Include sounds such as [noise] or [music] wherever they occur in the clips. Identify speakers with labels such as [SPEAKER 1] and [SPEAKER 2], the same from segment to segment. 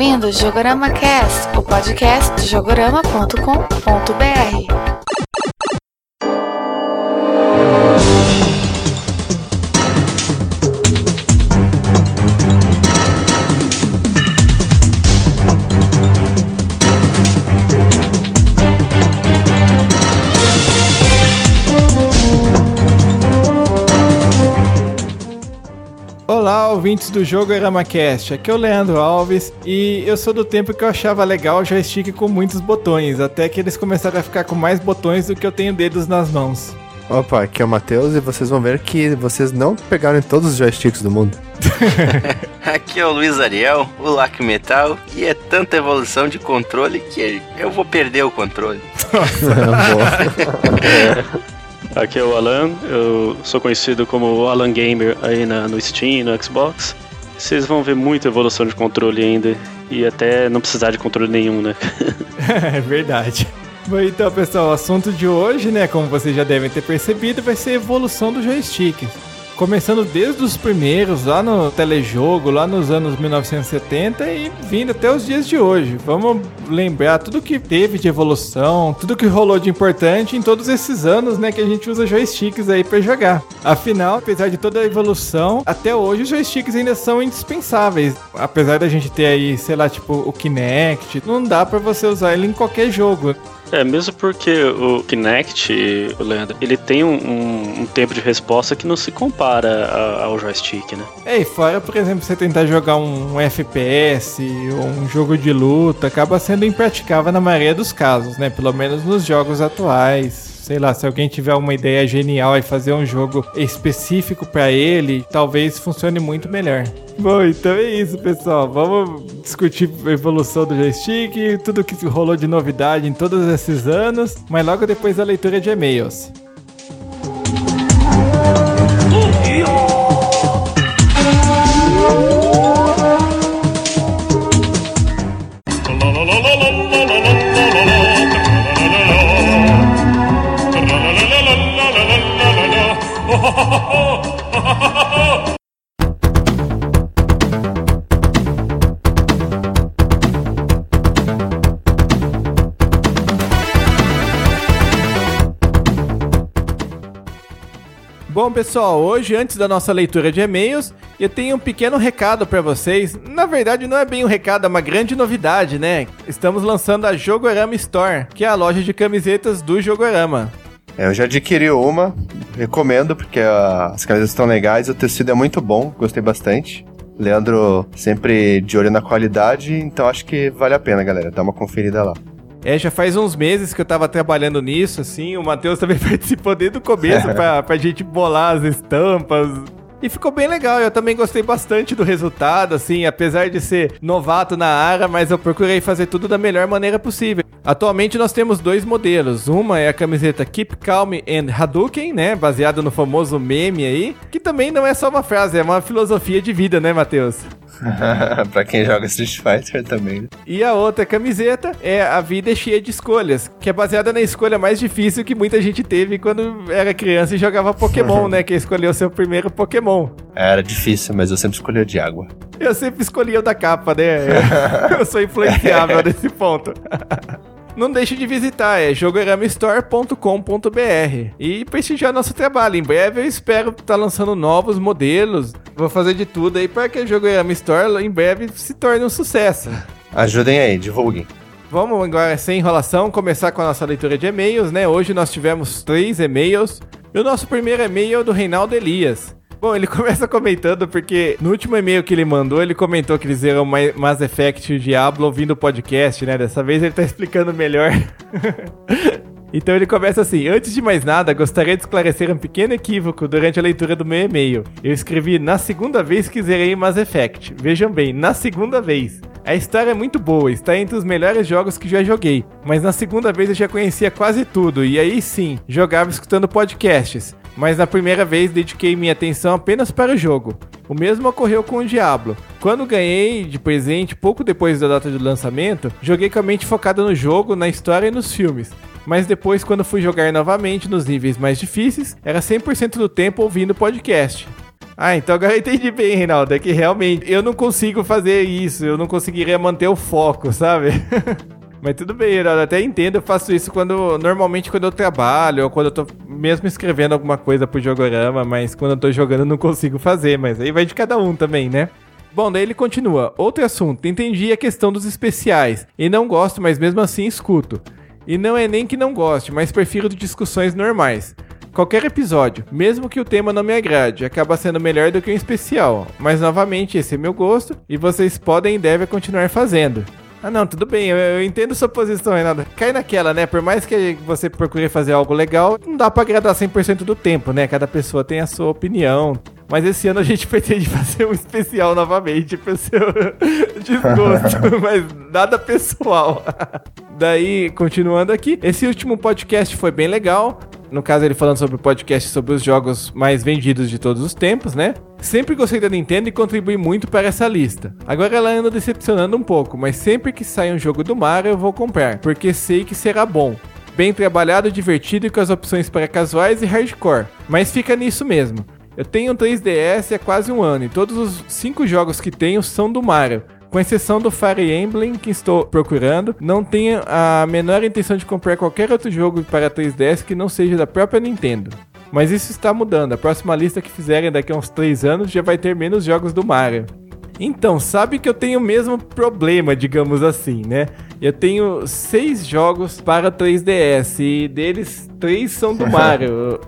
[SPEAKER 1] ouvindo o Jogorama Cast, o podcast de jogorama.com.br.
[SPEAKER 2] ouvintes do Jogo EramaCast, aqui é o Leandro Alves e eu sou do tempo que eu achava legal o joystick com muitos botões, até que eles começaram a ficar com mais botões do que eu tenho dedos nas mãos.
[SPEAKER 3] Opa, aqui é o Matheus e vocês vão ver que vocês não pegaram todos os joysticks do mundo. [laughs]
[SPEAKER 4] aqui é o Luiz Ariel, o Lac Metal, e é tanta evolução de controle que eu vou perder o controle. [laughs]
[SPEAKER 5] Nossa. [laughs] Aqui é o Alan, eu sou conhecido como Alan Gamer aí na, no Steam, no Xbox. Vocês vão ver muita evolução de controle ainda e até não precisar de controle nenhum, né? [laughs] [laughs]
[SPEAKER 2] é verdade. Bom, então, pessoal, o assunto de hoje, né, como vocês já devem ter percebido, vai ser a evolução do joystick começando desde os primeiros, lá no telejogo, lá nos anos 1970 e vindo até os dias de hoje. Vamos lembrar tudo que teve de evolução, tudo que rolou de importante em todos esses anos, né, que a gente usa joysticks aí para jogar. Afinal, apesar de toda a evolução, até hoje os joysticks ainda são indispensáveis. Apesar da gente ter aí, sei lá, tipo o Kinect, não dá para você usar ele em qualquer jogo.
[SPEAKER 5] É, mesmo porque o Kinect, Leandro, ele tem um, um, um, tempo de resposta que não se compara ao joystick, né?
[SPEAKER 2] É, e fora, por exemplo, você tentar jogar um, um FPS ou um jogo de luta, acaba sendo impraticável na maioria dos casos, né? Pelo menos nos jogos atuais sei lá, se alguém tiver uma ideia genial e fazer um jogo específico para ele, talvez funcione muito melhor. Bom, então é isso, pessoal. Vamos discutir a evolução do joystick, tudo que rolou de novidade em todos esses anos, mas logo depois da leitura de e-mails. Bom, pessoal, hoje, antes da nossa leitura de e-mails, eu tenho um pequeno recado para vocês. Na verdade, não é bem um recado, é uma grande novidade, né? Estamos lançando a Jogorama Store, que é a loja de camisetas do Jogorama.
[SPEAKER 3] É, eu já adquiri uma, recomendo, porque as camisetas estão legais, o tecido é muito bom, gostei bastante. Leandro sempre de olho na qualidade, então acho que vale a pena, galera. Dá uma conferida lá.
[SPEAKER 2] É, já faz uns meses que eu tava trabalhando nisso, assim. O Matheus também [laughs] participou desde o começo [laughs] pra, pra gente bolar as estampas, e ficou bem legal, eu também gostei bastante do resultado, assim, apesar de ser novato na área, mas eu procurei fazer tudo da melhor maneira possível. Atualmente nós temos dois modelos. Uma é a camiseta Keep Calm and Hadouken, né? Baseada no famoso meme aí. Que também não é só uma frase, é uma filosofia de vida, né, Matheus? [laughs]
[SPEAKER 3] pra quem joga Street Fighter também. Né?
[SPEAKER 2] E a outra camiseta é A Vida é Cheia de Escolhas, que é baseada na escolha mais difícil que muita gente teve quando era criança e jogava Pokémon, [laughs] né? Que escolheu seu primeiro Pokémon.
[SPEAKER 3] Era difícil, mas eu sempre escolhi o de água.
[SPEAKER 2] Eu sempre escolhi o da capa, né? [laughs] eu sou influenciável nesse ponto. não deixe de visitar, é jogoramistore.com.br e prestigiar nosso trabalho. Em breve eu espero estar tá lançando novos modelos. Vou fazer de tudo aí para que a Jogorama Store em breve se torne um sucesso.
[SPEAKER 3] Ajudem aí, divulguem.
[SPEAKER 2] Vamos agora, sem enrolação, começar com a nossa leitura de e-mails, né? Hoje nós tivemos três e-mails. E o nosso primeiro e-mail é do Reinaldo Elias. Bom, ele [laughs] começa comentando porque no último e-mail que ele mandou, ele comentou que eles eram Mass Effect e o Diablo ouvindo o podcast, né? Dessa vez ele tá [laughs] explicando melhor. [laughs] Então ele começa assim: Antes de mais nada, gostaria de esclarecer um pequeno equívoco durante a leitura do meu e-mail. Eu escrevi na segunda vez que zerei Mass Effect. Vejam bem, na segunda vez. A história é muito boa, está entre os melhores jogos que já joguei, mas na segunda vez eu já conhecia quase tudo e aí sim, jogava escutando podcasts mas na primeira vez dediquei minha atenção apenas para o jogo. O mesmo ocorreu com o Diablo. Quando ganhei de presente pouco depois da data de lançamento, joguei com a mente focada no jogo, na história e nos filmes. Mas depois, quando fui jogar novamente nos níveis mais difíceis, era 100% do tempo ouvindo podcast. Ah, então agora eu entendi bem, Reinaldo. É que realmente eu não consigo fazer isso, eu não conseguiria manter o foco, sabe? [laughs] Mas tudo bem, eu até entendo, eu faço isso quando. Normalmente quando eu trabalho, ou quando eu tô mesmo escrevendo alguma coisa pro jogorama, mas quando eu tô jogando eu não consigo fazer, mas aí vai de cada um também, né? Bom, daí ele continua. Outro assunto, entendi a questão dos especiais. E não gosto, mas mesmo assim escuto. E não é nem que não goste, mas prefiro discussões normais. Qualquer episódio, mesmo que o tema não me agrade, acaba sendo melhor do que um especial. Mas novamente, esse é meu gosto e vocês podem e devem continuar fazendo. Ah, não, tudo bem, eu, eu entendo sua posição, Renato. Cai naquela, né? Por mais que você procure fazer algo legal, não dá pra agradar 100% do tempo, né? Cada pessoa tem a sua opinião. Mas esse ano a gente [laughs] pretende fazer um especial novamente pro seu [laughs] desgosto, [laughs] mas nada pessoal. Daí, continuando aqui, esse último podcast foi bem legal. No caso, ele falando sobre o podcast sobre os jogos mais vendidos de todos os tempos, né? Sempre gostei da Nintendo e contribui muito para essa lista. Agora ela anda decepcionando um pouco, mas sempre que sai um jogo do Mario eu vou comprar, porque sei que será bom. Bem trabalhado, divertido e com as opções para casuais e hardcore. Mas fica nisso mesmo. Eu tenho um 3DS há quase um ano e todos os 5 jogos que tenho são do Mario. Com exceção do Fire Emblem que estou procurando, não tenho a menor intenção de comprar qualquer outro jogo para 3DS que não seja da própria Nintendo. Mas isso está mudando. A próxima lista que fizerem daqui a uns 3 anos já vai ter menos jogos do Mario. Então, sabe que eu tenho o mesmo problema, digamos assim, né? Eu tenho seis jogos para 3DS e deles três são do [laughs] Mario.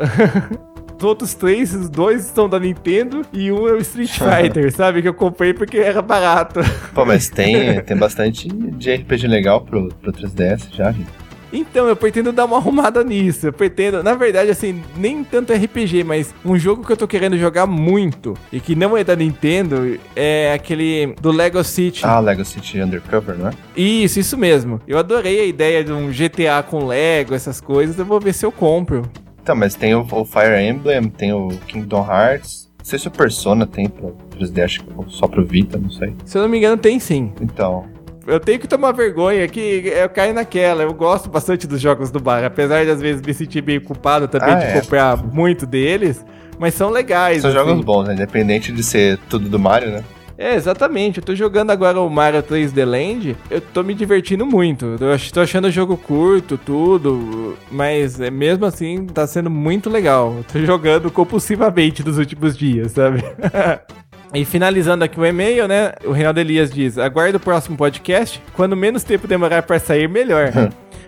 [SPEAKER 2] Os outros três, os dois são da Nintendo e um é o Street [laughs] Fighter, sabe? Que eu comprei porque era barato.
[SPEAKER 6] Pô, mas [laughs] tem, tem bastante de RPG legal pro, pro 3DS já, gente.
[SPEAKER 2] Então, eu pretendo dar uma arrumada nisso. Eu pretendo, na verdade, assim, nem tanto RPG, mas um jogo que eu tô querendo jogar muito e que não é da Nintendo é aquele do Lego City.
[SPEAKER 6] Ah, Lego City Undercover, não é?
[SPEAKER 2] Isso, isso mesmo. Eu adorei a ideia de um GTA com Lego, essas coisas. Eu vou ver se eu compro.
[SPEAKER 6] Então, mas tem o, o Fire Emblem, tem o Kingdom Hearts. Não sei se o Persona tem pro 3D, acho que só pro Vita, não sei.
[SPEAKER 2] Se eu não me engano, tem sim.
[SPEAKER 6] Então,
[SPEAKER 2] Eu tenho que tomar vergonha que eu caio naquela. Eu gosto bastante dos jogos do bar, apesar de às vezes me sentir meio culpado também
[SPEAKER 6] Ah,
[SPEAKER 2] de
[SPEAKER 6] é.
[SPEAKER 2] comprar muito deles. Mas são legais.
[SPEAKER 6] são
[SPEAKER 2] assim.
[SPEAKER 6] jogos bons, né? Independente de ser tudo do Mario, né?
[SPEAKER 2] É, exatamente. Eu tô jogando agora o Mario 3D Land. Eu tô me divertindo muito. Eu tô achando o jogo curto, tudo. Mas é, mesmo assim, tá sendo muito legal. Eu tô jogando compulsivamente nos últimos dias, sabe? [laughs] E finalizando aqui o e-mail, né? O Reinaldo Elias diz: aguardo o próximo podcast. Quando menos tempo demorar pra sair, melhor.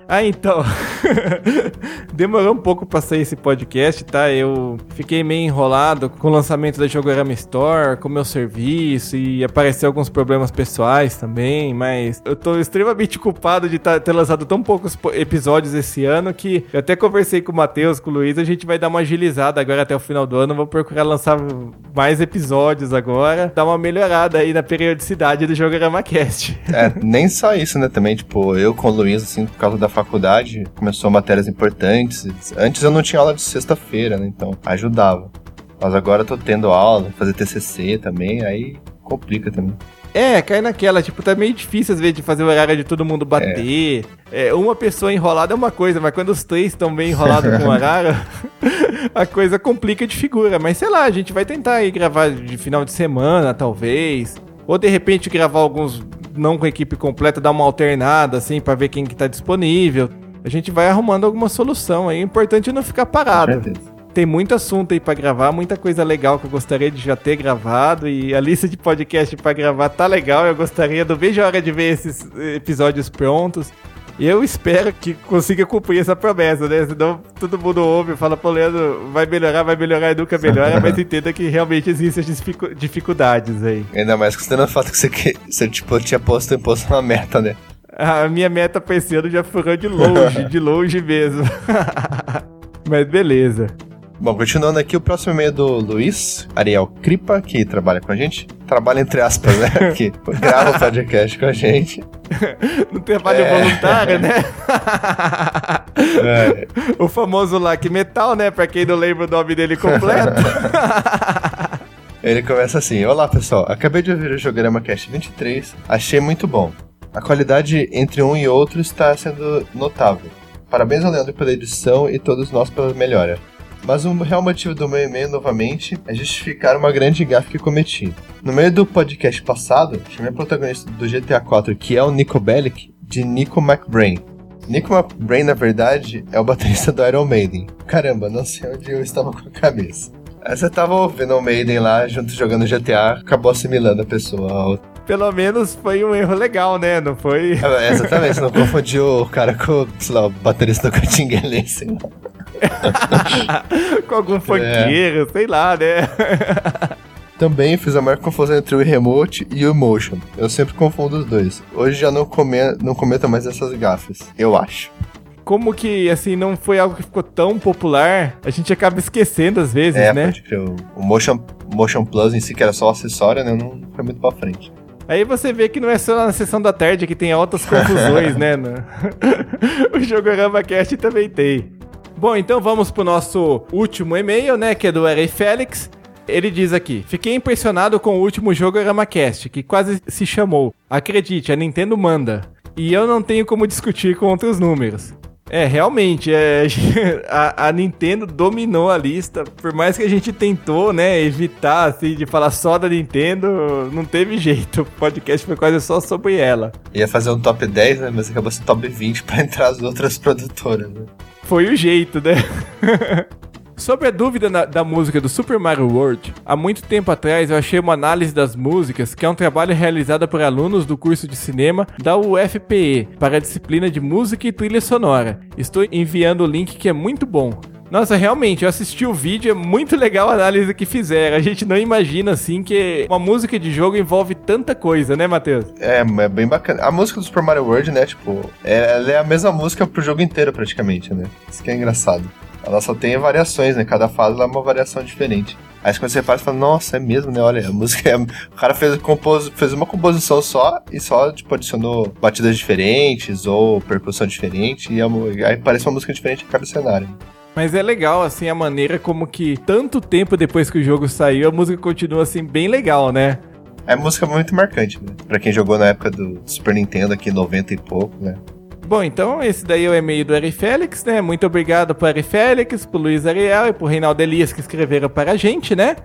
[SPEAKER 2] ah, então. [laughs] Demorou um pouco pra sair esse podcast, tá? Eu fiquei meio enrolado com o lançamento da Jogorama Store, com o meu serviço e apareceu alguns problemas pessoais também, mas eu tô extremamente culpado de tá- ter lançado tão poucos po- episódios esse ano que eu até conversei com o Matheus, com o Luiz, a gente vai dar uma agilizada agora até o final do ano, vou procurar lançar mais episódios agora, dar uma melhorada aí na periodicidade do Jogorama Cast.
[SPEAKER 6] É, nem só isso, né? Também, tipo, eu com o Luiz, assim, por causa da faculdade, começou matérias importantes. Antes eu não tinha aula de sexta-feira, né? Então, ajudava. Mas agora eu tô tendo aula, fazer TCC também, aí complica também.
[SPEAKER 2] É, cai naquela, tipo, tá meio difícil às vezes de fazer o horário de todo mundo bater. É, uma pessoa enrolada é uma coisa, mas quando os três estão bem enrolados com o [laughs] horário, [laughs] a coisa complica de figura. Mas sei lá, a gente vai tentar aí gravar de final de semana, talvez. Ou de repente gravar alguns não com a equipe completa, dar uma alternada, assim, pra ver quem que tá disponível. A gente vai arrumando alguma solução aí. O importante é não ficar parado. Tem muito assunto aí pra gravar, muita coisa legal que eu gostaria de já ter gravado e a lista de podcast pra gravar tá legal. Eu gostaria, não vejo a hora de ver esses episódios prontos. Eu espero que consiga cumprir essa promessa, né? Senão todo mundo ouve e fala, pô, Leandro, vai melhorar, vai melhorar e nunca melhora, mas entenda que realmente existem as dificu- dificuldades aí.
[SPEAKER 6] Ainda mais considerando o fato que você, que, você tipo, tinha posto imposto uma meta, né?
[SPEAKER 2] A minha meta pra esse ano já furou de longe, [laughs] de longe mesmo. [laughs] mas beleza.
[SPEAKER 6] Bom, continuando aqui, o próximo e-mail é do Luiz Ariel Cripa, que trabalha com a gente. Trabalha entre aspas, né? [laughs] Que grava o podcast com a gente. [laughs]
[SPEAKER 2] No trabalho
[SPEAKER 6] É.
[SPEAKER 2] voluntário, né? [laughs]
[SPEAKER 6] É,
[SPEAKER 2] O famoso Lack Metal, né? Pra quem não lembra o nome dele completo.
[SPEAKER 6] Ele começa assim: Olá pessoal, acabei de ouvir o Jogorama Cast 23, achei muito bom. A qualidade entre um e outro está sendo notável. Parabéns ao Leandro pela edição e todos nós pela melhora. Mas o real motivo do meu e-mail, novamente, é justificar uma grande gafe que cometi. No meio do podcast passado, chamei o protagonista do GTA 4, que é o Nico Bellic, de Nico McBrain. Nico McBrain, na verdade, é o baterista do Iron Maiden. Caramba, não sei onde eu estava com a cabeça. Você tava ouvindo o Maiden lá, junto jogando GTA, acabou assimilando a pessoa.
[SPEAKER 2] Pelo menos foi um erro legal, né? Não foi.
[SPEAKER 6] É, exatamente, você não confundiu o cara com, sei lá, o baterista do Catinguele, sei lá. [laughs]
[SPEAKER 2] com algum funkeiro, sei lá, né? [laughs]
[SPEAKER 6] Também fiz a maior confusão entre o remote e o motion. Eu sempre confundo os dois. Hoje já não, come, não mais essas gafas, eu acho.
[SPEAKER 2] Como que, assim, não foi algo que ficou tão popular, a gente acaba esquecendo às vezes,
[SPEAKER 6] É,
[SPEAKER 2] né?
[SPEAKER 6] pode crer. O motion, motion Plus em si, que era só acessório, né? Não foi muito pra frente.
[SPEAKER 2] Aí você vê que não é só na sessão da tarde que tem altas [laughs] confusões, né? No... [laughs] o Jogorama Cast também tem. Bom, então vamos pro nosso último e-mail, né? Que é do Eri Félix. Ele diz aqui: Fiquei impressionado com o último Jogorama Cast, que quase se chamou Acredite, a Nintendo manda. E eu não tenho como discutir com outros números. É, realmente, é, [laughs] a, a Nintendo dominou a lista. Por mais que a gente tentou, né, evitar, assim, de falar só da Nintendo, não teve jeito. O podcast foi quase só sobre ela.
[SPEAKER 6] Ia fazer um top 10, né? Mas acabou sendo top 20 pra entrar as outras produtoras, né?
[SPEAKER 2] Foi o jeito, né? [laughs] Sobre a dúvida na- da música do Super Mario World, há muito tempo atrás eu achei uma análise das músicas, que é um trabalho realizado por alunos do curso de cinema da UFPE, para a disciplina de música e trilha sonora. Estou enviando o link que é muito bom. Nossa, realmente, eu assisti o vídeo, é muito legal a análise que fizeram. A gente não imagina, assim, que uma música de jogo envolve tanta coisa, né, Matheus?
[SPEAKER 6] É, é bem bacana. A música do Super Mario World, né? Tipo, é, ela é a mesma música pro jogo inteiro, praticamente, né? Isso que é engraçado. Ela só tem variações, né? Cada fase é uma variação diferente. Aí quando você faz, você fala, nossa, é mesmo, né? Olha, a música é... [laughs] O cara fez, compos... fez uma composição só e só, tipo, adicionou batidas diferentes ou percussão diferente e a mu- aí parece uma música diferente em cada cenário.
[SPEAKER 2] Mas é legal, assim, a maneira como que tanto tempo depois que o jogo saiu, a música continua, assim, bem legal, né?
[SPEAKER 6] É música muito marcante, né? Pra quem jogou na época do Super Nintendo aqui, 90 e pouco, né?
[SPEAKER 2] Bom, então esse daí é o e-mail do Eri Félix, né? Muito obrigado pro Eri Félix, pro Luiz Ariel e pro Reinaldo Elias que escreveram para a gente, né?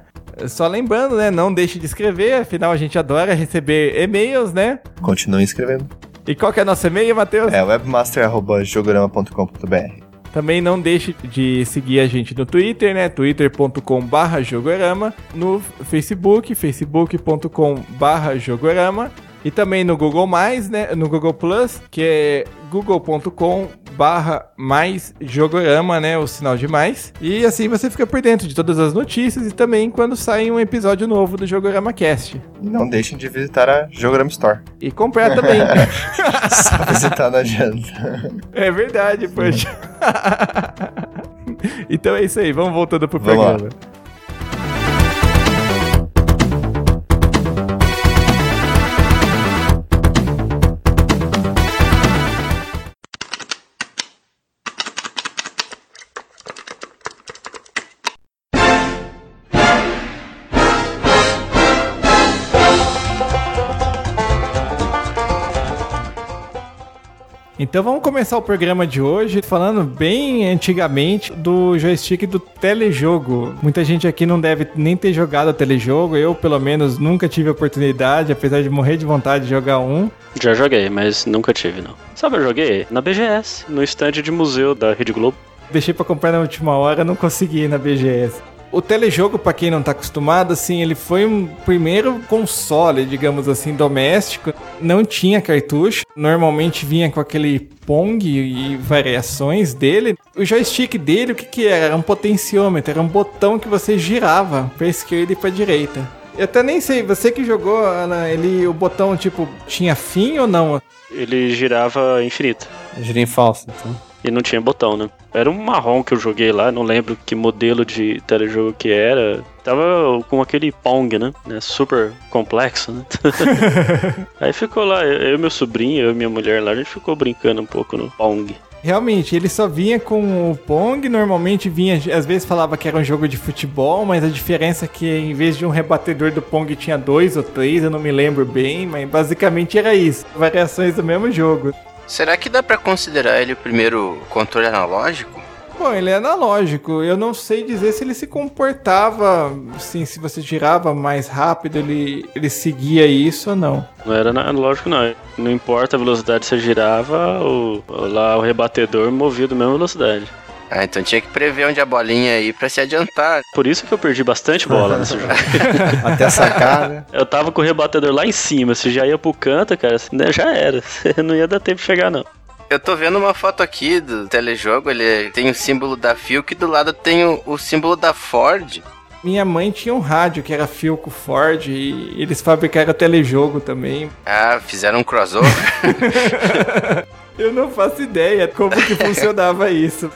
[SPEAKER 2] Só lembrando, né? Não deixe de escrever, afinal a gente adora receber e-mails, né?
[SPEAKER 6] Continuem escrevendo.
[SPEAKER 2] E qual que é nosso e-mail, Matheus?
[SPEAKER 6] É webmaster.jogorama.com.br
[SPEAKER 2] Também não deixe de seguir a gente no Twitter, né? twitter.com.br jogorama, no Facebook, facebook.com.br jogorama e também no Google+, né? No Google Plus, que é google.com barra mais jogorama, né? O sinal de mais. E assim você fica por dentro de todas as notícias e também quando sai um episódio novo do Jogorama Cast.
[SPEAKER 6] E não deixem de visitar a Jogorama Store.
[SPEAKER 2] E comprar também. [laughs]
[SPEAKER 6] Só visitar não adianta.
[SPEAKER 2] é verdade, poxa. [laughs] então é isso aí, vamos voltando pro
[SPEAKER 6] Vamos lá.
[SPEAKER 2] Então vamos começar o programa de hoje falando bem antigamente do joystick do telejogo. Muita gente aqui não deve nem ter jogado telejogo, eu pelo menos nunca tive a oportunidade, apesar de morrer de vontade de jogar um.
[SPEAKER 5] Já joguei, mas nunca tive, não. Sabe, eu joguei na BGS, no stand de museu da Rede Globo.
[SPEAKER 2] Deixei pra comprar na última hora, não consegui ir na BGS. O telejogo, pra quem não tá acostumado, assim, ele foi um primeiro console, digamos assim, doméstico. Não tinha cartucho. Normalmente vinha com aquele Pong e variações dele. O joystick dele, o que que era? Era um potenciômetro, era um botão que você girava pra esquerda e pra direita. Eu até nem sei, você que jogou, Ana, ele, o botão, tipo, tinha fim ou não?
[SPEAKER 5] Ele girava infinito.
[SPEAKER 7] Girei falso, então.
[SPEAKER 5] E não tinha botão, né? Era um marrom que eu joguei lá, não lembro que modelo de telejogo que era. Tava com aquele Pong, né? né? Super complexo, né? [laughs] Aí ficou lá, eu meu sobrinho, eu e minha mulher lá, a gente ficou brincando um pouco no Pong.
[SPEAKER 2] Realmente, ele só vinha com o Pong, normalmente vinha, às vezes falava que era um jogo de futebol, mas a diferença é que em vez de um rebatedor do Pong tinha dois ou três, eu não me lembro bem, mas basicamente era isso, variações do mesmo jogo.
[SPEAKER 4] Será que dá pra considerar ele o primeiro controle analógico?
[SPEAKER 2] Bom, ele é analógico. Eu não sei dizer se ele se comportava, assim, se você girava mais rápido, ele, ele seguia isso ou não.
[SPEAKER 5] Não era analógico, não. Não importa a velocidade que você girava, o, lá o rebatedor movia da mesma velocidade.
[SPEAKER 4] Ah, então tinha que prever onde a bolinha ia pra se adiantar.
[SPEAKER 5] Por isso que eu perdi bastante bola nesse jogo. [laughs]
[SPEAKER 3] Até sacar, né?
[SPEAKER 5] Eu tava com o rebatedor lá em cima, se já ia pro canto, cara, né, já era. [laughs] Não ia dar tempo de chegar, não.
[SPEAKER 4] Eu tô vendo uma foto aqui do telejogo, ele tem o símbolo da Philco e do lado tem o, o símbolo da Ford.
[SPEAKER 2] Minha mãe tinha um rádio que era Philco Ford e eles fabricaram telejogo também.
[SPEAKER 4] Ah, fizeram um crossover. [laughs]
[SPEAKER 2] Eu não faço ideia como que funcionava isso.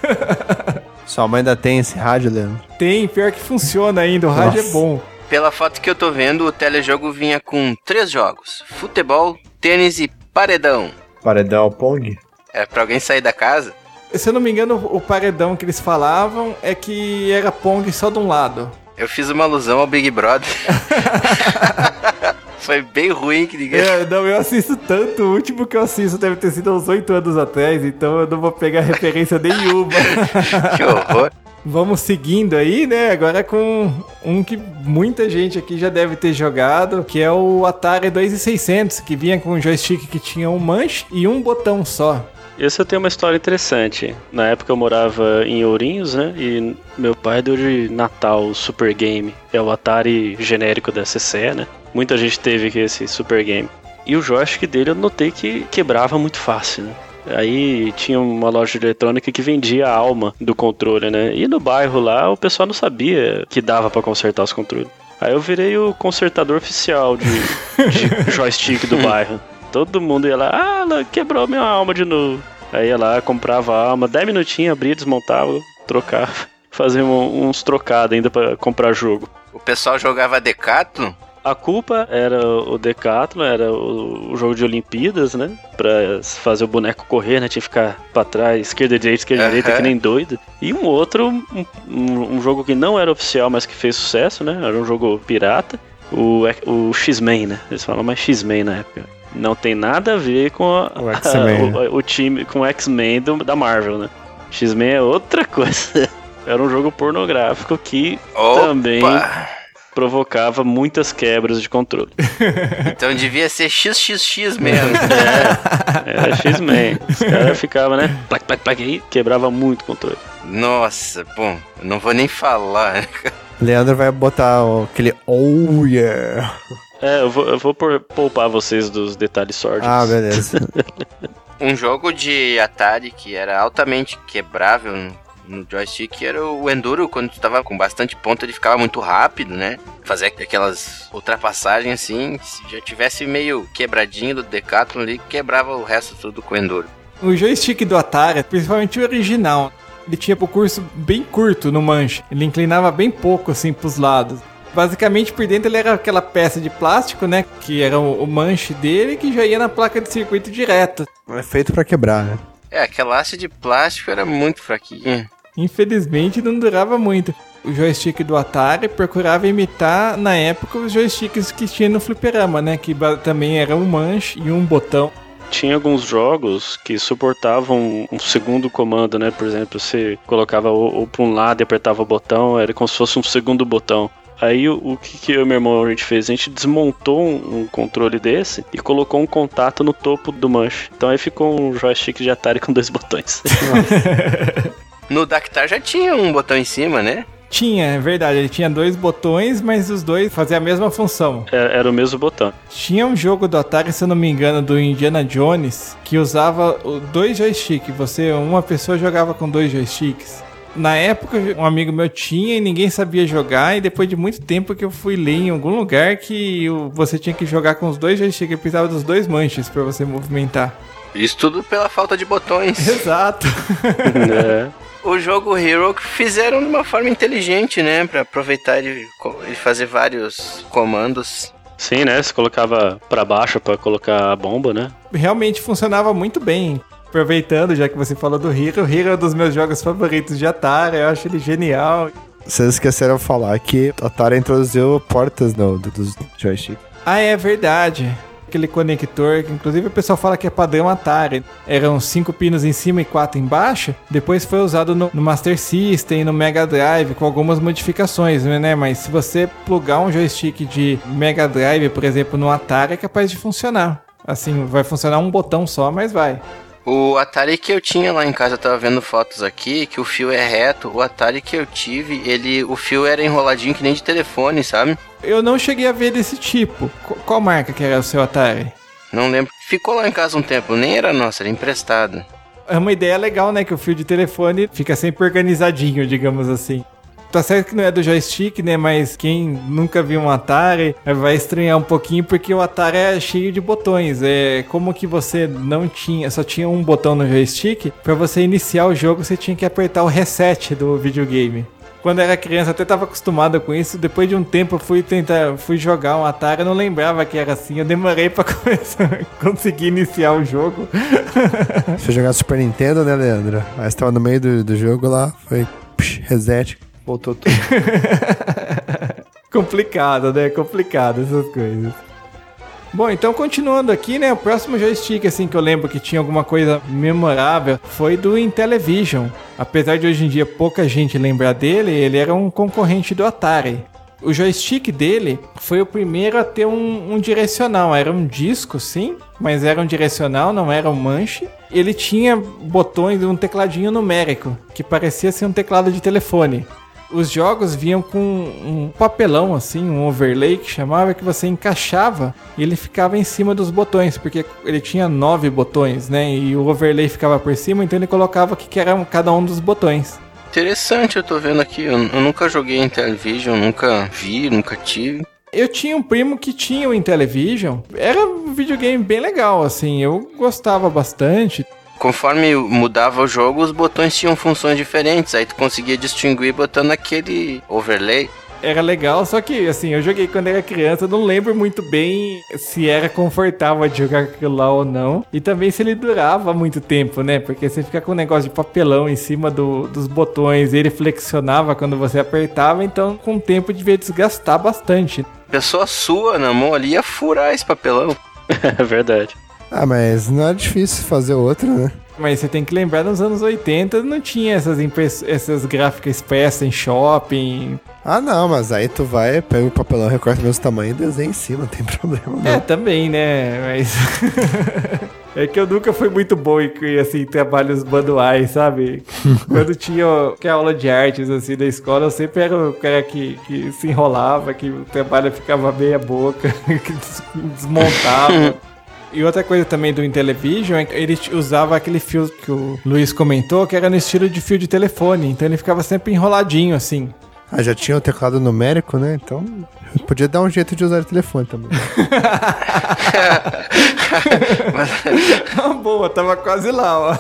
[SPEAKER 2] [laughs]
[SPEAKER 3] Sua mãe ainda tem esse rádio, Leandro?
[SPEAKER 2] Tem, pior que funciona ainda, o rádio é
[SPEAKER 3] Nossa.
[SPEAKER 2] bom.
[SPEAKER 4] Pela foto que eu tô vendo, o telejogo vinha com três jogos: futebol, tênis e paredão.
[SPEAKER 3] Paredão Pong?
[SPEAKER 4] É pra alguém sair da casa?
[SPEAKER 2] Se eu não me engano, o paredão que eles falavam é que era Pong só de um lado.
[SPEAKER 4] Eu fiz uma alusão ao Big Brother. [laughs] Foi bem ruim que ninguém.
[SPEAKER 2] É, não, eu assisto tanto, o último que eu assisto deve ter sido uns oito anos atrás, então eu não vou pegar referência nenhuma. [laughs]
[SPEAKER 4] que horror.
[SPEAKER 2] Vamos seguindo aí, né? Agora com um que muita gente aqui já deve ter jogado, que é o Atari 2600, que vinha com um joystick que tinha um manche e um botão só.
[SPEAKER 5] Esse eu tenho uma história interessante. Na época eu morava em Ourinhos, né? E meu pai deu de Natal o Super Game. É o Atari genérico da CC, né? Muita gente teve aqui esse Super Game. E o joystick dele eu notei que quebrava muito fácil, né? Aí tinha uma loja de eletrônica que vendia a alma do controle, né? E no bairro lá o pessoal não sabia que dava pra consertar os controles. Aí eu virei o consertador oficial de, de [laughs] joystick do bairro. Todo mundo ia lá, ah, ela quebrou minha alma de novo. Aí ia lá, comprava a alma, 10 minutinhos, abria, desmontava, trocava. [laughs] Fazia um- uns trocados ainda pra comprar jogo.
[SPEAKER 4] O pessoal jogava Decathlon.
[SPEAKER 5] A culpa era o Decathlon, era o, o jogo de Olimpíadas, né? Pra fazer o boneco correr, né? Tinha que ficar pra trás, esquerda, direita, esquerda,
[SPEAKER 4] Aham.
[SPEAKER 5] direita, que nem doido. E um outro, um, um- um jogo que não era oficial, mas que fez sucesso, né? Era um jogo pirata. O, o X-Men, né? Eles falam mais X-Men na época. Não tem nada a ver com a-
[SPEAKER 3] O X-Men. [laughs]
[SPEAKER 5] o, o time, com o X-Men da Marvel, né? X-Men é outra coisa. [laughs] Era um jogo pornográfico que
[SPEAKER 4] Opa!
[SPEAKER 5] também provocava muitas quebras de controle. [laughs]
[SPEAKER 4] Então devia ser XXX mesmo.
[SPEAKER 5] Era X-Men. Os caras ficavam, né? Plac, plac, plac, aí quebrava muito o controle.
[SPEAKER 4] Nossa, bom, não vou nem falar. né?
[SPEAKER 3] Leandro vai botar aquele Oh yeah.
[SPEAKER 5] É, eu vou, eu vou por- poupar vocês dos detalhes sórdidos.
[SPEAKER 3] Ah, beleza. [laughs]
[SPEAKER 4] Um jogo de Atari que era altamente quebrável no- joystick era o Enduro, quando tu tava com bastante ponto, ele ficava muito rápido, né? Fazer aquelas ultrapassagens assim, se já tivesse meio quebradinho do Decathlon ali, quebrava o resto tudo com o Enduro.
[SPEAKER 2] O joystick do Atari, principalmente o original, ele tinha o curso bem curto no manche. Ele inclinava bem pouco assim pros lados. Basicamente por dentro ele era aquela peça de plástico, né? Que era o, o manche dele que já ia na placa de circuito direto.
[SPEAKER 3] É feito pra quebrar, né?
[SPEAKER 4] É, aquela haste de plástico era muito fraquinha.
[SPEAKER 2] Infelizmente não durava muito. O joystick do Atari procurava imitar na época os joysticks que tinha no fliperama, né? Que também era um manche e um botão.
[SPEAKER 5] Tinha alguns jogos que suportavam um segundo comando, né? Por exemplo, você colocava ou, ou pra um lado e apertava o botão, era como se fosse um segundo botão. Aí o, o que, que eu e meu irmão a gente fez? A gente desmontou um, um controle desse e colocou um contato no topo do manche. Então aí ficou um joystick de Atari com dois [laughs] botões.
[SPEAKER 4] No Dactar já tinha um botão em cima, né?
[SPEAKER 2] Tinha, é verdade, ele tinha dois botões, mas os dois faziam a mesma função.
[SPEAKER 5] Era, era o mesmo botão.
[SPEAKER 2] Tinha um jogo do Atari, se eu não me engano, do Indiana Jones, que usava dois joysticks. Você, uma pessoa jogava com dois joysticks. Na época, um amigo meu tinha e ninguém sabia jogar, e depois de muito tempo que eu fui ler em algum lugar que você tinha que jogar com os dois joysticks, precisava dos dois manches pra você movimentar.
[SPEAKER 4] Isso tudo pela falta de botões. [laughs]
[SPEAKER 2] Exato. [laughs]
[SPEAKER 5] É.
[SPEAKER 4] o jogo Hero que fizeram de uma forma inteligente, né? Pra aproveitar e, e fazer vários comandos.
[SPEAKER 5] Sim, né? Você colocava pra baixo pra colocar a bomba, né?
[SPEAKER 2] Realmente funcionava muito bem. Aproveitando, já que você falou do Hero, o Hero é um dos meus jogos favoritos de Atari, eu acho ele genial.
[SPEAKER 3] Vocês esqueceram de falar que Atari introduziu portas no, do, dos joystick.
[SPEAKER 2] Ah, é verdade. aquele conector, que inclusive o pessoal fala que é padrão Atari. Eram cinco pinos em cima e quatro embaixo. Depois foi usado no, no Master System, no Mega Drive, com algumas modificações, né? Mas se você plugar um joystick de Mega Drive, por exemplo, no Atari, é capaz de funcionar. Assim, vai funcionar um botão só, mas vai.
[SPEAKER 4] O Atari que eu tinha lá em casa, eu tava vendo fotos aqui, que o fio é reto. O Atari que eu tive, ele, o fio era enroladinho que nem de telefone, sabe?
[SPEAKER 2] Eu não cheguei a ver desse tipo. Qu- qual marca que era o seu Atari?
[SPEAKER 4] Não lembro. Ficou lá em casa um tempo, nem era nosso, era emprestado.
[SPEAKER 2] É uma ideia legal, né? Que o fio de telefone fica sempre organizadinho, digamos assim. Tá certo que não é do joystick, né? Mas quem nunca viu um Atari vai estranhar um pouquinho porque o Atari é cheio de botões. É como que você não tinha, só tinha um botão no joystick. Pra você iniciar o jogo, você tinha que apertar o reset do videogame. Quando era criança, até tava acostumado com isso. Depois de um tempo, eu fui tentar, fui jogar um Atari, eu não lembrava que era assim. Eu demorei [laughs] começar, conseguir iniciar o jogo.
[SPEAKER 6] Você jogar Super Nintendo, né, Leandro? Aí você tava no meio do, do jogo lá, foi psh, reset, voltou tudo. [laughs]
[SPEAKER 2] Complicado, né? Complicado essas coisas. Bom, então continuando aqui, né? O próximo joystick, assim, que eu lembro que tinha alguma coisa memorável foi do Intellivision. Apesar de hoje em dia pouca gente lembrar dele, ele era um concorrente do Atari. O joystick dele foi o primeiro a ter um, um direcional. Era um disco, sim, mas era um direcional, não era um manche. Ele tinha botões, um tecladinho numérico, que parecia ser um teclado de telefone os jogos vinham com um papelão assim, um overlay que chamava que você encaixava e ele ficava em cima dos botões, porque ele tinha nove botões, né? E o overlay ficava por cima, então ele colocava o que era cada um dos botões.
[SPEAKER 4] Interessante, eu tô vendo aqui. Eu, eu nunca joguei em television, nunca vi, nunca tive.
[SPEAKER 2] Eu tinha um primo que tinha o Intellivision. Era um videogame bem legal, assim. Eu gostava bastante.
[SPEAKER 4] Conforme mudava o jogo, os botões tinham funções diferentes. Aí tu conseguia distinguir botando aquele overlay.
[SPEAKER 2] Era legal, só que assim, eu joguei quando era criança, não lembro muito bem se era confortável de jogar aquilo lá ou não. E também se ele durava muito tempo, né? Porque você fica com um negócio de papelão em cima do- dos botões, ele flexionava quando você apertava, então com o tempo devia desgastar bastante.
[SPEAKER 4] Pessoa sua na mão ali ia furar esse papelão. [laughs]
[SPEAKER 5] É verdade.
[SPEAKER 6] Ah, mas não é difícil fazer outro, né?
[SPEAKER 2] Mas você tem que lembrar, nos anos 80 não tinha essas, essas gráficas expressas em shopping.
[SPEAKER 6] Ah, não, mas aí tu vai, pega o papelão, recorta o mesmo tamanho e desenha em cima, não tem [laughs] problema não.
[SPEAKER 2] É, também, né? Mas. [laughs] é que eu nunca fui muito bom em assim, trabalhos manuais, sabe? [laughs] Quando tinha que aula de artes assim da escola, eu sempre era o cara que, que se enrolava, que o trabalho ficava meia boca, que des- desmontava. E outra coisa também do Intellivision é que ele usava aquele fio que o Luiz comentou, que era no estilo de fio de telefone. Então ele ficava sempre enroladinho, assim.
[SPEAKER 6] Ah, já tinha o teclado numérico, né? Então podia dar um jeito de usar o telefone também. [laughs]
[SPEAKER 2] Ah, [laughs] Boa, tava quase lá, ó.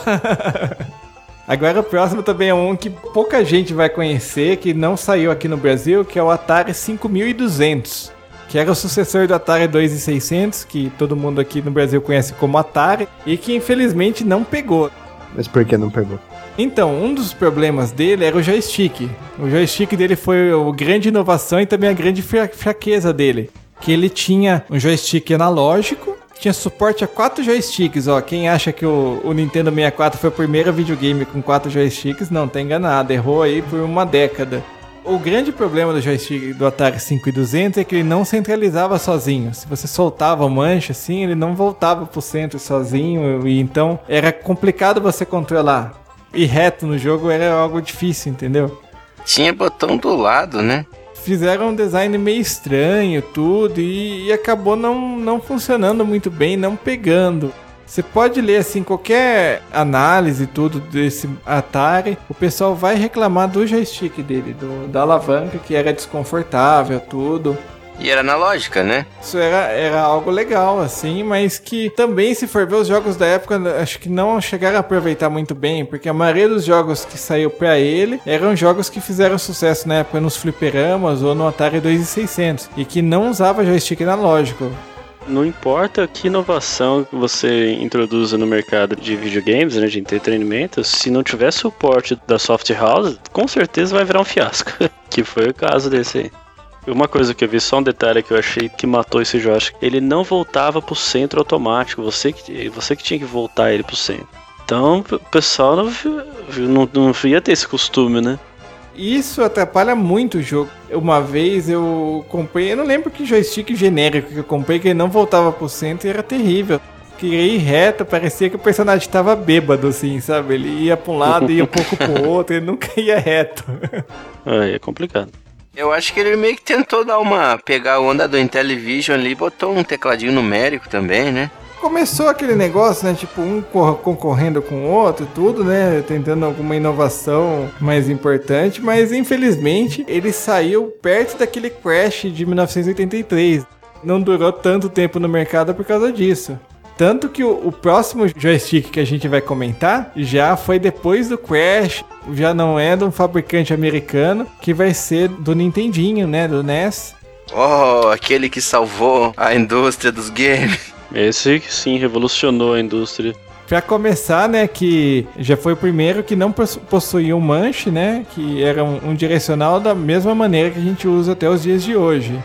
[SPEAKER 2] Agora o próximo também é um que pouca gente vai conhecer, que não saiu aqui no Brasil, que é o Atari 5200. Que era o sucessor do Atari 2600, que todo mundo aqui no Brasil conhece como Atari, e que infelizmente não pegou.
[SPEAKER 6] Mas por que não pegou?
[SPEAKER 2] Então, um dos problemas dele era o joystick. O joystick dele foi a grande inovação e também a grande fra- fraqueza dele. Que ele tinha um joystick analógico, tinha suporte a quatro joysticks. Ó, quem acha que o, o Nintendo 64 foi o primeiro videogame com quatro joysticks, não, tá enganado. Errou aí por uma década. O grande problema do joystick do Atari 5200 é que ele não centralizava sozinho. Se você soltava o manche assim, ele não voltava pro centro sozinho e então era complicado você controlar. E reto no jogo era algo difícil, entendeu?
[SPEAKER 4] Tinha botão do lado, né?
[SPEAKER 2] Fizeram um design meio estranho, tudo, e, e acabou não, não funcionando muito bem, não pegando. Você pode ler assim qualquer análise tudo desse Atari, o pessoal vai reclamar do joystick dele, do, da alavanca que era desconfortável, tudo.
[SPEAKER 4] E era analógica, né?
[SPEAKER 2] Isso era, era algo legal, assim, mas que também, se for ver os jogos da época, acho que não chegaram a aproveitar muito bem, porque a maioria dos jogos que saiu pra ele eram jogos que fizeram sucesso na época nos fliperamas ou no Atari 2600 e que não usava joystick analógico.
[SPEAKER 5] Não importa que inovação você introduza no mercado de videogames, né, de entretenimento, se não tiver suporte da soft house, com certeza vai virar um fiasco. [laughs] que foi o caso desse aí. Uma coisa que eu vi, só um detalhe que eu achei que matou esse joystick. Ele não voltava pro centro automático. Você que, você que tinha que voltar ele pro centro. Então o pessoal não, não, não ia ter esse costume, né?
[SPEAKER 2] Isso atrapalha muito o jogo. Uma vez eu comprei, eu não lembro que joystick genérico que eu comprei, que ele não voltava pro centro e era terrível. Queria ir reto, parecia que o personagem tava bêbado, assim, sabe? Ele ia pra um lado, ia um pouco pro [laughs] outro, ele nunca ia reto.
[SPEAKER 5] Aí é complicado.
[SPEAKER 4] Eu acho que ele meio que tentou dar uma. pegar a onda do Intellivision ali e botou um tecladinho numérico também, né?
[SPEAKER 2] Começou aquele negócio, né? Tipo, um concorrendo com o outro, tudo, né? Tentando alguma inovação mais importante, mas infelizmente ele saiu perto daquele crash de 1983. Não durou tanto tempo no mercado por causa disso. Tanto que o, o, próximo joystick que a gente vai comentar já foi depois do Crash, já não é de um fabricante americano, que vai ser do Nintendinho, né? Do NES.
[SPEAKER 4] Oh, aquele que salvou a indústria dos games.
[SPEAKER 5] Esse sim revolucionou a indústria.
[SPEAKER 2] Pra começar, né, que já foi o primeiro que não possuía um manche, né, que era um, um direcional da mesma maneira que a gente usa até os dias de hoje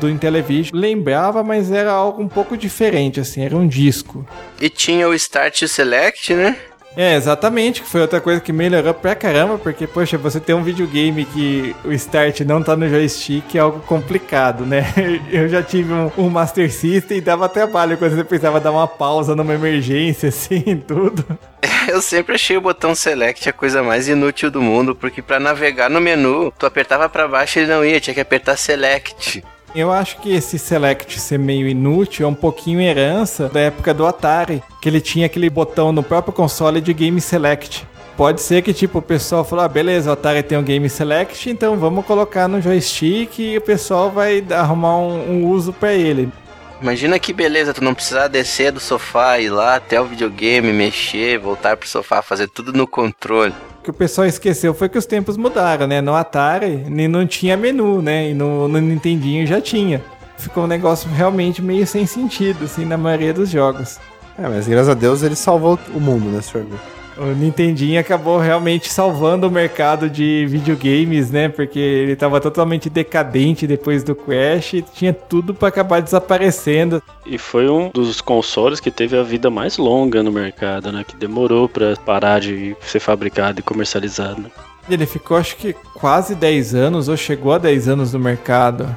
[SPEAKER 2] do Intellivision lembrava, mas era algo um pouco diferente, assim, era um disco.
[SPEAKER 4] E tinha o Start Select, né?
[SPEAKER 2] É, exatamente, que foi outra coisa que melhorou pra caramba, porque, poxa, você tem um videogame que o start não tá no joystick é algo complicado, né? [laughs] Eu já tive um, um Master System e dava trabalho quando você precisava dar uma pausa numa emergência, [laughs] assim, tudo. [laughs]
[SPEAKER 4] Eu sempre achei o botão Select a coisa mais inútil do mundo, porque para navegar no menu, tu apertava para baixo e ele não ia, tinha que apertar Select.
[SPEAKER 2] Eu acho que esse Select ser meio inútil é um pouquinho herança da época do Atari, que ele tinha aquele botão no próprio console de Game Select. Pode ser que tipo o pessoal falou, ah, beleza, o Atari tem um Game Select, então vamos colocar no joystick e o pessoal vai arrumar um, um uso para ele.
[SPEAKER 4] Imagina que beleza, tu não precisar descer do sofá, ir lá até o videogame, mexer, voltar pro sofá, fazer tudo no controle
[SPEAKER 2] que o pessoal esqueceu foi que os tempos mudaram, né? No Atari não tinha menu, né? E no, no Nintendinho já tinha. Ficou um negócio realmente meio sem sentido, assim, na maioria dos jogos.
[SPEAKER 6] É, mas graças a Deus ele salvou o mundo, né, senhor?
[SPEAKER 2] O Nintendinho acabou realmente salvando o mercado de videogames, né? Porque ele estava totalmente decadente depois do Crash e tinha tudo para acabar desaparecendo.
[SPEAKER 5] E foi um dos consoles que teve a vida mais longa no mercado, né? Que demorou para parar de ser fabricado e comercializado. Né?
[SPEAKER 2] Ele ficou acho que quase 10 anos ou chegou a 10 anos no mercado.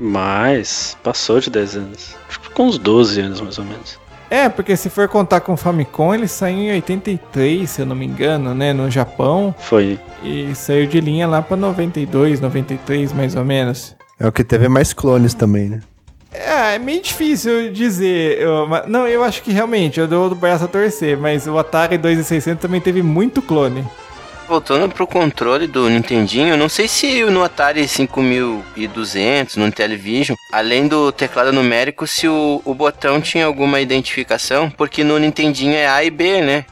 [SPEAKER 5] Mas passou de 10 anos. Acho que ficou uns 12 anos mais ou menos.
[SPEAKER 2] É, porque se for contar com o Famicom, ele saiu em 83, se eu não me engano, né, no Japão.
[SPEAKER 5] Foi.
[SPEAKER 2] E saiu de linha lá pra 92, 93, mais ou menos.
[SPEAKER 6] É o que teve mais clones também, né?
[SPEAKER 2] É, é meio difícil dizer. Eu, não, eu acho que realmente, eu dou o braço a torcer, mas o Atari 2600 também teve muito clone.
[SPEAKER 4] Voltando pro controle do Nintendinho, não sei se no Atari 5200, no Intellivision, além do teclado numérico, se o, o botão tinha alguma identificação, porque no Nintendinho é A e B, né?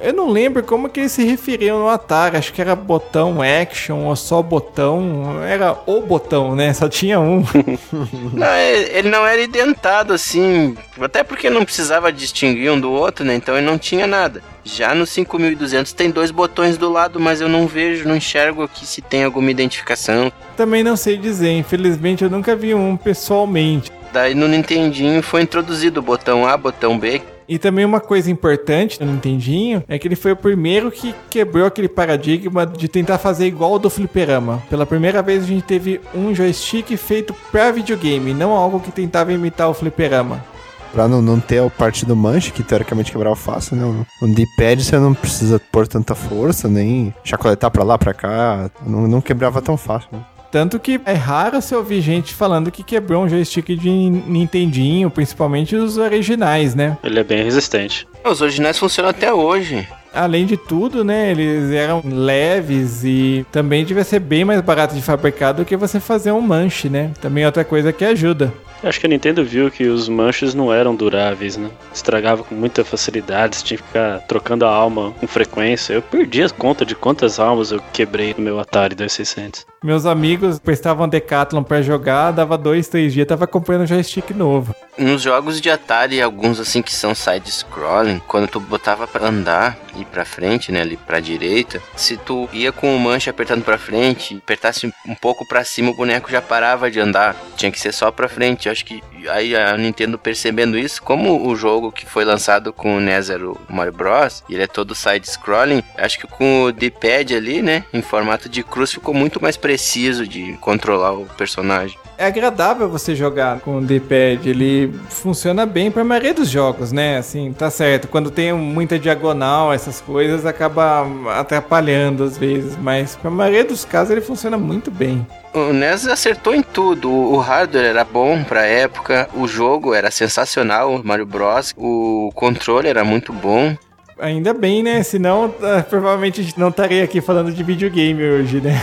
[SPEAKER 2] Eu não lembro como que eles se referiam no Atari. Acho que era botão action ou só botão. Era o botão, né? Só tinha um. [laughs]
[SPEAKER 4] não, ele não era identado assim. Até porque não precisava distinguir um do outro, né? Então ele não tinha nada. Já no 5200 tem dois botões do lado, mas eu não vejo, não enxergo aqui se tem alguma identificação.
[SPEAKER 2] Também não sei dizer. Infelizmente eu nunca vi um pessoalmente.
[SPEAKER 4] Daí no Nintendinho foi introduzido o botão A, botão B,
[SPEAKER 2] e também uma coisa importante no Nintendinho é que ele foi o primeiro que quebrou aquele paradigma de tentar fazer igual ao do fliperama. Pela primeira vez a gente teve um joystick feito para videogame, não algo que tentava imitar o fliperama.
[SPEAKER 6] Pra não, não ter a parte do manche, que teoricamente quebrava fácil, né? No D-pad você não precisa pôr tanta força, nem chacoletar pra lá, pra cá. Não, não quebrava tão fácil, né?
[SPEAKER 2] Tanto que é raro você ouvir gente falando que quebrou um joystick de Nintendinho, principalmente os originais, né?
[SPEAKER 5] Ele é bem resistente.
[SPEAKER 4] Os originais funcionam até hoje.
[SPEAKER 2] Além de tudo, né, eles eram leves e também devia ser bem mais barato de fabricar do que você fazer um manche, né? Também é outra coisa que ajuda.
[SPEAKER 5] Acho que a Nintendo viu que os manches não eram duráveis, né? Estragava com muita facilidade, tinha que ficar trocando a alma com frequência. Eu perdi a conta de quantas almas eu quebrei no meu Atari 2600.
[SPEAKER 2] Meus amigos prestavam Decathlon pra jogar, dava dois, três dias, tava comprando um joystick novo.
[SPEAKER 4] Nos jogos de Atari, alguns assim que são side-scrolling, quando tu botava pra andar e pra frente, né, ali pra direita, se tu ia com o manche apertando pra frente, apertasse um pouco pra cima, o boneco já parava de andar. Tinha que ser só pra frente. Eu acho que aí a Nintendo percebendo isso, como o jogo que foi lançado com o NES o Mario Bros, ele é todo side-scrolling, acho que com o D-pad ali, né, em formato de cruz, ficou muito mais preciso de controlar o personagem.
[SPEAKER 2] É agradável você jogar com o D-pad, ele funciona bem pra maioria dos jogos, né? Assim, tá certo. Quando tem muita diagonal, essas coisas acaba atrapalhando às vezes, mas pra maioria dos casos ele funciona muito bem.
[SPEAKER 4] O NES acertou em tudo. O hardware era bom pra época, o jogo era sensacional, o Mario Bros. O controle era muito bom.
[SPEAKER 2] Ainda bem, né? Senão, ah, provavelmente a gente não estaria aqui falando de videogame hoje, né?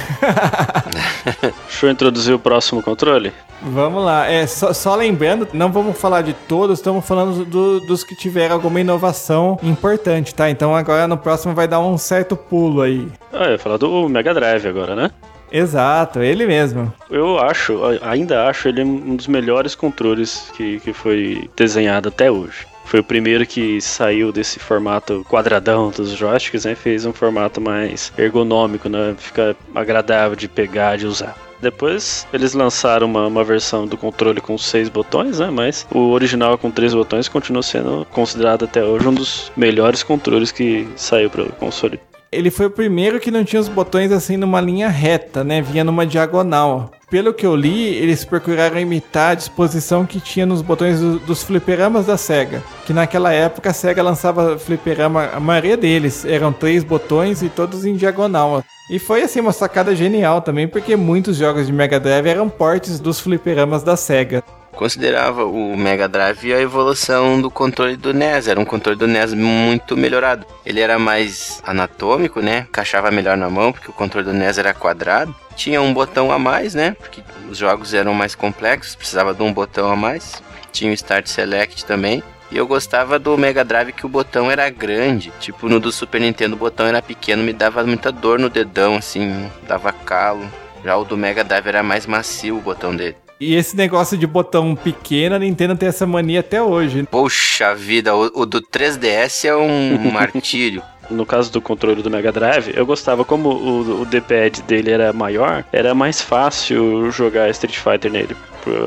[SPEAKER 2] [laughs]
[SPEAKER 5] Deixa eu introduzir o próximo controle.
[SPEAKER 2] Vamos lá. É, só, só lembrando, não vamos falar de todos, estamos falando do- dos que tiveram alguma inovação importante, tá? Então agora no próximo vai dar um certo pulo aí.
[SPEAKER 5] Ah, eu ia falar do Mega Drive agora, né?
[SPEAKER 2] Exato, ele mesmo.
[SPEAKER 5] Eu acho, ainda acho ele um dos melhores controles que, que foi desenhado até hoje. Foi o primeiro que saiu desse formato quadradão dos joysticks, né? Fez um formato mais ergonômico, né? Fica agradável de pegar, de usar. Depois eles lançaram uma, uma versão do controle com seis botões, né? Mas o original com três botões continua sendo considerado até hoje um dos melhores controles que saiu para o console.
[SPEAKER 2] Ele foi o primeiro que não tinha os botões assim numa linha reta, né? Vinha numa diagonal. Pelo que eu li, eles procuraram imitar a disposição que tinha nos botões do- dos fliperamas da SEGA. Que naquela época a SEGA lançava fliperama, a maioria deles eram três botões e todos em diagonal. E foi assim uma sacada genial também, porque muitos jogos de Mega Drive eram portes dos fliperamas da SEGA.
[SPEAKER 4] Considerava o Mega Drive a evolução do controle do NES. Era um controle do NES muito melhorado. Ele era mais anatômico, né? Encaixava melhor na mão, porque o controle do NES era quadrado. Tinha um botão a mais, né? Porque os jogos eram mais complexos, precisava de um botão a mais. Tinha o Start Select também. E eu gostava do Mega Drive que o botão era grande. Tipo, no do Super Nintendo o botão era pequeno, me dava muita dor no dedão, assim, dava calo. Já o do Mega Drive era mais macio o botão dele.
[SPEAKER 2] E esse negócio de botão pequeno, a Nintendo tem essa mania até hoje.
[SPEAKER 4] Poxa vida, o, o do 3DS é um [laughs] martírio.
[SPEAKER 5] No caso do controle do Mega Drive, eu gostava como o, o D-pad dele era maior, era mais fácil jogar Street Fighter nele.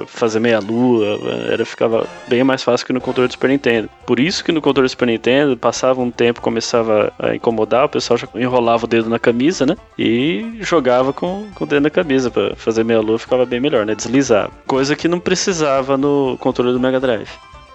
[SPEAKER 5] Fazer meia lua, era ficava bem mais fácil que no controle do Super Nintendo. Por isso que no controle do Super Nintendo passava um tempo, começava a incomodar, o pessoal já enrolava o dedo na camisa, né? E jogava com, com o dedo na camisa pra fazer meia lua, ficava bem melhor, né? Deslizava. Coisa que não precisava no controle do Mega Drive.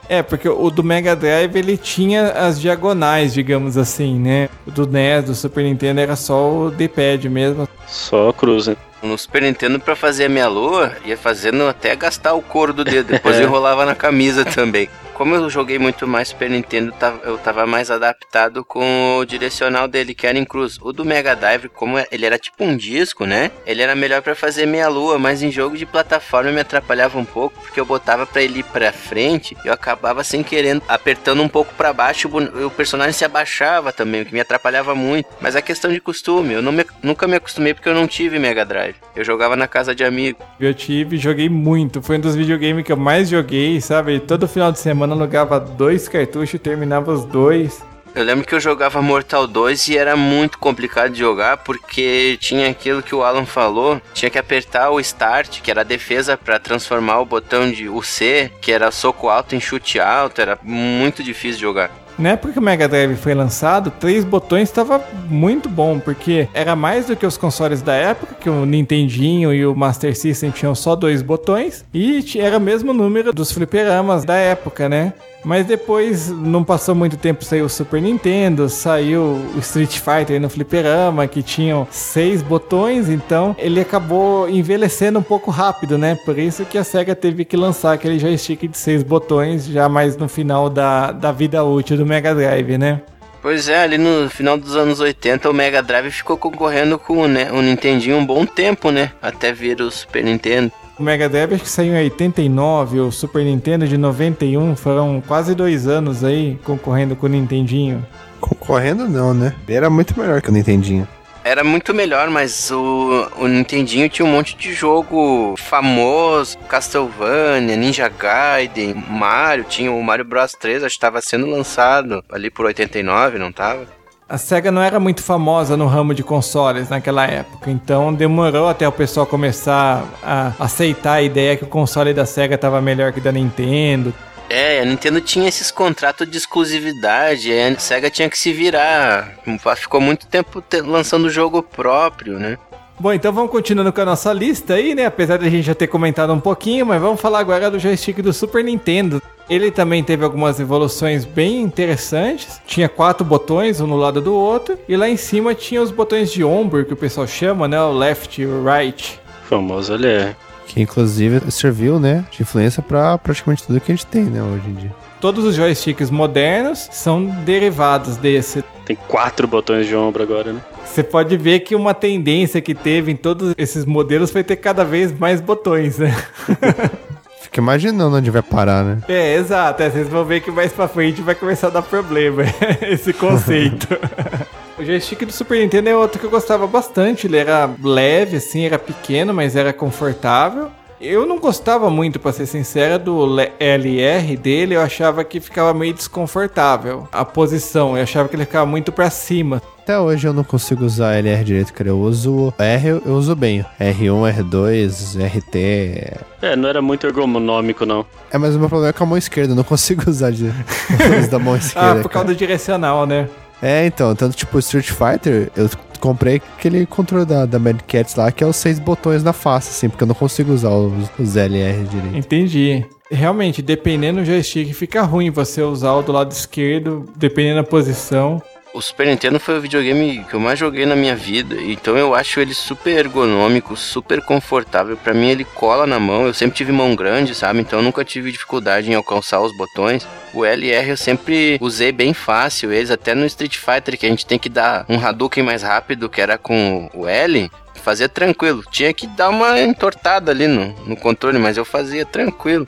[SPEAKER 2] É, porque o do Mega Drive ele tinha as diagonais, digamos assim, né? O do NES, do Super Nintendo era só o D-pad mesmo.
[SPEAKER 5] Só cruz, né?
[SPEAKER 4] No Super Nintendo, pra fazer a minha lua, ia fazendo até gastar o couro do dedo. Depois [laughs] eu enrolava na camisa também. Como eu joguei muito mais Super Nintendo, tava- eu tava mais adaptado com o direcional dele, que era em cruz. O do Mega Drive, como é- ele era tipo um disco, né? Ele era melhor pra fazer meia lua, mas em jogo de plataforma me atrapalhava um pouco, porque eu botava pra ele ir pra frente e eu acabava sem querendo apertando um pouco pra baixo, o personagem se abaixava também, o que me atrapalhava muito. Mas é questão de costume, eu me- nunca me acostumei porque eu não tive Mega Drive. Eu jogava na casa de amigo.
[SPEAKER 2] Eu tive, joguei muito. Foi um dos videogames que eu mais joguei, sabe? Todo final de semana eu alugava dois cartuchos e terminava os dois.
[SPEAKER 4] Eu lembro que eu jogava Mortal 2 e era muito complicado de jogar porque tinha aquilo que o Alan falou, tinha que apertar o start, que era a defesa pra transformar o botão de o C, que era soco alto em chute alto, era muito difícil de jogar.
[SPEAKER 2] Na época que o Mega Drive foi lançado, três botões estava muito bom, porque era mais do que os consoles da época, que o Nintendinho e o Master System tinham só dois botões, e era o mesmo número dos fliperamas da época, né? Mas depois, não passou muito tempo, saiu o Super Nintendo, saiu o Street Fighter no fliperama, que tinham seis botões, então ele acabou envelhecendo um pouco rápido, né? Por isso que a SEGA teve que lançar aquele joystick de seis botões, já mais no final da, da vida útil do Mega Drive, né?
[SPEAKER 4] Pois é, ali no final dos anos 80 o Mega Drive ficou concorrendo com né, o Nintendinho um bom tempo, né? Até vir o Super Nintendo.
[SPEAKER 2] O Mega Drive acho que saiu em 89, o Super Nintendo de 91, foram quase dois anos aí concorrendo com o Nintendinho.
[SPEAKER 6] Concorrendo não, né? Era muito melhor que o Nintendinho.
[SPEAKER 4] Era muito melhor, mas o, o Nintendinho tinha um monte de jogo famoso, Castlevania, Ninja Gaiden, Mario, tinha o Mario Bros 3, acho que estava sendo lançado ali por 89, não tava?
[SPEAKER 2] A SEGA não era muito famosa no ramo de consoles naquela época, então demorou até o pessoal começar a aceitar a ideia que o console da SEGA estava melhor que o da Nintendo.
[SPEAKER 4] É, a Nintendo tinha esses contratos de exclusividade, a SEGA tinha que se virar. Ficou muito tempo te- lançando jogo próprio, né?
[SPEAKER 2] Bom, então vamos continuando com a nossa lista aí, né? Apesar de a gente já ter comentado um pouquinho, mas vamos falar agora do joystick do Super Nintendo. Ele também teve algumas evoluções bem interessantes. Tinha quatro botões, um no lado do outro. E lá em cima tinha os botões de ombro, que o pessoal chama, né? O left e o right.
[SPEAKER 5] Famoso LR.
[SPEAKER 6] Que inclusive serviu, né, de influência pra praticamente tudo que a gente tem, né, hoje em dia.
[SPEAKER 2] Todos os joysticks modernos são derivados desse.
[SPEAKER 5] Tem quatro botões de ombro agora, né?
[SPEAKER 2] Você pode ver que uma tendência que teve em todos esses modelos foi ter cada vez mais botões, né? [laughs]
[SPEAKER 6] Fica imaginando onde vai parar, né?
[SPEAKER 2] É, exato. É, vocês vão ver que mais pra frente vai começar a dar problema [laughs] esse conceito. [laughs] o joystick do Super Nintendo é outro que eu gostava bastante. Ele era leve, assim, era pequeno, mas era confortável. Eu não gostava muito, pra ser sincera, do L- LR dele. Eu achava que ficava meio desconfortável a posição. Eu achava que ele ficava muito pra cima.
[SPEAKER 6] Até hoje eu não consigo usar LR direito, cara. Eu uso R, eu uso bem. R1, R2, RT.
[SPEAKER 5] É, não era muito ergonômico, não.
[SPEAKER 6] É, mas o meu problema é com a mão esquerda. Eu não consigo [laughs] usar de... [laughs] da mão esquerda.
[SPEAKER 2] Ah, por causa
[SPEAKER 6] cara.
[SPEAKER 2] do direcional, né?
[SPEAKER 6] É, então, tanto tipo Street Fighter, eu comprei aquele controle da, da Mad Cats lá, que é os seis botões na face, assim, porque eu não consigo usar os, os LR direito.
[SPEAKER 2] Entendi. Realmente, dependendo do joystick, fica ruim você usar o do lado esquerdo, dependendo da posição.
[SPEAKER 4] O Super Nintendo foi o videogame que eu mais joguei na minha vida, então eu acho ele super ergonômico, super confortável. Pra mim ele cola na mão, eu sempre tive mão grande, sabe? Então eu nunca tive dificuldade em alcançar os botões. O LR eu sempre usei bem fácil eles, até no Street Fighter que a gente tem que dar um Hadouken mais rápido, que era com o L, fazia tranquilo. Tinha que dar uma entortada ali no, no controle, mas eu fazia tranquilo.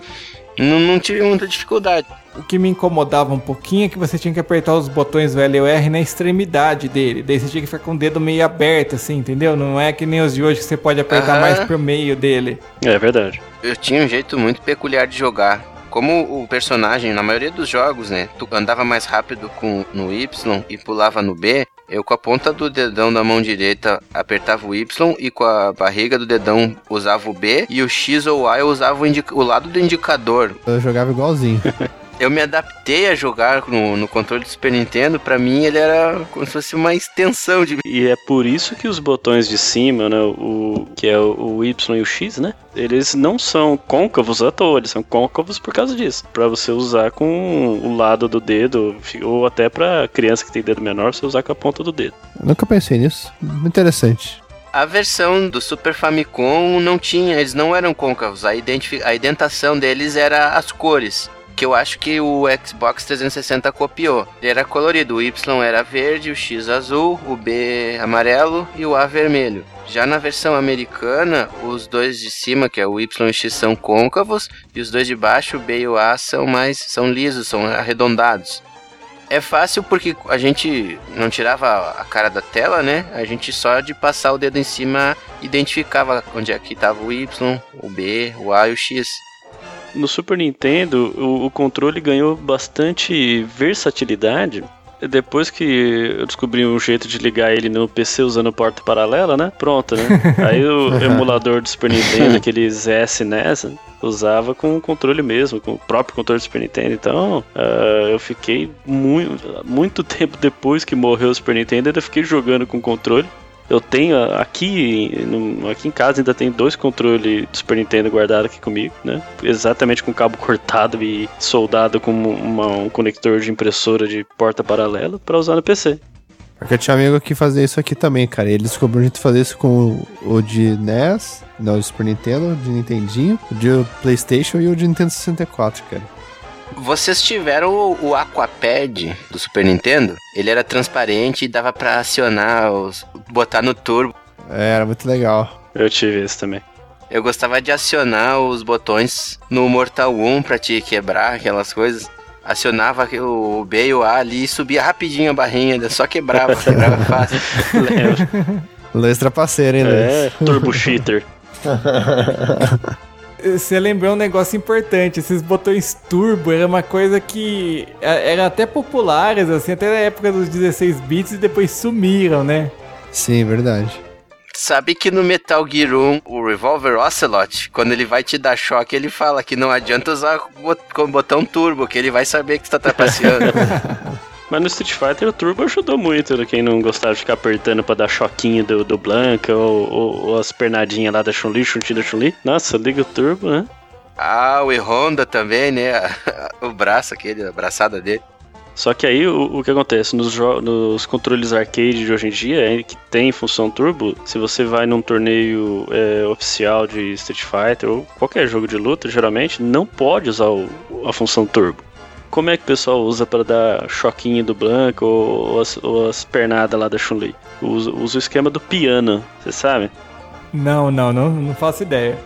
[SPEAKER 4] Não tive muita dificuldade.
[SPEAKER 2] O que me incomodava um pouquinho é que você tinha que apertar os botões do L e R na extremidade dele. Daí você tinha que ficar com o dedo meio aberto, assim, entendeu? Não é que nem os de hoje que você pode apertar
[SPEAKER 4] Aham.
[SPEAKER 2] mais pro meio dele.
[SPEAKER 5] É verdade.
[SPEAKER 4] eu tinha um jeito muito peculiar de jogar. Como o personagem, na maioria dos jogos, né, tu andava mais rápido com no Y e pulava no B, eu com a ponta do dedão da mão direita apertava o Y e com a barriga do dedão usava o B e o X ou A eu usava o, o lado do indicador.
[SPEAKER 6] Eu jogava igualzinho. [laughs]
[SPEAKER 4] Eu me adaptei a jogar no, no controle do Super Nintendo, pra mim ele era como se fosse uma extensão de
[SPEAKER 5] E é por isso que os botões de cima, né, o que é o, o Y e o X, né, eles não são côncavos à toa, eles são côncavos por causa disso, Pra você usar com o lado do dedo ou até pra criança que tem dedo menor, você usar com a ponta do dedo.
[SPEAKER 6] Eu nunca pensei nisso. Interessante.
[SPEAKER 4] A versão do Super Famicom não tinha, eles não eram côncavos. A, a identação deles era as cores. Que eu acho que o Xbox 360 copiou. Ele era colorido, o Y era verde, o X azul, o B amarelo e o A vermelho. Já na versão americana, os dois de cima, que é o Y e o X, são côncavos, e os dois de baixo, o B e o A, são mais são lisos, são arredondados. É fácil porque a gente não tirava a cara da tela, né? A gente só de passar o dedo em cima identificava onde é que estava o Y, o B, o A e o X.
[SPEAKER 5] No Super Nintendo, o, o controle ganhou bastante versatilidade. Depois que eu descobri um jeito de ligar ele no PC usando porta paralela, né? Pronto, né? [laughs] Aí o emulador do Super Nintendo, aqueles SNES, usava com o controle mesmo, com o próprio controle do Super Nintendo. Então, ah, eu fiquei muito, muito tempo depois que morreu o Super Nintendo, ainda fiquei jogando com o controle. Eu tenho aqui, no- aqui em casa ainda tem dois controles do Super Nintendo guardados aqui comigo, né? Exatamente com cabo [laughs] cortado e soldado com uma- um conector de impressora de porta paralela para usar no PC.
[SPEAKER 6] Porque eu tinha um amigo que fazia isso aqui também, cara. Ele descobriu jeito de fazer isso com o, de NES, não, o de Super Nintendo, de Nintendinho, de PlayStation e o de Nintendo 64, cara.
[SPEAKER 4] Vocês tiveram o, o Aquapad do Super Nintendo? Ele era transparente e dava pra acionar, os, botar no turbo.
[SPEAKER 6] É, era muito legal.
[SPEAKER 5] Eu tive esse também.
[SPEAKER 4] Eu gostava de acionar os botões no Mortal 1 pra te quebrar aquelas coisas. acionava o B e o A ali e subia rapidinho a barrinha, só quebrava, [laughs] quebrava fácil.
[SPEAKER 5] Lembra?
[SPEAKER 6] Luiz trapaceiro, hein, Luiz?
[SPEAKER 5] É, Turbo Cheater. [laughs]
[SPEAKER 2] Você lembrou um negócio importante, esses botões turbo era uma coisa que é, era até populares, assim, até na época dos 16 bits e depois sumiram, né?
[SPEAKER 6] Sim, verdade.
[SPEAKER 4] Sabe que no Metal Gear 1, o Revolver Ocelot, quando ele vai te dar choque, ele fala que não adianta usar com o botão turbo, que ele vai saber que você tá trapaceando. [laughs]
[SPEAKER 5] Mas no Street Fighter o Turbo ajudou muito, né? quem não gostava de ficar apertando pra dar choquinho do, do Blanca ou, ou, ou as pernadinhas lá da Chun-Li, chuntinho da Chun-Li. Nossa, liga o Turbo, né?
[SPEAKER 4] ah, o E-Honda também, né? [laughs] o braço aquele, a braçada dele.
[SPEAKER 5] Só que aí o, o que acontece nos, nos controles arcade de hoje em dia é que tem função turbo. Se você vai num torneio é, oficial de Street Fighter ou qualquer jogo de luta, geralmente não pode usar o- a função turbo. Como é que o pessoal usa para dar choquinho do Blanco ou, ou as, ou as pernadas lá da Chun-Li? Usa, usa o esquema do piano, você sabe?
[SPEAKER 2] Não, não, não, não faço ideia.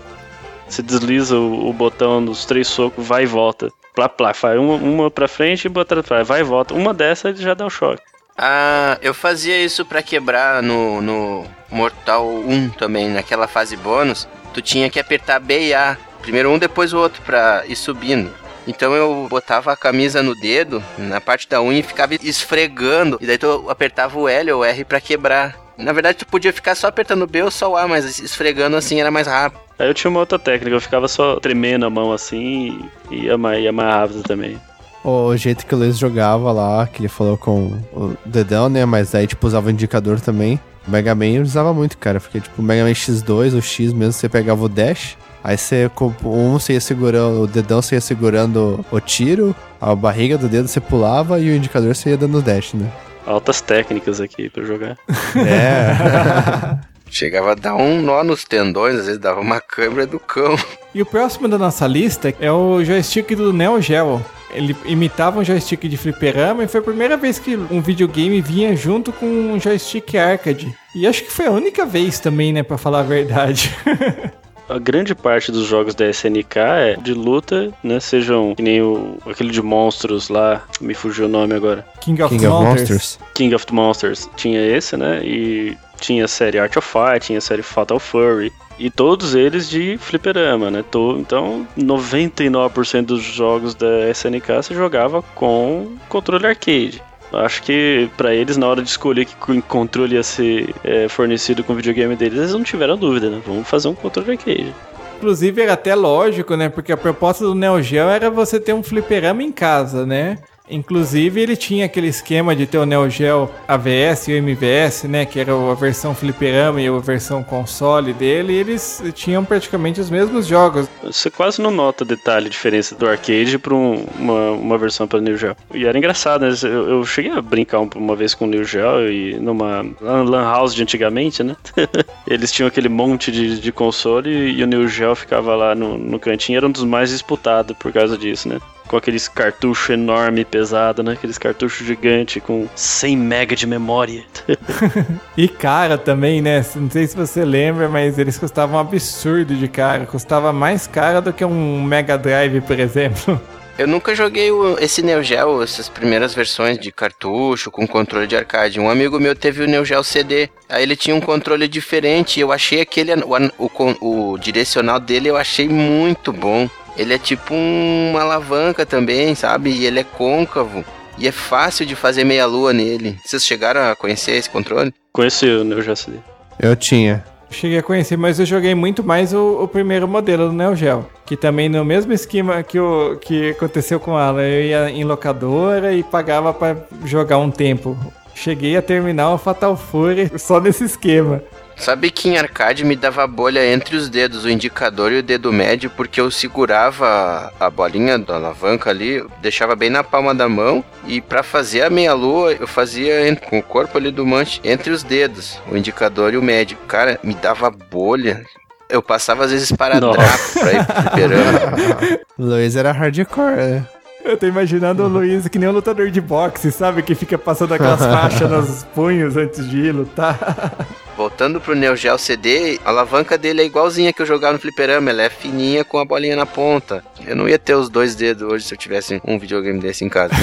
[SPEAKER 5] Você desliza o, o botão dos três socos, vai e volta. Plá, plá, faz uma, uma pra frente e bota pra trás, vai e volta. Uma dessas já dá o choque.
[SPEAKER 4] Ah, eu fazia isso pra quebrar no, no Mortal 1 também, naquela fase bônus. Tu tinha que apertar B e A. Primeiro um, depois o outro pra ir subindo. Então eu botava a camisa no dedo, na parte da unha, e ficava esfregando. E daí tu apertava o L ou R pra quebrar. Na verdade, tu podia ficar só apertando o B ou só o A, mas esfregando assim era mais rápido.
[SPEAKER 5] Aí eu tinha uma outra técnica, eu ficava só tremendo a mão assim e ia mais, ia mais rápido também.
[SPEAKER 6] O jeito que o Luiz jogava lá, que ele falou com o dedão, né? Mas aí, tipo, usava o indicador também. O Mega Man eu usava muito, cara. Porque, tipo, o Mega Man X2, o X mesmo, você pegava o dash. Aí você, um você ia segurando, o dedão você ia segurando o tiro, a barriga do dedo você pulava e o indicador você ia dando dash, né?
[SPEAKER 5] Altas técnicas aqui pra jogar.
[SPEAKER 6] É. [laughs]
[SPEAKER 4] Chegava a dar um nó nos tendões, às vezes dava uma câmera do cão.
[SPEAKER 2] E o próximo da nossa lista é o joystick do Neo Geo. Ele imitava um joystick de fliperama e foi a primeira vez que um videogame vinha junto com um joystick arcade. E acho que foi a única vez também, né, pra falar a verdade. [laughs]
[SPEAKER 5] A grande parte dos jogos da SNK é de luta, né? Sejam que nem o, aquele de monstros lá, me fugiu o nome agora.
[SPEAKER 2] King of
[SPEAKER 6] King of
[SPEAKER 2] Monsters.
[SPEAKER 6] Monsters.
[SPEAKER 5] King of the Monsters tinha esse, né? E tinha a série Art of Fight, tinha a série Fatal Fury. E todos eles de fliperama, né? Então, 99% dos jogos da SNK se jogava com controle arcade. Acho que pra eles, na hora de escolher que co- controle ia ser é, fornecido com o videogame deles, eles não tiveram dúvida, né? Vamos fazer um controle arcade.
[SPEAKER 2] Inclusive era até lógico, né? Porque a proposta do Neo Geo era você ter um fliperama em casa, né? Inclusive ele tinha aquele esquema de ter o Neo Geo AVS e o MVS, né? Que era a versão fliperama e a versão console dele. E eles tinham praticamente os mesmos jogos.
[SPEAKER 5] Você quase não nota detalhe, diferença do arcade para uma, uma versão para Neo Geo. E era engraçado, né? Eu, eu cheguei a brincar um- uma vez com o Neo Geo e numa lan house de antigamente, né? [laughs] Eles tinham aquele monte de, de console e o Neo Geo ficava lá no, no cantinho, era um dos mais disputados por causa disso, né? Com aqueles cartuchos enorme e pesado, né? Aqueles cartuchos gigantes com 100 MB de memória. [laughs]
[SPEAKER 2] E cara também, né? Não sei se você lembra, mas eles custavam um absurdo de cara. Custava mais cara do que um Mega Drive, por exemplo.
[SPEAKER 4] Eu nunca joguei o- esse Neo Geo, essas primeiras versões de cartucho com controle de arcade. Um amigo meu teve o Neo Geo CD. Aí ele tinha um controle diferente. e Eu achei aquele o, o, o direcional dele eu achei muito bom. Ele é tipo um- uma alavanca também, sabe? E ele é côncavo. E é fácil de fazer meia lua nele. Vocês chegaram a conhecer esse controle?
[SPEAKER 5] Conheci o Neo Geo CD.
[SPEAKER 6] Eu tinha.
[SPEAKER 2] Cheguei a conhecer, mas eu joguei muito mais o, o primeiro modelo do Neo Geo. Que também no mesmo esquema que, o, que aconteceu com ela. Eu ia em locadora e pagava pra jogar um tempo. Cheguei a terminar o Fatal Fury só nesse esquema.
[SPEAKER 4] Sabe que em arcade me dava bolha entre os dedos, o indicador e o dedo médio, porque eu segurava a bolinha da alavanca ali, deixava bem na palma da mão, e pra fazer a meia-lua eu fazia com o corpo ali do manche entre os dedos, o indicador e o médio. Cara, me dava bolha. Eu passava às vezes para drapo pra ir pro [laughs]
[SPEAKER 6] Luiz era hardcore, né?
[SPEAKER 2] Eu tô imaginando o Luiz que nem um lutador de boxe, sabe? Que fica passando aquelas [laughs] faixas nos punhos antes de ir lutar. [laughs]
[SPEAKER 4] Voltando pro Neo Geo CD, a alavanca dele é igualzinha que eu jogava no fliperama, ela é fininha com a bolinha na ponta. Eu não ia ter os dois dedos hoje se eu tivesse um videogame desse em casa.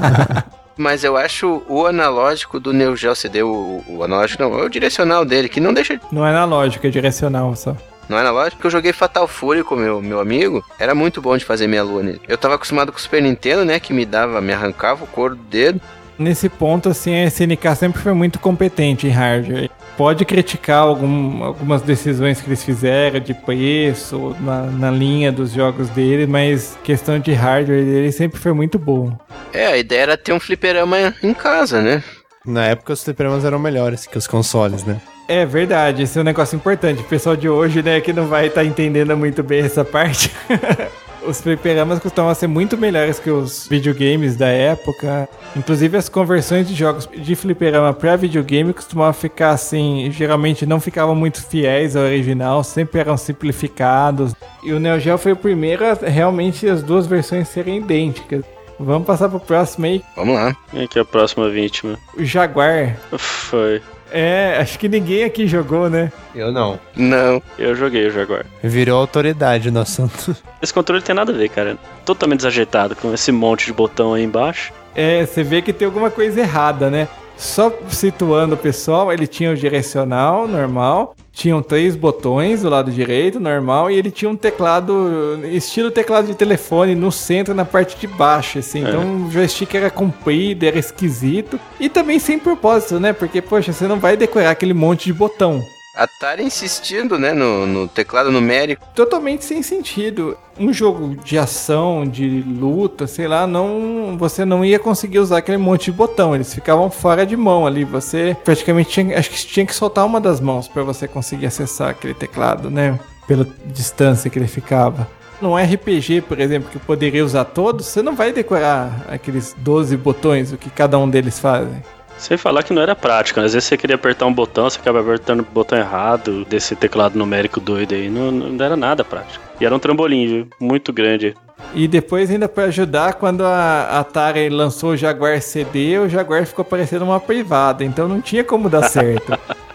[SPEAKER 4] [laughs] Mas eu acho o analógico do Neo Geo CD, o, o analógico não, é o direcional dele, que não deixa
[SPEAKER 2] Não é analógico, é direcional só.
[SPEAKER 4] Não é analógico? Porque eu joguei Fatal Fury com meu, meu amigo. Era muito bom de fazer meia lua nele. Eu tava acostumado com o Super Nintendo, né? Que me dava, me arrancava o couro do dedo.
[SPEAKER 2] Nesse ponto, assim, a SNK sempre foi muito competente em hardware. Pode criticar algum, algumas decisões que eles fizeram de preço na, na linha dos jogos dele, mas questão de hardware dele sempre foi muito bom.
[SPEAKER 4] É, a ideia era ter um fliperama em casa, né?
[SPEAKER 6] Na época os fliperamas eram melhores que os consoles, né?
[SPEAKER 2] É verdade, esse é um negócio importante. O pessoal de hoje, né, que não vai estar entendendo muito bem essa parte. [laughs] os fliperamas costumavam ser muito melhores que os videogames da época. Inclusive as conversões de jogos de fliperama para videogame costumavam ficar assim, geralmente não ficavam muito fiéis ao original, sempre eram simplificados. E o Neo Geo foi o primeiro a realmente as duas versões serem idênticas. Vamos passar pro próximo aí.
[SPEAKER 4] Vamos lá.
[SPEAKER 5] Quem é que é a próxima vítima?
[SPEAKER 2] O Jaguar.
[SPEAKER 5] Foi.
[SPEAKER 2] É, acho que ninguém aqui jogou, né?
[SPEAKER 3] Eu não.
[SPEAKER 4] Não.
[SPEAKER 5] Eu joguei o Jaguar.
[SPEAKER 6] Virou autoridade no assunto. [laughs]
[SPEAKER 5] Esse controle tem nada a ver, cara. Totalmente desajeitado, com esse monte de botão aí embaixo.
[SPEAKER 2] É, você vê que tem alguma coisa errada, né? Só situando o pessoal, ele tinha o direcional normal, tinham três botões do lado direito, normal, e ele tinha um teclado, estilo teclado de telefone, no centro, na parte de baixo, assim.
[SPEAKER 5] É.
[SPEAKER 2] Então o joystick era comprido, era esquisito. E também sem propósito, né? Porque, poxa, você não vai decorar aquele monte de botão.
[SPEAKER 4] Atari insistindo, né, no, no teclado numérico.
[SPEAKER 2] Totalmente sem sentido. Um jogo de ação, de luta, sei lá, não, você não ia conseguir usar aquele monte de botão. Eles ficavam fora de mão ali. Você praticamente tinha, acho que tinha que soltar uma das mãos para você conseguir acessar aquele teclado, né? Pela distância que ele ficava. Num RPG, por exemplo, que eu poderia usar todos, você não vai decorar aqueles 12 botões, o que cada um deles fazem.
[SPEAKER 5] Sem falar que não era prático, né? às vezes você queria apertar um botão, você acaba apertando o botão errado desse teclado numérico doido aí. Não, não era nada prático. E era um trambolim, viu? Muito grande.
[SPEAKER 2] E depois, ainda para ajudar, quando a Atari lançou o Jaguar CD, o Jaguar ficou parecendo uma privada, então não tinha como dar certo. [laughs]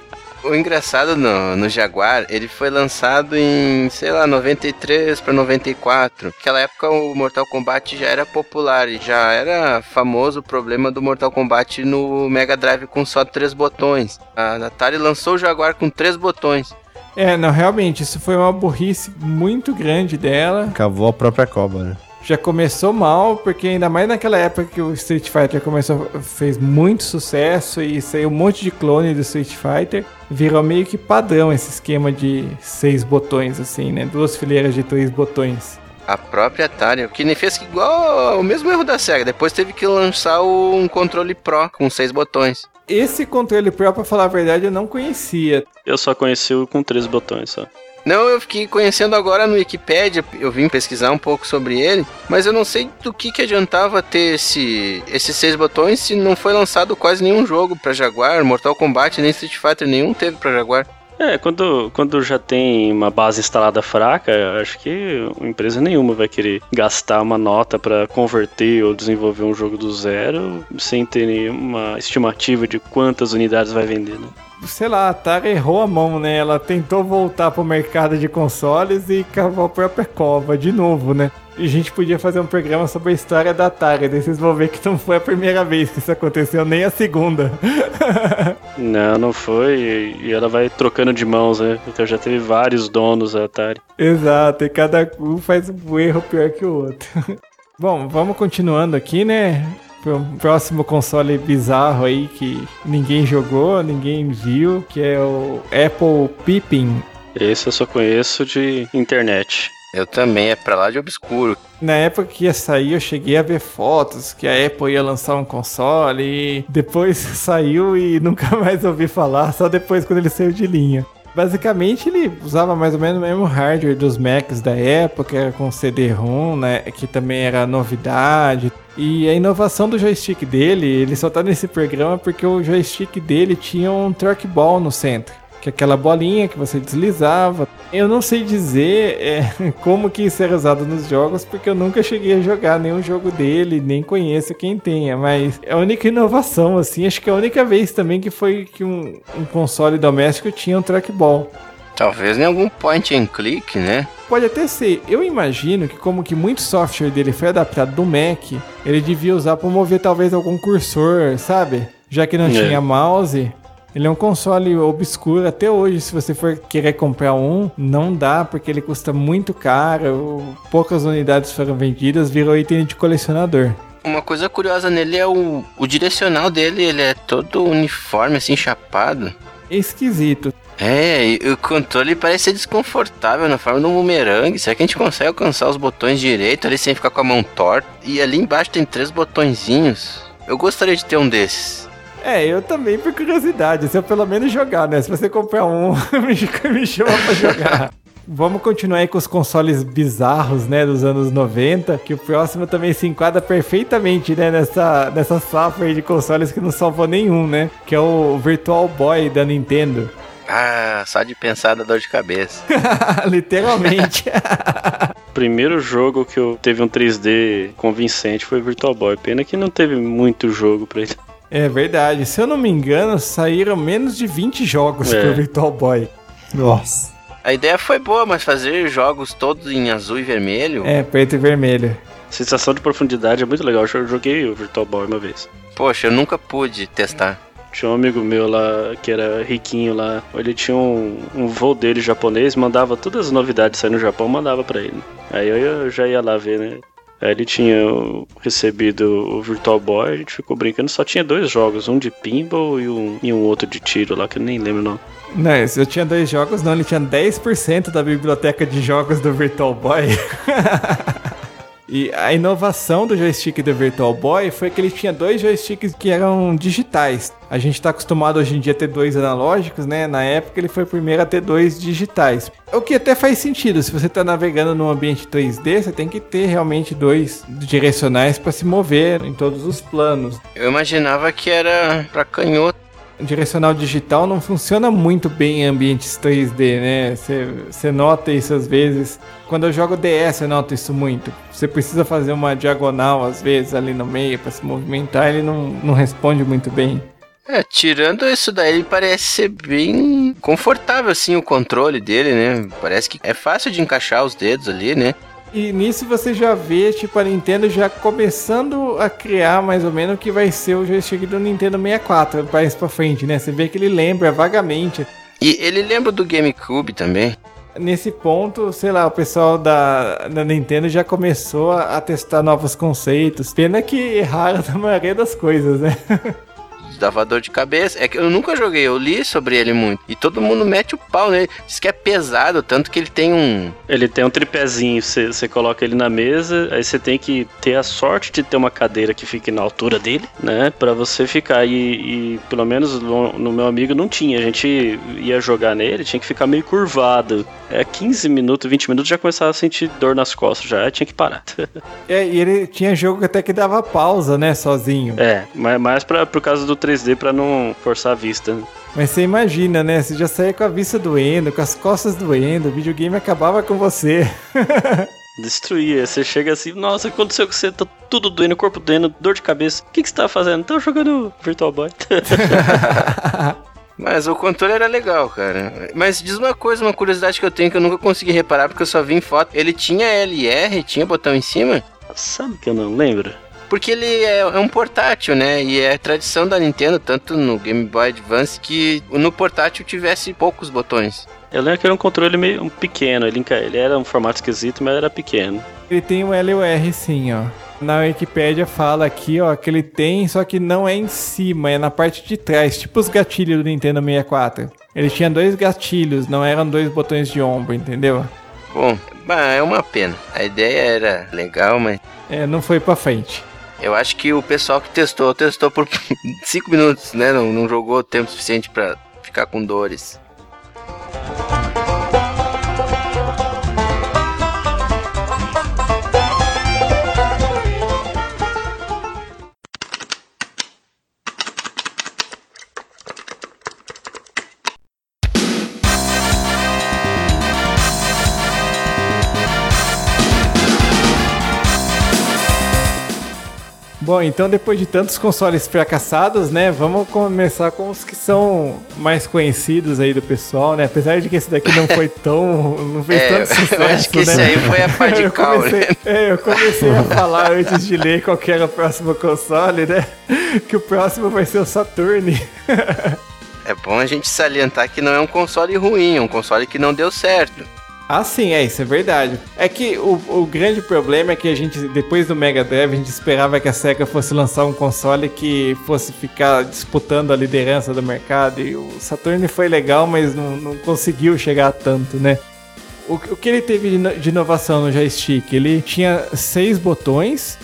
[SPEAKER 4] O engraçado no, no Jaguar, ele foi lançado em, sei lá, 93 para 94. Naquela época o Mortal Kombat já era popular e já era famoso o problema do Mortal Kombat no Mega Drive com só três botões. A Atari lançou o Jaguar com três botões.
[SPEAKER 2] é, não, realmente, isso foi uma burrice muito grande dela.
[SPEAKER 6] Cavou a própria cobra, né?
[SPEAKER 2] Já começou mal, porque ainda mais naquela época que o Street Fighter começou, fez muito sucesso e saiu um monte de clone do Street Fighter. Virou meio que padrão esse esquema de seis botões, assim, né? Duas fileiras de três botões.
[SPEAKER 4] A própria Atari, o que nem fez que igual o mesmo erro da SEGA. Depois teve que lançar um controle Pro com seis botões.
[SPEAKER 2] Esse controle Pro, pra falar a verdade, eu não conhecia.
[SPEAKER 5] Eu só conheci o com três botões só.
[SPEAKER 4] Não, eu fiquei conhecendo agora no Wikipedia, eu vim pesquisar um pouco sobre ele, mas eu não sei do que, que adiantava ter esse, esses seis botões se não foi lançado quase nenhum jogo pra Jaguar, Mortal Kombat, nem Street Fighter nenhum teve pra Jaguar.
[SPEAKER 5] É, quando, quando já tem uma base instalada fraca, acho que empresa nenhuma vai querer gastar uma nota para converter ou desenvolver um jogo do zero sem ter nenhuma estimativa de quantas unidades vai vender, né?
[SPEAKER 2] Sei lá, a Atari errou a mão, né? Ela tentou voltar pro mercado de consoles e cavou a própria cova de novo, né? E a gente podia fazer um programa sobre a história da Atari, daí vocês vão ver que não foi a primeira vez que isso aconteceu, nem a segunda. [laughs]
[SPEAKER 5] Não, não foi. E ela vai trocando de mãos, né? Então já teve vários donos a Atari.
[SPEAKER 2] Exato, e cada um faz um erro pior que o outro. [laughs] Bom, vamos continuando aqui, né? Pro próximo console bizarro aí que ninguém jogou, ninguém viu, que é o Apple Pippin.
[SPEAKER 5] Esse eu só conheço de internet.
[SPEAKER 4] Eu também, é pra lá de obscuro.
[SPEAKER 2] Na época que ia sair, eu cheguei a ver fotos que a Apple ia lançar um console e depois [laughs] saiu e nunca mais ouvi falar, só depois quando ele saiu de linha. Basicamente, ele usava mais ou menos o mesmo hardware dos Macs da época, era com CD-ROM, né, que também era novidade. E a inovação do joystick dele, ele só tá nesse programa porque o joystick dele tinha um trackball no centro. Que é aquela bolinha que você deslizava. Eu não sei dizer é, [laughs] como que isso era usado nos jogos, porque eu nunca cheguei a jogar nenhum jogo dele, nem conheço quem tenha, mas é a única inovação, assim, acho que é a única vez também que foi que um, um console doméstico tinha um trackball.
[SPEAKER 4] Talvez em algum point and click, né?
[SPEAKER 2] Pode até ser. Eu imagino que como que muito software dele foi adaptado do Mac, ele devia usar para mover talvez algum cursor, sabe? Já que não
[SPEAKER 5] É.
[SPEAKER 2] tinha mouse. Ele é um console obscuro até hoje. Se você for querer comprar um, não dá porque ele custa muito caro. Poucas unidades foram vendidas, virou item de colecionador.
[SPEAKER 4] Uma coisa curiosa nele é o, o direcional dele, ele é todo uniforme, assim, chapado.
[SPEAKER 2] É esquisito.
[SPEAKER 4] É, o controle parece ser desconfortável na forma de um bumerangue. Será que a gente consegue alcançar os botões direito ali sem ficar com a mão torta? E ali embaixo tem três botõezinhos. Eu gostaria de ter um desses.
[SPEAKER 2] É, eu também por curiosidade, se eu pelo menos jogar, né? Se você comprar um, [laughs] me chama pra jogar. Vamos continuar aí com os consoles bizarros, né, dos anos 90, que o próximo também se enquadra perfeitamente, né, nessa, nessa safra aí de consoles que não salvou nenhum, né, que é o Virtual Boy da Nintendo.
[SPEAKER 4] Ah, só de pensar da dor de cabeça. [laughs]
[SPEAKER 2] Literalmente.
[SPEAKER 5] O [laughs] primeiro jogo que eu teve um 3D convincente foi Virtual Boy. Pena que não teve muito jogo pra ele.
[SPEAKER 2] É verdade, se eu não me engano, saíram menos de 20 jogos
[SPEAKER 5] É.
[SPEAKER 2] pro Virtual Boy.
[SPEAKER 6] Nossa.
[SPEAKER 4] A ideia foi boa, mas fazer jogos todos em azul e vermelho,
[SPEAKER 2] É, preto e vermelho.
[SPEAKER 5] Sensação de profundidade é muito legal. Eu joguei o Virtual Boy uma vez.
[SPEAKER 4] poxa, eu nunca pude testar.
[SPEAKER 5] Tinha um amigo meu lá que era riquinho lá. Ele tinha um, um voo dele japonês, mandava todas as novidades saindo no Japão, mandava pra ele. Aí eu, eu já ia lá ver, né? Ele tinha recebido o Virtual Boy, a gente ficou brincando. Só tinha dois jogos, um de pinball e um, e um outro de tiro lá, que eu nem lembro não.
[SPEAKER 2] Não, eu tinha dois jogos, não, ele tinha 10% da biblioteca de jogos do Virtual Boy. [laughs] e a inovação do joystick do Virtual Boy foi que ele tinha dois joysticks que eram digitais. A gente tá acostumado hoje em dia a ter dois analógicos, né? Na época ele foi o primeiro a ter dois digitais. O que até faz sentido, se você tá navegando num ambiente 3D, você tem que ter realmente dois direcionais para se mover em todos os planos.
[SPEAKER 4] Eu imaginava que era pra canhoto.
[SPEAKER 2] Direcional digital não funciona muito bem em ambientes 3D, né? Você nota isso às vezes. Quando eu jogo DS, eu noto isso muito. Você precisa fazer uma diagonal às vezes ali no meio para se movimentar, ele não, não responde muito bem.
[SPEAKER 4] É, tirando isso daí, ele parece ser bem confortável, assim, o controle dele, né? Parece que é fácil de encaixar os dedos ali, né?
[SPEAKER 2] E nisso você já vê, tipo, a Nintendo já começando a criar mais ou menos o que vai ser o joystick do Nintendo 64, mais pra frente, né? Você vê que ele lembra vagamente
[SPEAKER 4] E ele lembra do GameCube também.
[SPEAKER 2] Nesse ponto, sei lá, o pessoal da, da Nintendo já começou a, a testar novos conceitos. Pena que erraram [laughs] na maioria das coisas, né? [laughs]
[SPEAKER 4] Dava dor de cabeça. É que eu nunca joguei, eu li sobre ele muito. E todo mundo mete o pau nele. Diz que é pesado, tanto que ele tem um.
[SPEAKER 5] Ele tem um tripézinho, você coloca ele na mesa, aí você tem que ter a sorte de ter uma cadeira que fique na altura dele, né? Pra você ficar. E, e pelo menos no, no meu amigo não tinha. A gente ia jogar nele, tinha que ficar meio curvado. É 15 minutos, 20 minutos já começava a sentir dor nas costas, já tinha que parar. [laughs]
[SPEAKER 2] É, e ele tinha jogo até que dava pausa, né, sozinho.
[SPEAKER 5] é, mas mais pra, por causa do 3D pra não forçar a vista. né?
[SPEAKER 2] Mas você imagina, né? Você já saía com a vista doendo, com as costas doendo, o videogame acabava com você. [laughs]
[SPEAKER 5] Destruía. Você chega assim, nossa, o que aconteceu com você? Tá tudo doendo, o corpo doendo, dor de cabeça. O que, que você tá fazendo? Tava jogando Virtual Boy. [laughs]
[SPEAKER 4] Mas o controle era legal, cara. Mas diz uma coisa, uma curiosidade que eu tenho que eu nunca consegui reparar porque eu só vi em foto. Ele tinha LR, tinha botão em cima?
[SPEAKER 5] Sabe que eu não lembro?
[SPEAKER 4] Porque ele é, é um portátil, né? E é tradição da Nintendo, tanto no Game Boy Advance, que no portátil tivesse poucos botões.
[SPEAKER 5] Eu lembro que era um controle meio um pequeno, ele, ele era um formato esquisito, mas era pequeno.
[SPEAKER 2] Ele tem o L e o R sim, ó. Na Wikipédia fala aqui, ó, que ele tem, só que não é em cima, é na parte de trás, tipo os gatilhos do Nintendo 64. Ele tinha dois gatilhos, não eram dois botões de ombro, entendeu?
[SPEAKER 4] Bom, bah, é uma pena. A ideia era legal, mas
[SPEAKER 2] É, não foi pra frente.
[SPEAKER 4] Eu acho que o pessoal que testou, testou por [laughs] 5 minutos, né? Não, não jogou tempo suficiente pra ficar com dores.
[SPEAKER 2] Bom, então depois de tantos consoles fracassados, né, vamos começar com os que são mais conhecidos aí do pessoal, né? Apesar de que esse daqui não foi tão, não fez
[SPEAKER 4] É,
[SPEAKER 2] tanto sucesso,
[SPEAKER 4] eu acho que
[SPEAKER 2] né?
[SPEAKER 4] esse aí foi a [laughs] pá de cal, né?
[SPEAKER 2] É, eu comecei a falar antes de ler qual que era o próximo console, né? Que o próximo vai ser o Saturn. [laughs]
[SPEAKER 4] É bom a gente salientar que não é um console ruim, é um console que não deu certo.
[SPEAKER 2] Ah, sim, é, isso é verdade. É que o, o grande problema é que a gente, depois do Mega Drive, a gente esperava que a SEGA fosse lançar um console que fosse ficar disputando a liderança do mercado. E o Saturn foi legal, mas não, não conseguiu chegar a tanto, né? O, o que ele teve de ino- de inovação no joystick? Ele tinha seis botões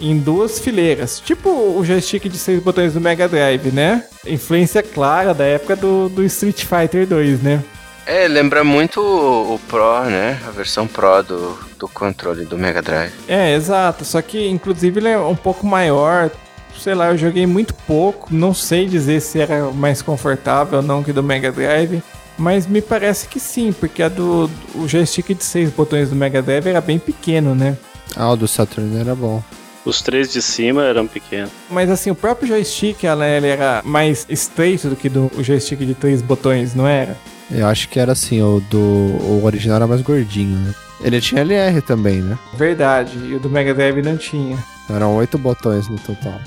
[SPEAKER 2] em duas fileiras. Tipo o joystick de seis botões do Mega Drive, né? Influência clara da época do, do Street Fighter 2, né?
[SPEAKER 4] É, lembra muito o, o Pro, né? A versão Pro do, do controle do Mega Drive.
[SPEAKER 2] É, exato. Só que, inclusive, ele é um pouco maior. Sei lá, eu joguei muito pouco. Não sei dizer se era mais confortável ou não que do Mega Drive. Mas me parece que sim, porque a do o joystick de seis botões do Mega Drive era bem pequeno, né?
[SPEAKER 6] Ah, o do Saturn era bom.
[SPEAKER 5] Os três de cima eram pequenos.
[SPEAKER 2] Mas assim, o próprio joystick ela, ele era mais estreito do que do o joystick de três botões, não era?
[SPEAKER 6] Eu acho que era assim, o do. O original era mais gordinho, né? Ele tinha LR também, né?
[SPEAKER 2] Verdade, e o do Mega Drive não tinha.
[SPEAKER 6] Eram oito botões no total.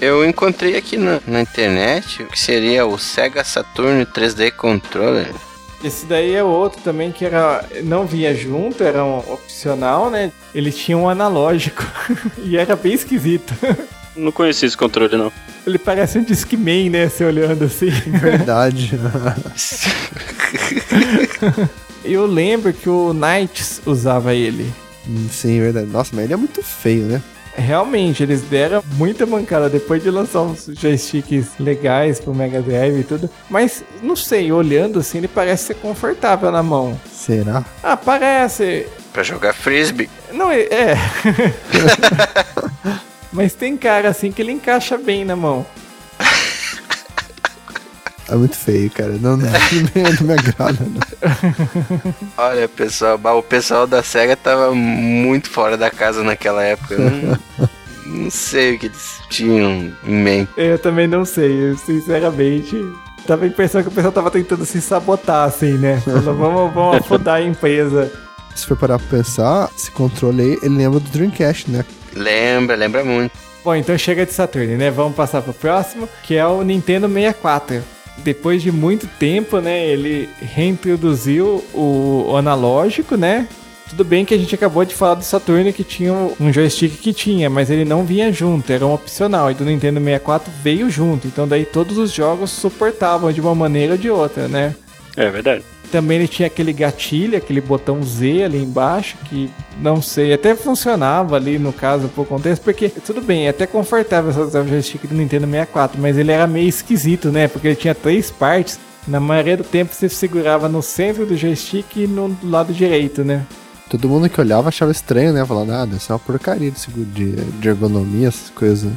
[SPEAKER 4] Eu encontrei aqui na, na internet o que seria o Sega Saturn 3D Controller.
[SPEAKER 2] Esse daí é outro também que era não vinha junto, era um opcional, né? Ele tinha um analógico [laughs] e era bem esquisito. [laughs]
[SPEAKER 5] Não conheci esse controle, não.
[SPEAKER 2] Ele parece um Discman, né? Se olhando assim.
[SPEAKER 6] Verdade. [laughs]
[SPEAKER 2] Eu lembro que o Knights usava ele.
[SPEAKER 6] Sim, verdade. Nossa, mas ele é muito feio, né?
[SPEAKER 2] Realmente, eles deram muita mancada depois de lançar uns joysticks legais pro Mega Drive e tudo. Mas, não sei, olhando assim, ele parece ser confortável na mão.
[SPEAKER 6] Será?
[SPEAKER 2] Ah, parece.
[SPEAKER 4] Pra jogar frisbee.
[SPEAKER 2] Não, é. [laughs] Mas tem cara assim que ele encaixa bem na mão.
[SPEAKER 6] É muito feio, cara. Não, não, [laughs] não me agrada, não.
[SPEAKER 4] Olha, pessoal, o pessoal da SEGA tava muito fora da casa naquela época. Não, não sei o que eles tinham em mente.
[SPEAKER 2] Eu também não sei, eu, sinceramente. Tava a impressão que o pessoal tava tentando se sabotar, assim, né? Falou, vamos, vamos afundar a empresa.
[SPEAKER 6] Se for parar pra pensar, esse controle aí, ele lembra do Dreamcast, né?
[SPEAKER 4] Lembra, lembra muito.
[SPEAKER 2] Bom, então chega de Saturn, né? Vamos passar pro próximo, que é o Nintendo 64. Depois de muito tempo, né, ele reintroduziu o, analógico, né? Tudo bem que a gente acabou de falar do Saturn que tinha um joystick que tinha, mas ele não vinha junto, era um opcional. E do Nintendo 64 veio junto, então daí todos os jogos suportavam de uma maneira ou de outra, né?
[SPEAKER 5] É verdade.
[SPEAKER 2] Também ele tinha aquele gatilho, aquele botão Z ali embaixo, que não sei, até funcionava ali no caso por contexto, porque tudo bem, é até confortável o joystick do Nintendo 64, mas ele era meio esquisito, né? Porque ele tinha três partes. Na maioria do tempo você segurava no centro do joystick e no do lado direito, né?
[SPEAKER 6] Todo mundo que olhava achava estranho, né? Falando, ah, deve ser uma porcaria de, de, de ergonomia, essas coisas.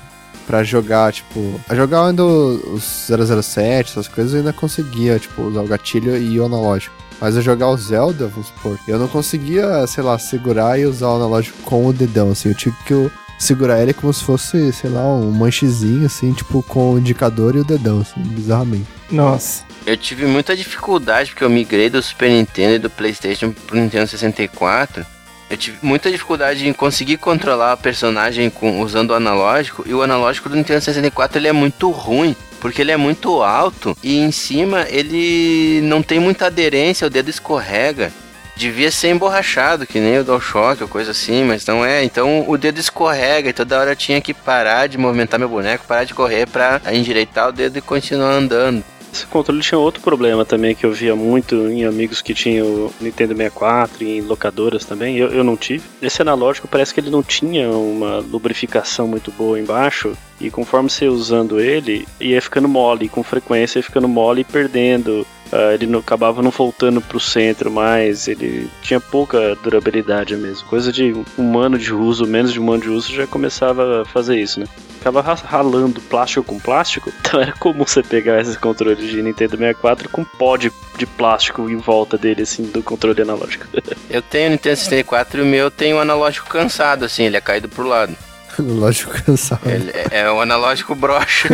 [SPEAKER 6] Pra jogar, tipo... A jogar ainda os 007, essas coisas, eu ainda conseguia, tipo, usar o gatilho e o analógico. Mas eu jogar o Zelda, vamos supor, eu não conseguia, sei lá, segurar e usar o analógico com o dedão, assim. Eu tive que eu segurar ele como se fosse, sei lá, um manchezinho, assim, tipo, com o indicador e o dedão, assim, bizarramente.
[SPEAKER 2] Nossa.
[SPEAKER 4] Eu tive muita dificuldade porque eu migrei do Super Nintendo e do PlayStation pro Nintendo 64. Eu tive muita dificuldade em conseguir controlar a personagem com, usando o analógico. E o analógico do Nintendo 64 ele é muito ruim. Porque ele é muito alto e em cima ele não tem muita aderência, o dedo escorrega. Devia ser emborrachado, que nem o DualShock ou coisa assim, mas não é. Então o dedo escorrega e toda hora eu tinha que parar de movimentar meu boneco, parar de correr pra endireitar o dedo e continuar andando.
[SPEAKER 5] Esse controle tinha outro problema também que eu via muito em amigos que tinham Nintendo 64 e em locadoras também. Eu, eu não tive. Esse analógico parece que ele não tinha uma lubrificação muito boa embaixo. E conforme você ia usando ele, ia ficando mole. Com frequência ia ficando mole e perdendo. Ah, ele não, acabava não voltando pro centro mais. Ele tinha pouca durabilidade mesmo. Coisa de um ano de uso, menos de um ano de uso, já começava a fazer isso, né? ficava ra- ralando plástico com plástico. [laughs] Então era comum você pegar esse controle de Nintendo 64 com pó de, de plástico em volta dele, assim, do controle analógico. [laughs]
[SPEAKER 4] Eu tenho Nintendo 64 e o meu tem um analógico cansado, assim, ele é caído pro lado. [laughs]
[SPEAKER 6] Analógico cansado.
[SPEAKER 4] Ele é o analógico brocha.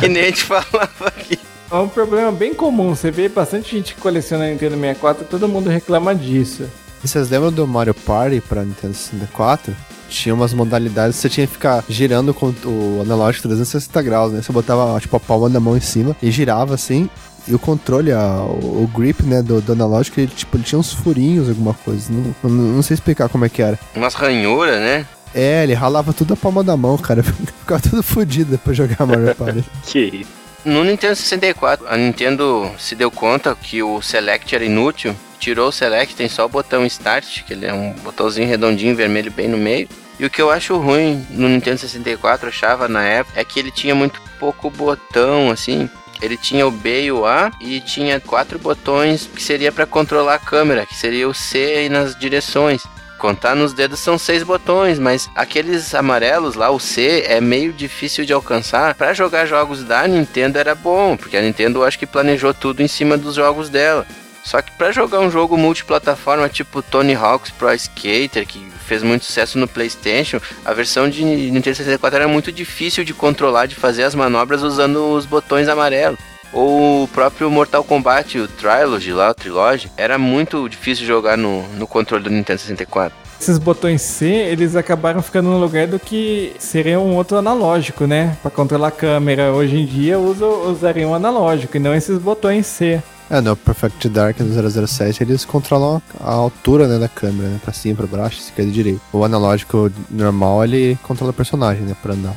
[SPEAKER 4] que nem a gente falava aqui.
[SPEAKER 2] É um problema bem comum. Você vê bastante gente que coleciona Nintendo 64 todo mundo reclama disso.
[SPEAKER 6] E vocês lembram do Mario Party pra Nintendo 64? Tinha umas modalidades, você tinha que ficar girando com o analógico 360 graus, né? Você botava, tipo, a palma da mão em cima e girava assim. E o controle, a, o, o grip, né, do, do analógico, ele, tipo, ele tinha uns furinhos, alguma coisa. Não, não, não sei explicar como é que era.
[SPEAKER 4] Umas ranhuras, né?
[SPEAKER 6] É, ele ralava tudo a palma da mão, cara. [laughs] Ficava tudo fodido depois de jogar Mario Party. [laughs]
[SPEAKER 5] Que isso.
[SPEAKER 4] No Nintendo 64, a Nintendo se deu conta que o Select era inútil, tirou o Select, tem só o botão Start, que ele é um botãozinho redondinho vermelho bem no meio. E o que eu acho ruim no Nintendo 64, eu achava na época, é que ele tinha muito pouco botão, assim. Ele tinha o B e o A e tinha quatro botões que seria para controlar a câmera, que seria o C e nas direções. Contar nos dedos são seis botões, mas aqueles amarelos lá, o C, é meio difícil de alcançar. Para jogar jogos da Nintendo era bom, porque a Nintendo eu acho que planejou tudo em cima dos jogos dela. Só que para jogar um jogo multiplataforma tipo Tony Hawk's Pro Skater, que fez muito sucesso no PlayStation, a versão de Nintendo 64 era muito difícil de controlar, de fazer as manobras usando os botões amarelos. Ou o próprio Mortal Kombat, o Trilogy lá, o Trilogy, era muito difícil jogar no, no controle do Nintendo 64.
[SPEAKER 2] Esses botões C, eles acabaram ficando no lugar do que seria um outro analógico, né? Para controlar a câmera. Hoje em dia uso, usaria um analógico e não esses botões C.
[SPEAKER 6] É, no Perfect Dark no 007 eles controlam a altura né, da câmera, né? Pra cima, pra baixo, esquerda e direita. O analógico normal, ele controla o personagem, né? Pra andar.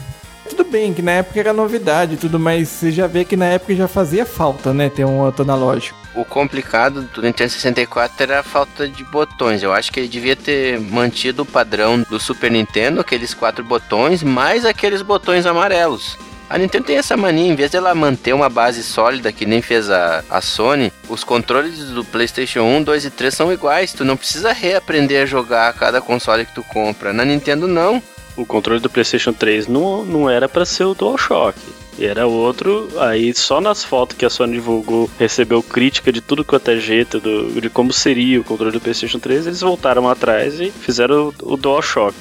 [SPEAKER 2] Tudo bem que na época era novidade tudo, mas você já vê que na época já fazia falta, né? Ter um outro analógico.
[SPEAKER 4] O complicado do Nintendo 64 era a falta de botões. Eu acho que ele devia ter mantido o padrão do Super Nintendo, aqueles quatro botões, mais aqueles botões amarelos. A Nintendo tem essa mania, em vez dela manter uma base sólida, que nem fez a, a Sony, os controles do PlayStation 1, 2 e 3 são iguais. Tu não precisa reaprender a jogar cada console que tu compra. Na Nintendo, não.
[SPEAKER 5] O controle do PlayStation 3 não, não era para ser o DualShock. Era outro, aí só nas fotos que a Sony divulgou, recebeu crítica de tudo quanto é jeito, do, de como seria o controle do PlayStation 3, eles voltaram atrás e fizeram o, o DualShock.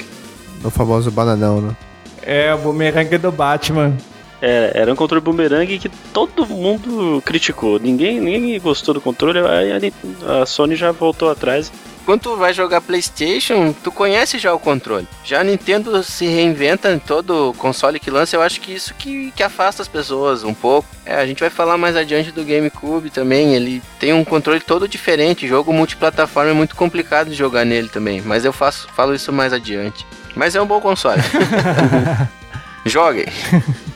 [SPEAKER 6] O famoso bananão, né?
[SPEAKER 2] É, o bumerangue do Batman.
[SPEAKER 5] É, era um controle boomerang que todo mundo criticou. Ninguém, ninguém gostou do controle, aí a Sony já voltou atrás.
[SPEAKER 4] Quando tu vai jogar PlayStation, tu conhece já o controle. Já a Nintendo se reinventa em todo console que lança. Eu acho que isso que, que afasta as pessoas um pouco. É, a gente vai falar mais adiante do GameCube também. Ele tem um controle todo diferente. Jogo multiplataforma é muito complicado de jogar nele também. Mas eu faço, falo isso mais adiante. Mas é um bom console. [laughs] Joguem. [laughs]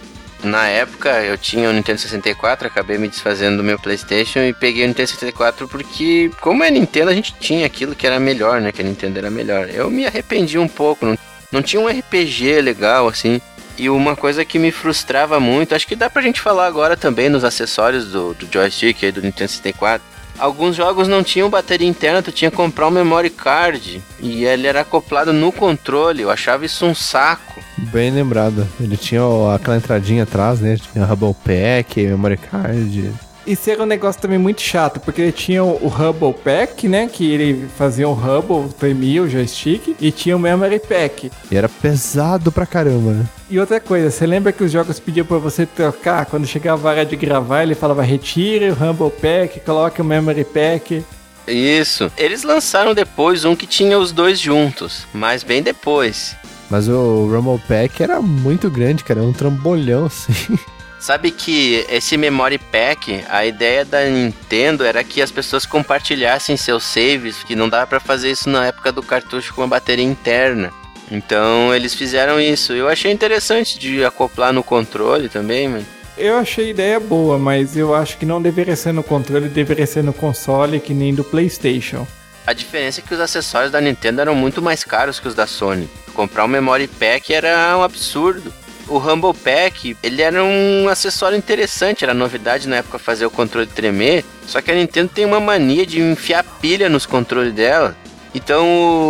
[SPEAKER 4] Na época eu tinha o Nintendo 64, acabei me desfazendo do meu PlayStation e peguei o Nintendo 64 porque, como é Nintendo, a gente tinha aquilo que era melhor, né? Que a Nintendo era melhor. Eu me arrependi um pouco, não, não tinha um RPG legal assim. E uma coisa que me frustrava muito, acho que dá pra gente falar agora também nos acessórios do, do joystick aí do Nintendo 64. Alguns jogos não tinham bateria interna, tu tinha que comprar um memory card e ele era acoplado no controle. Eu achava isso um saco.
[SPEAKER 6] Bem lembrado. Ele tinha o- aquela entradinha atrás, né? Tinha Hubble Pack, Memory Card.
[SPEAKER 2] Isso era um negócio também muito chato, porque ele tinha o o Hubble Pack, né? Que ele fazia um Hubble, tremia o joystick, e tinha o Memory Pack.
[SPEAKER 6] E era pesado pra caramba, né?
[SPEAKER 2] E outra coisa, você lembra que os jogos pediam pra você trocar? Quando chegava a hora de gravar, ele falava retire o Humble Pack, coloque o Memory Pack.
[SPEAKER 4] Isso. Eles lançaram depois um que tinha os dois juntos, mas bem depois.
[SPEAKER 6] Mas o Rumble Pack era muito grande, cara. Era um trambolhão, [laughs] assim.
[SPEAKER 4] Sabe que esse Memory Pack, a ideia da Nintendo era que as pessoas compartilhassem seus saves, que não dava pra fazer isso na época do cartucho com a bateria interna. Então eles fizeram isso. Eu achei interessante de acoplar no controle também, mas
[SPEAKER 2] Eu achei a ideia boa, mas eu acho que não deveria ser no controle, deveria ser no console, que nem do PlayStation.
[SPEAKER 4] A diferença é que os acessórios da Nintendo eram muito mais caros que os da Sony. Comprar um Memory Pack era um absurdo. O Humble Pack, ele era um acessório interessante, era novidade na época fazer o controle tremer, só que a Nintendo tem uma mania de enfiar pilha nos controles dela. Então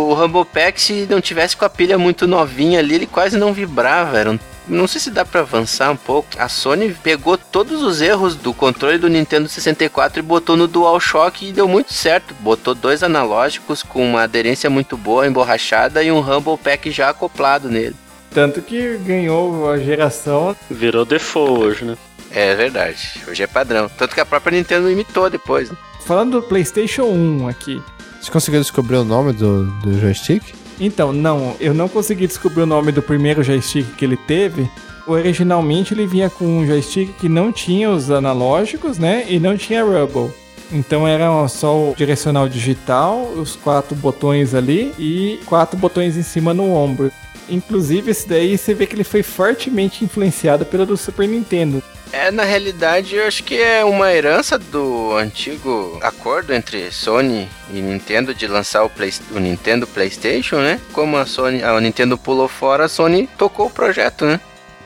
[SPEAKER 4] o Humble Pack, se não tivesse com a pilha muito novinha ali, ele quase não vibrava, era um não sei se dá pra avançar um pouco. A Sony pegou todos os erros do controle do Nintendo 64 e botou no DualShock e deu muito certo. Botou dois analógicos com uma aderência muito boa, emborrachada e um Humble Pack já acoplado nele.
[SPEAKER 2] Tanto que ganhou a geração.
[SPEAKER 5] Virou default hoje, né?
[SPEAKER 4] É verdade. Hoje é padrão. Tanto que a própria Nintendo imitou depois. Né?
[SPEAKER 2] Falando do PlayStation 1 aqui.
[SPEAKER 6] Você conseguiu descobrir o nome do, do joystick?
[SPEAKER 2] Então, não, eu não consegui descobrir o nome do primeiro joystick que ele teve. Originalmente ele vinha com um joystick que não tinha os analógicos, né? E não tinha Rubble. Então era só o direcional digital, os quatro botões ali e quatro botões em cima no ombro. Inclusive, esse daí você vê que ele foi fortemente influenciado pelo do Super Nintendo.
[SPEAKER 4] É, na realidade, eu acho que é uma herança do antigo acordo entre Sony e Nintendo de lançar o, Play, o Nintendo PlayStation, né? Como a Sony, a Nintendo pulou fora, a Sony tocou o projeto, né?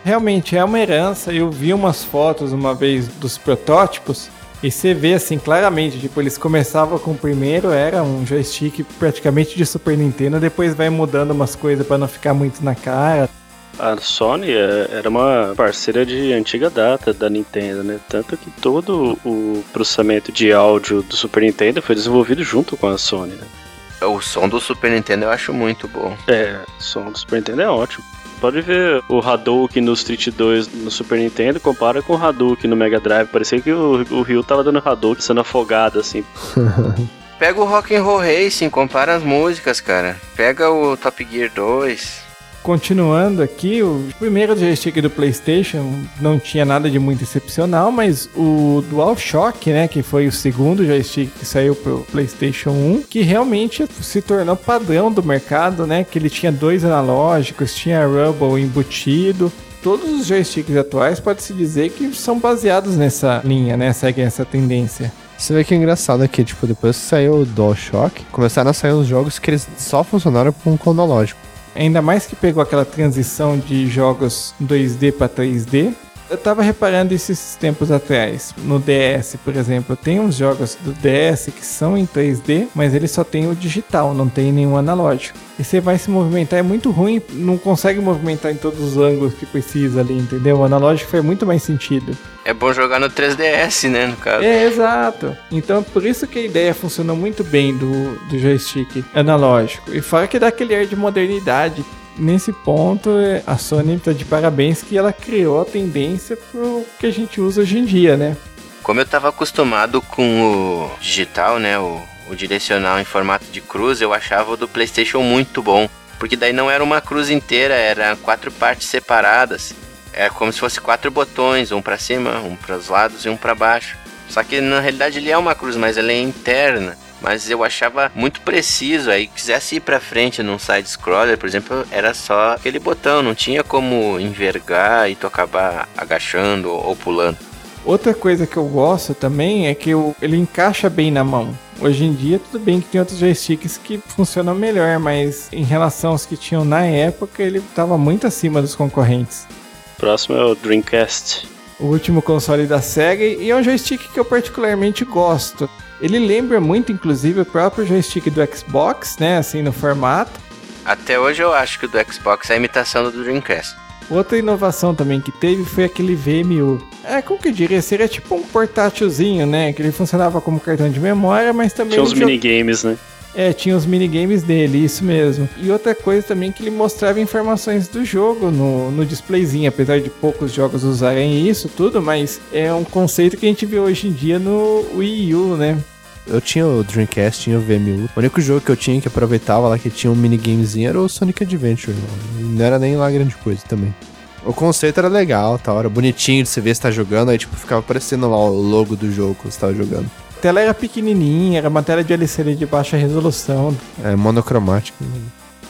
[SPEAKER 2] Realmente é uma herança. Eu vi umas fotos uma vez dos protótipos e você vê assim claramente, tipo, eles começavam com o primeiro, era um joystick praticamente de Super Nintendo, depois vai mudando umas coisas para não ficar muito na cara.
[SPEAKER 5] A Sony é, era uma parceira de antiga data da Nintendo, né? Tanto que todo o processamento de áudio do Super Nintendo foi desenvolvido junto com a Sony, né?
[SPEAKER 4] O som do Super Nintendo eu acho muito bom.
[SPEAKER 5] É, o som do Super Nintendo é ótimo. Pode ver o Hadouken no Street 2 no Super Nintendo, compara com o Hadouken no Mega Drive. Parecia que o, o Ryu tava dando Hadouken sendo afogado, assim. [laughs]
[SPEAKER 4] Pega o Rock'n'Roll Racing, compara as músicas, cara. Pega o Top Gear 2.
[SPEAKER 2] Continuando aqui, o primeiro joystick do PlayStation não tinha nada de muito excepcional, mas o DualShock, né, que foi o segundo joystick que saiu pro PlayStation 1, que realmente se tornou padrão do mercado, né, que ele tinha dois analógicos, tinha Rumble embutido, todos os joysticks atuais pode-se dizer que são baseados nessa linha, né? Seguem essa tendência.
[SPEAKER 6] Você vê que é engraçado aqui, tipo, depois que saiu o DualShock, começaram a sair uns jogos que eles só funcionaram com o cronológico.
[SPEAKER 2] Ainda mais que pegou aquela transição de jogos 2D para 3D. Eu tava reparando esses tempos atrás. No DS, por exemplo, tem uns jogos do DS que são em 3D, mas ele só tem o digital, não tem nenhum analógico. E você vai se movimentar, é muito ruim, não consegue movimentar em todos os ângulos que precisa ali, entendeu? O analógico faz muito mais sentido.
[SPEAKER 4] É bom jogar no 3DS, né, no caso.
[SPEAKER 2] É, exato. Então, por isso que a ideia funcionou muito bem do, do joystick analógico. E fora que dá aquele ar de modernidade nesse ponto, a Sony está de parabéns que ela criou a tendência pro que a gente usa hoje em dia, né?
[SPEAKER 4] Como eu estava acostumado com o digital, né, o, o direcional em formato de cruz, eu achava o do PlayStation muito bom, porque daí não era uma cruz inteira, era quatro partes separadas. Era como se fosse quatro botões, um para cima, um para os lados e um para baixo. Só que na realidade ele é uma cruz, mas ela é interna mas eu achava muito preciso. Aí, quisesse ir pra frente num side scroller, por exemplo, era só aquele botão, não tinha como envergar e tu acabar agachando ou pulando.
[SPEAKER 2] Outra coisa que eu gosto também é que ele encaixa bem na mão. Hoje em dia, tudo bem que tem outros joysticks que funcionam melhor, mas em relação aos que tinham na época, ele estava muito acima dos concorrentes.
[SPEAKER 5] Próximo é o Dreamcast.
[SPEAKER 2] O último console da SEGA e é um joystick que eu particularmente gosto. Ele lembra muito, inclusive, o próprio joystick do Xbox, né? Assim, no formato.
[SPEAKER 4] Até hoje eu acho que o do Xbox é a imitação do Dreamcast.
[SPEAKER 2] Outra inovação também que teve foi aquele VMU. É, como que eu diria? Seria tipo um portátilzinho, né? Que ele funcionava como cartão de memória, mas também...
[SPEAKER 5] Tinha os minigames, né?
[SPEAKER 2] É, tinha os minigames dele, isso mesmo. E outra coisa também que ele mostrava informações do jogo no, no displayzinho, apesar de poucos jogos usarem isso tudo, mas é um conceito que a gente vê hoje em dia no Wii U, né?
[SPEAKER 6] Eu tinha o Dreamcast, tinha o VMU. O único jogo que eu tinha que aproveitava lá que tinha um minigamezinho era o Sonic Adventure. Não era nem lá grande coisa também. O conceito era legal, tá? Era bonitinho de você ver se tá jogando, aí tipo ficava aparecendo lá o logo do jogo que você tava jogando.
[SPEAKER 2] A tela era pequenininha, era uma tela de LCD de baixa resolução.
[SPEAKER 6] É monocromática.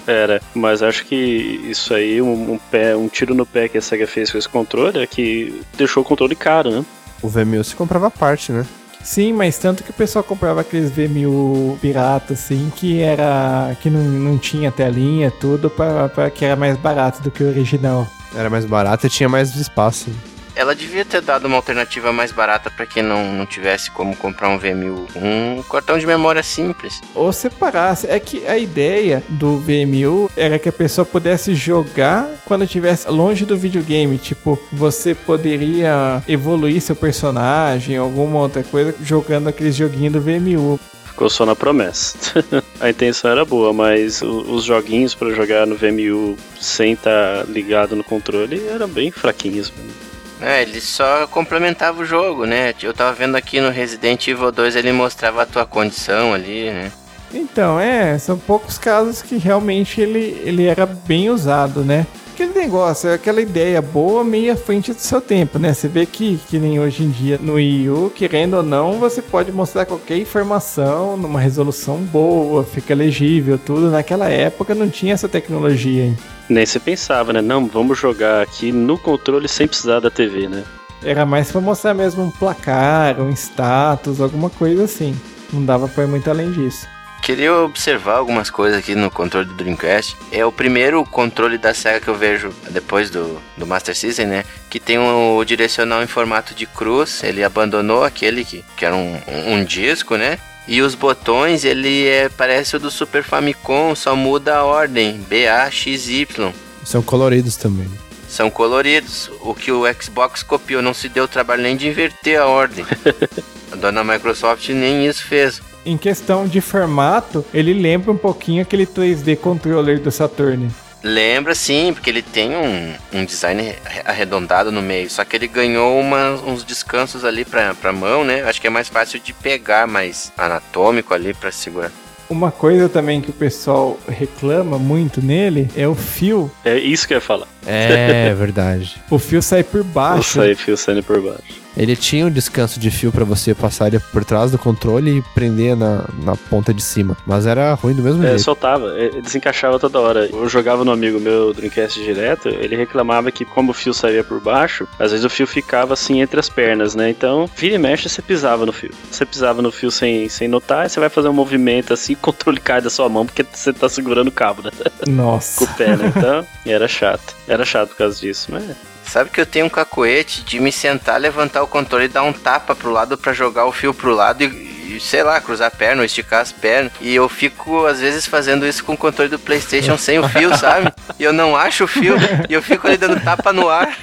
[SPEAKER 5] Era, mas acho que isso aí, um, um, pé, um tiro no pé que a SEGA fez com esse controle é que deixou o controle caro, né?
[SPEAKER 6] O VMU se comprava parte, né?
[SPEAKER 2] Sim, mas tanto que o pessoal comprava aqueles VMU pirata, assim, que era. que não, não tinha telinha, tudo, para que era mais barato do que o original.
[SPEAKER 6] Era mais barato e tinha mais espaço.
[SPEAKER 4] Ela devia ter dado uma alternativa mais barata para quem não, não tivesse como comprar um VMU. Um cartão de memória simples.
[SPEAKER 2] Ou separasse. É que a ideia do VMU era que a pessoa pudesse jogar quando estivesse longe do videogame. Tipo, você poderia evoluir seu personagem, alguma outra coisa, jogando aquele joguinho do VMU.
[SPEAKER 5] Ficou só na promessa. [laughs] a intenção era boa, mas o- os joguinhos pra jogar no VMU sem estar ligado no controle eram bem fraquinhos. mano.
[SPEAKER 4] É, ele só complementava o jogo, né? Eu tava vendo aqui no Resident Evil 2, ele mostrava a tua condição ali, né?
[SPEAKER 2] Então, é, são poucos casos que realmente ele, ele era bem usado, né? Aquele negócio, é aquela ideia boa meio à frente do seu tempo, né? Você vê que, que nem hoje em dia no Wii U, querendo ou não, você pode mostrar qualquer informação numa resolução boa, fica legível, tudo. Naquela época não tinha essa tecnologia, hein?
[SPEAKER 5] Nem se pensava, né? Não, vamos jogar aqui no controle sem precisar da TV, né?
[SPEAKER 2] Era mais pra mostrar mesmo um placar, um status, alguma coisa assim. Não dava pra ir muito além disso.
[SPEAKER 4] Queria observar algumas coisas aqui no controle do Dreamcast. É o primeiro controle da SEGA que eu vejo depois do, do Master System, né? Que tem o, o direcional em formato de cruz. Ele abandonou aquele que, que era um, um, um disco, né? E os botões, ele é, parece o do Super Famicom, só muda a ordem. B, A, X, Y.
[SPEAKER 6] São coloridos também.
[SPEAKER 4] São coloridos. O que o Xbox copiou, não se deu o trabalho nem de inverter a ordem. [laughs] a dona Microsoft nem isso fez.
[SPEAKER 2] Em questão de formato, ele lembra um pouquinho aquele 3D controller do Saturn.
[SPEAKER 4] Lembra sim, porque ele tem um, um design arredondado no meio. Só que ele ganhou uma- uns descansos ali pra, pra mão, né? Acho que é mais fácil de pegar, mais anatômico ali pra segurar.
[SPEAKER 2] Uma coisa também que o pessoal reclama muito nele é o fio.
[SPEAKER 5] É isso que eu ia falar.
[SPEAKER 6] É verdade. [laughs]
[SPEAKER 2] O fio sai por baixo.
[SPEAKER 5] saí fio saindo por baixo.
[SPEAKER 6] Ele tinha um descanso de fio pra você passar ele por trás do controle e prender na, na ponta de cima. Mas era ruim do mesmo
[SPEAKER 5] É,
[SPEAKER 6] jeito.
[SPEAKER 5] soltava, é, desencaixava toda hora. Eu jogava no amigo meu Dreamcast direto, ele reclamava que como o fio saía por baixo, às vezes o fio ficava assim entre as pernas, né? Então, vira e mexe, você pisava no fio. Você pisava no fio sem, sem notar, aí você vai fazer um movimento assim, o [laughs] controle cai da sua mão porque você tá segurando o cabo, né? Com
[SPEAKER 2] Nossa.
[SPEAKER 5] o pé, né? Então, era chato. Era chato por causa disso, mas...
[SPEAKER 4] Sabe que eu tenho um cacoete de me sentar, levantar o controle e dar um tapa pro lado pra jogar o fio pro lado e, e, sei lá, cruzar a perna ou esticar as pernas. E eu fico, às vezes, fazendo isso com o controle do PlayStation sem o fio, sabe? E eu não acho o fio e eu fico ali dando tapa no ar.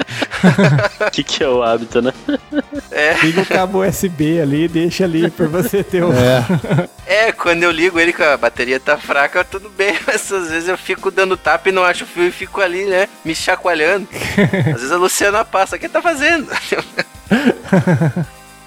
[SPEAKER 5] O [laughs] que, que é o hábito, né?
[SPEAKER 4] É,
[SPEAKER 2] Liga o cabo USB ali, deixa ali pra você ter o.
[SPEAKER 6] É, [laughs]
[SPEAKER 4] é, quando eu ligo ele que a bateria tá fraca, tudo bem, [laughs] mas às vezes eu fico dando tapa e não acho o fio e fico ali, né, me chacoalhando. Às vezes a Luciana passa, o que tá fazendo?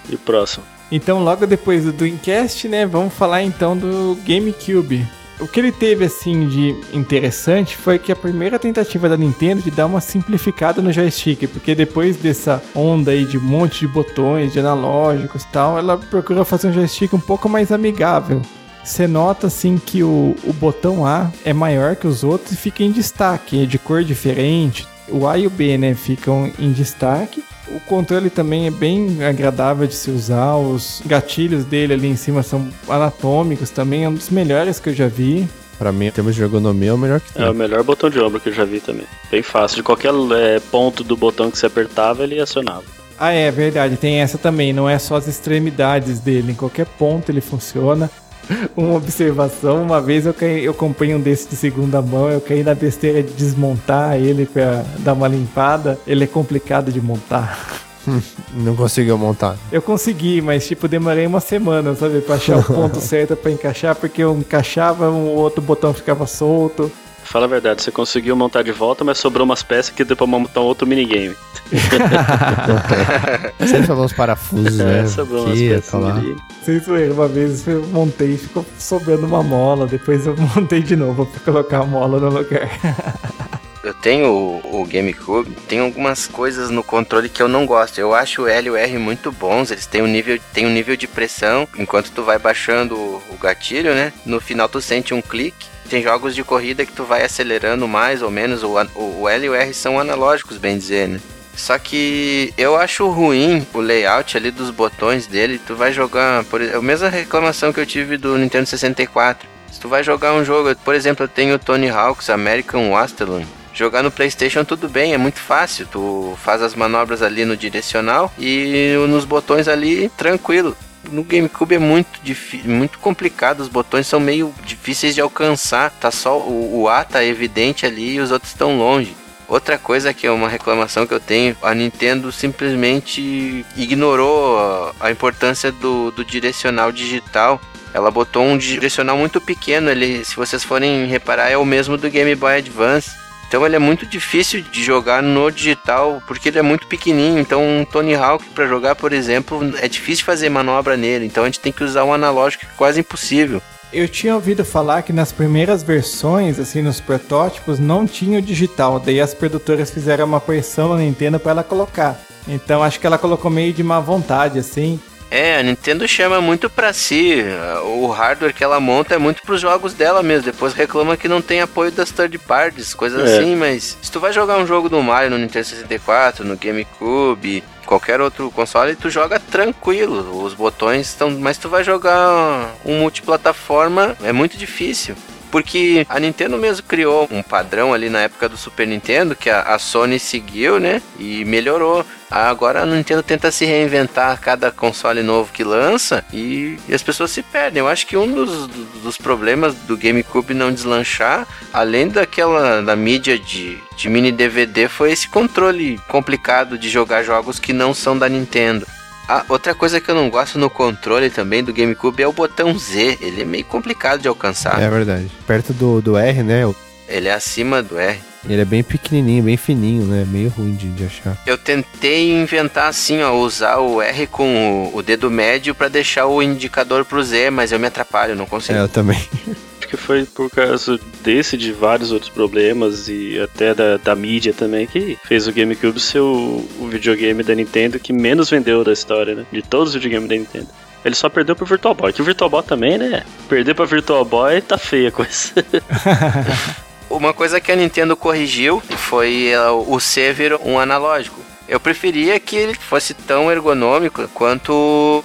[SPEAKER 5] E o próximo?
[SPEAKER 2] Então, logo depois do Dreamcast, né, vamos falar então do GameCube. O que ele teve assim de interessante foi que a primeira tentativa da Nintendo de dar uma simplificada no joystick, porque depois dessa onda aí de um monte de botões, de analógicos e tal, ela procurou fazer um joystick um pouco mais amigável. Você nota assim que o, o botão A é maior que os outros e fica em destaque, é de cor diferente. O A e o B, né, ficam em destaque. O controle também é bem agradável de se usar. Os gatilhos dele ali em cima são anatômicos também. É um dos melhores que eu já vi.
[SPEAKER 6] pra mim, em termos de ergonomia, é o melhor que tem.
[SPEAKER 5] É o melhor botão de ombro que eu já vi também. Bem fácil. De qualquer é, ponto do botão que você apertava, ele acionava.
[SPEAKER 2] Ah, é verdade. Tem essa também. Não é só as extremidades dele. Em qualquer ponto ele funciona. [laughs] Uma observação, uma vez eu, caí, eu comprei um desse de segunda mão, eu caí na besteira de desmontar ele pra dar uma limpada. Ele é complicado de montar. [laughs]
[SPEAKER 6] Não conseguiu montar.
[SPEAKER 2] Eu consegui, mas tipo, demorei uma semana, sabe, pra achar o ponto [laughs] certo pra encaixar, porque eu encaixava, um outro botão ficava solto.
[SPEAKER 5] Fala a verdade, você conseguiu montar de volta, mas sobrou umas peças que deu pra montar um outro minigame. [laughs]
[SPEAKER 6] Sempre falou uns parafusos, né?
[SPEAKER 5] É, sobrou umas peças
[SPEAKER 6] tá.
[SPEAKER 2] Sem zoeira, uma vez eu montei e ficou sobrando uma mola, depois eu [laughs] montei de novo pra colocar a mola no lugar. [laughs]
[SPEAKER 4] Eu tenho o, o GameCube, tem algumas coisas no controle que eu não gosto. Eu acho o L e o R muito bons, eles têm um nível, têm um nível de pressão. Enquanto tu vai baixando o, o gatilho, né? No final tu sente um clique. Tem jogos de corrida que tu vai acelerando mais ou menos. O, o, L e o R são analógicos, bem dizer, né? Só que eu acho ruim o layout ali dos botões dele. Tu vai jogar, por exemplo, a mesma reclamação que eu tive do Nintendo 64. Se tu vai jogar um jogo, por exemplo, eu tenho o Tony Hawk's American Wasteland. Jogar no PlayStation tudo bem, é muito fácil. Tu faz as manobras ali no direcional e nos botões ali tranquilo. No GameCube é muito difí- muito complicado, os botões são meio difíceis de alcançar. Tá só o, o A tá evidente ali e os outros estão longe. Outra coisa que é uma reclamação que eu tenho, a Nintendo simplesmente ignorou a importância do, do direcional digital. Ela botou um direcional muito pequeno, ele, se vocês forem reparar, é o mesmo do Game Boy Advance. Então ele é muito difícil de jogar no digital, porque ele é muito pequenininho. Então um Tony Hawk para jogar, por exemplo, é difícil fazer manobra nele. Então a gente tem que usar um analógico que é quase impossível.
[SPEAKER 2] Eu tinha ouvido falar que nas primeiras versões, assim, nos protótipos, não tinha o digital. Daí as produtoras fizeram uma pressão na Nintendo para ela colocar. Então acho que ela colocou meio de má vontade, assim.
[SPEAKER 4] É, a Nintendo chama muito pra si. O hardware que ela monta é muito pros jogos dela mesmo. Depois reclama que não tem apoio das third parties, coisas
[SPEAKER 5] É.
[SPEAKER 4] assim, mas se tu vai jogar um jogo do Mario no Nintendo 64, no GameCube, qualquer outro console, tu joga tranquilo. Os botões estão. Mas tu vai jogar um multiplataforma, é muito difícil. Porque a Nintendo mesmo criou um padrão ali na época do Super Nintendo que a, a Sony seguiu, né? E melhorou. Agora a Nintendo tenta se reinventar a cada console novo que lança e, e as pessoas se perdem. Eu acho que um dos, dos problemas do GameCube não deslanchar, além daquela da mídia de, de mini DVD, foi esse controle complicado de jogar jogos que não são da Nintendo. Ah, outra coisa que eu não gosto no controle também do GameCube é o botão Z. Ele é meio complicado de alcançar.
[SPEAKER 6] É verdade. Perto do, do R, né?
[SPEAKER 4] Ele é acima do R.
[SPEAKER 6] Ele é bem pequenininho, bem fininho, né? Meio ruim de, de achar.
[SPEAKER 4] Eu tentei inventar assim, ó, usar o R com o, o dedo médio pra deixar o indicador pro Z, mas eu me atrapalho, não consigo.
[SPEAKER 6] É, eu também. [laughs]
[SPEAKER 5] Que foi por causa desse, de vários outros problemas e até da, da mídia também, que fez o GameCube ser o, o videogame da Nintendo que menos vendeu da história, né? De todos os videogames da Nintendo. Ele só perdeu pro Virtual Boy, que o Virtual Boy também, né? Perder pra Virtual Boy tá feia a coisa. [laughs]
[SPEAKER 4] Uma coisa que a Nintendo corrigiu foi eh, o vir um analógico. Eu preferia que ele fosse tão ergonômico quanto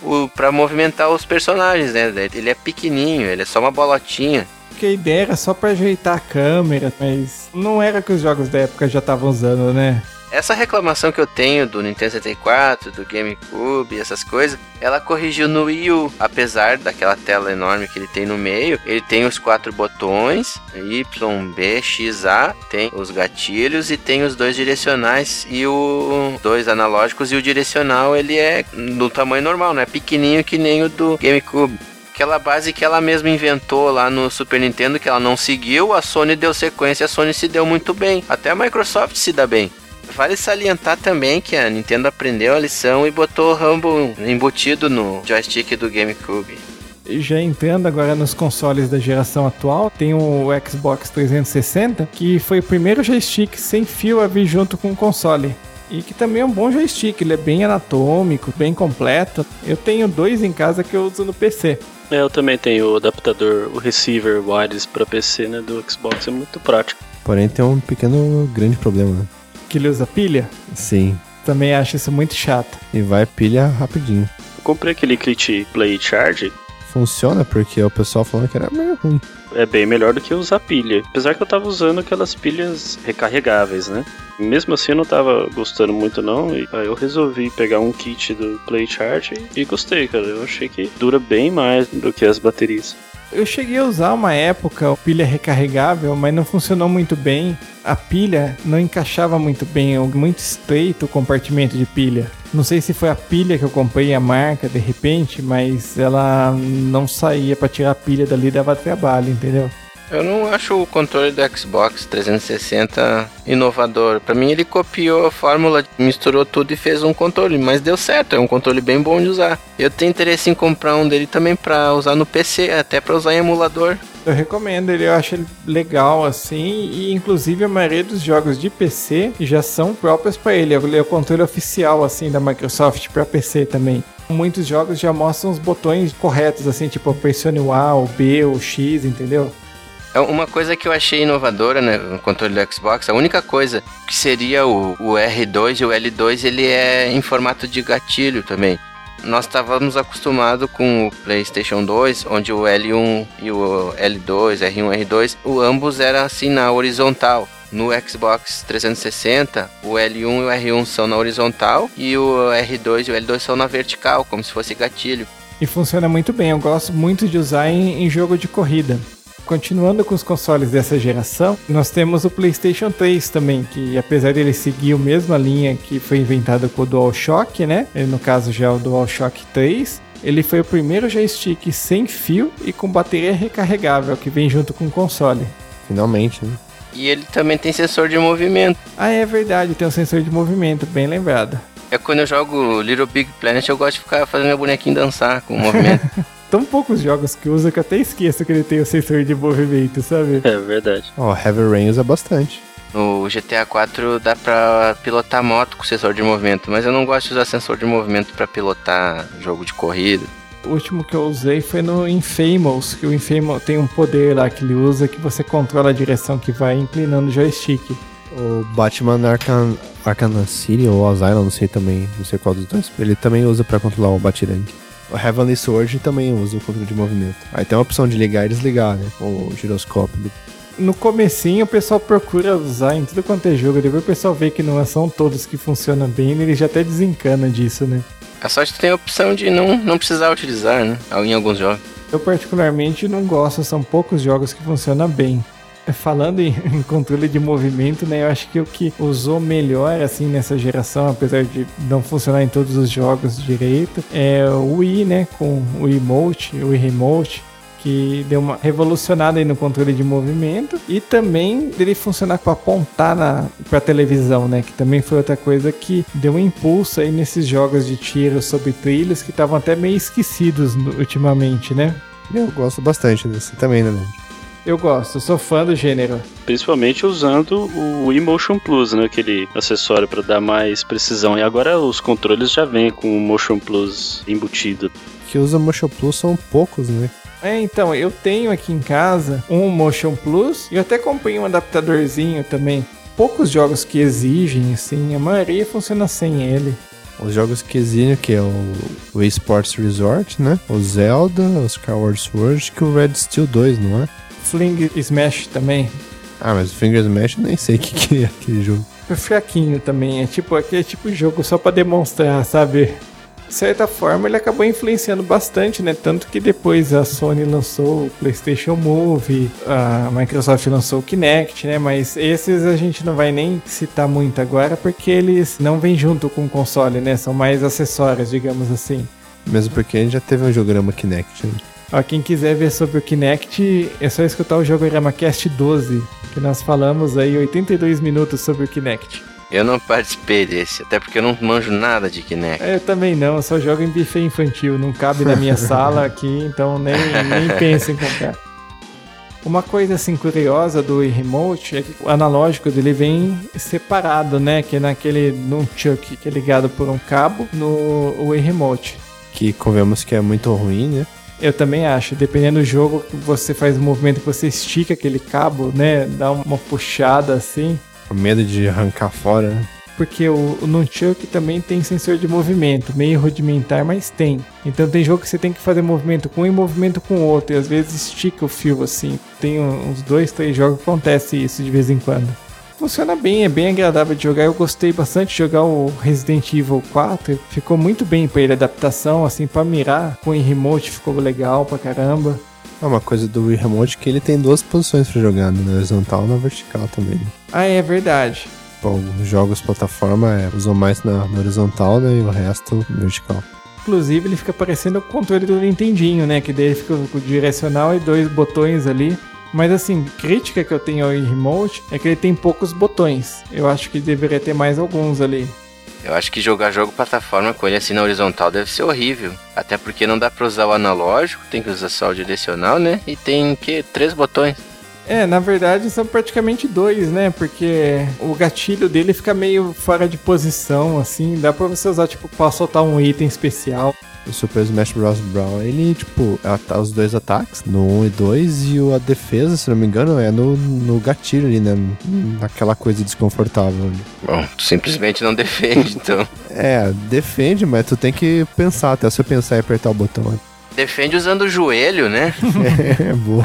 [SPEAKER 4] o para movimentar os personagens, né? Ele é pequenininho, ele é só uma bolotinha.
[SPEAKER 2] Porque a ideia era só pra ajeitar a câmera, mas não era que os jogos da época já estavam usando, né?
[SPEAKER 4] Essa reclamação que eu tenho do Nintendo 64, do GameCube, essas coisas, ela corrigiu no Wii U. Apesar daquela tela enorme que ele tem no meio, ele tem os quatro botões, Y, B, X, A, tem os gatilhos e tem os dois direcionais e o dois analógicos e o direcional ele é do tamanho normal, né? Pequenininho que nem o do GameCube. Aquela base que ela mesma inventou lá no Super Nintendo, que ela não seguiu, a Sony deu sequência, a Sony se deu muito bem. Até a Microsoft se dá bem. Vale salientar também que a Nintendo aprendeu a lição e botou o Rumble embutido no joystick do GameCube.
[SPEAKER 2] Já entrando agora nos consoles da geração atual, tem o Xbox 360, que foi o primeiro joystick sem fio a vir junto com o console. E que também é um bom joystick, ele é bem anatômico, bem completo. Eu tenho dois em casa que eu uso no PC.
[SPEAKER 5] É, eu também tenho o adaptador, o receiver wireless pra PC, né, do Xbox, é muito prático.
[SPEAKER 6] Porém, tem um pequeno, grande problema, né?
[SPEAKER 2] Que ele usa pilha.
[SPEAKER 6] Sim.
[SPEAKER 2] Também acho isso muito chato.
[SPEAKER 6] E vai pilha rapidinho.
[SPEAKER 5] Eu comprei aquele Kit Play Charge,
[SPEAKER 6] Funciona porque o pessoal falando que era meio ruim.
[SPEAKER 5] é bem melhor do que usar pilha. Apesar que eu tava usando aquelas pilhas recarregáveis, né? Mesmo assim eu não tava gostando muito não, e aí eu resolvi pegar um kit do Play Charge e, gostei, cara. Eu achei que dura bem mais do que as baterias.
[SPEAKER 2] Eu cheguei a usar uma época pilha recarregável, mas não funcionou muito bem. A pilha não encaixava muito bem, é muito estreito o compartimento de pilha. Não sei se foi a pilha que eu comprei, a marca, de repente, mas ela não saía pra tirar a pilha dali, dava trabalho, entendeu?
[SPEAKER 4] Eu não acho o controle do Xbox 360 inovador. Pra mim ele copiou a fórmula, misturou tudo e fez um controle, mas deu certo, é um controle bem bom de usar. Eu tenho interesse em comprar um dele também pra usar no PC, até pra usar em emulador.
[SPEAKER 2] Eu recomendo ele, eu acho ele legal assim, e inclusive a maioria dos jogos de PC já são próprios para ele. Ele é o controle oficial assim da Microsoft para PC também. Muitos jogos já mostram os botões corretos, assim, tipo pressione o A, o B, o X, entendeu?
[SPEAKER 4] É Uma coisa que eu achei inovadora né, no controle do Xbox, a única coisa que seria o, o R2 e o L2, ele é em formato de gatilho também. Nós estávamos acostumados com o PlayStation 2, onde o L1 e o L2, R1 R2, o ambos era assim na horizontal. No Xbox 360, o L1 e o R1 são na horizontal e o R2 e o L2 são na vertical, como se fosse gatilho.
[SPEAKER 2] E funciona muito bem, eu gosto muito de usar em, em jogo de corrida. Continuando com os consoles dessa geração, nós temos o PlayStation 3 também, que apesar dele seguir a mesma linha que foi inventada com o DualShock, né? Ele, no caso já é o DualShock 3, ele foi o primeiro joystick sem fio e com bateria recarregável que vem junto com o console.
[SPEAKER 6] Finalmente, né?
[SPEAKER 4] E ele também tem sensor de movimento.
[SPEAKER 2] Ah, é verdade, tem um sensor de movimento, bem lembrado.
[SPEAKER 4] É quando eu jogo Little Big Planet, eu gosto de ficar fazendo meu bonequinho dançar com o movimento. [laughs]
[SPEAKER 2] Tão poucos jogos que usa que eu até esqueço que ele tem o sensor de movimento, sabe?
[SPEAKER 5] É verdade.
[SPEAKER 6] Ó, Heavy Rain usa bastante.
[SPEAKER 4] No GTA 4 dá pra pilotar moto com sensor de movimento, mas eu não gosto de usar sensor de movimento pra pilotar jogo de corrida.
[SPEAKER 2] O último que eu usei foi no Infamous, que o Infamous tem um poder lá que ele usa que você controla a direção que vai inclinando o joystick.
[SPEAKER 6] O Batman Arkham, Arkham City ou Asylum, não sei também, não sei qual dos dois. Ele também usa pra controlar o Batirangue. O Heavenly Sword também usa o controle de movimento. Aí tem a opção de ligar e desligar, né? O giroscópio. do-
[SPEAKER 2] No comecinho o pessoal procura usar em tudo quanto é jogo, depois o pessoal vê que não são todos que funcionam bem, ele já até desencana disso, né?
[SPEAKER 4] A sorte que tem a opção de não, não precisar utilizar, né? Em alguns jogos.
[SPEAKER 2] Eu particularmente não gosto, são poucos jogos que funcionam bem. [laughs] Falando em, em controle de movimento, né? Eu acho que o que usou melhor assim nessa geração, apesar de não funcionar em todos os jogos direito, é o Wii, né? Com o Emote, o Wii Remote, que deu uma revolucionada aí no controle de movimento e também dele funcionar para apontar na para televisão, né? Que também foi outra coisa que deu um impulso aí nesses jogos de tiro sobre trilhos que estavam até meio esquecidos ultimamente, né?
[SPEAKER 6] Eu gosto bastante desse também, né?
[SPEAKER 2] Eu gosto, eu sou fã do gênero.
[SPEAKER 5] Principalmente usando o Emotion Plus, né? Aquele acessório para dar mais precisão. E agora os controles já vêm com o Motion Plus embutido.
[SPEAKER 6] Que usa Motion Plus são poucos, né?
[SPEAKER 2] É, então, eu tenho aqui em casa um Motion Plus e eu até comprei um adaptadorzinho também. Poucos jogos que exigem, assim, a maioria funciona sem ele.
[SPEAKER 6] Os jogos que exigem, que é o, o Esports Resort, né? O Zelda, o Skyward Sword, que o Red Steel 2, não é?
[SPEAKER 2] Fling Smash também.
[SPEAKER 6] Ah, mas o Finger Smash eu nem sei o que, que é aquele jogo.
[SPEAKER 2] É fraquinho também, é tipo aquele tipo de jogo só pra demonstrar, sabe? De certa forma ele acabou influenciando bastante, né? Tanto que depois a Sony lançou o PlayStation Move, a Microsoft lançou o Kinect, né? Mas esses a gente não vai nem citar muito agora porque eles não vêm junto com o console, né? São mais acessórios, digamos assim.
[SPEAKER 6] Mesmo porque a gente já teve um jogograma Kinect, né?
[SPEAKER 2] Ó, quem quiser ver sobre o Kinect, é só escutar o Jogorama Cast 12, que nós falamos aí 82 minutos sobre o Kinect.
[SPEAKER 4] Eu não participei desse, até porque eu não manjo nada de Kinect.
[SPEAKER 2] É, Eu também não, eu só jogo em buffet infantil, não cabe na minha [laughs] sala aqui, então nem, nem [laughs] penso em comprar. Uma coisa assim curiosa do Wii Remote é que o analógico dele vem separado, né? Que é naquele nunchuck que é ligado por um cabo no Wii Remote.
[SPEAKER 6] Que convenhamos que é muito ruim, né?
[SPEAKER 2] Eu também acho, dependendo do jogo que você faz o movimento que você estica aquele cabo, né? Dá uma puxada assim.
[SPEAKER 6] Com medo de arrancar fora, né?
[SPEAKER 2] Porque o, o Nunchuk também tem sensor de movimento, meio rudimentar, mas tem. Então tem jogo que você tem que fazer movimento com um e movimento com o outro, e às vezes estica o fio assim. Tem um- uns dois, três jogos que acontece isso de vez em quando. Funciona bem, é bem agradável de jogar. Eu gostei bastante de jogar o Resident Evil 4. Ficou muito bem pra ele, a adaptação, assim, pra mirar com o remote ficou legal pra caramba.
[SPEAKER 6] É uma coisa do Wii Remote que ele tem duas posições pra jogar, né? na horizontal e na vertical também. né?
[SPEAKER 2] Ah, é verdade.
[SPEAKER 6] Bom, os jogos plataforma é, usam mais na, na horizontal, né? E o resto vertical.
[SPEAKER 2] Inclusive, ele fica parecendo o controle do Nintendinho, né? Que daí ele fica com o direcional e dois botões ali. Mas assim, crítica que eu tenho ao Remote é que ele tem poucos botões. Eu acho que deveria ter mais alguns ali.
[SPEAKER 4] Eu acho que jogar jogo plataforma com ele assim na horizontal deve ser horrível. Até porque não dá pra usar o analógico, tem que usar só o direcional, né? E tem que três botões.
[SPEAKER 2] É, na verdade são praticamente dois, né? Porque o gatilho dele fica meio fora de posição, assim. Dá pra você usar, tipo, pra soltar um item especial.
[SPEAKER 6] O Super Smash Bros. Brawl, ele, tipo, os dois ataques, no 1 e 2, e o- a defesa, se não me engano, é no, no gatilho ali, né? Naquela coisa desconfortável ali.
[SPEAKER 4] Bom, tu simplesmente não [laughs] defende, então.
[SPEAKER 6] É, defende, mas tu tem que pensar, até você pensar e apertar o botão. né?
[SPEAKER 4] Defende usando o joelho, né? [laughs]
[SPEAKER 6] É boa.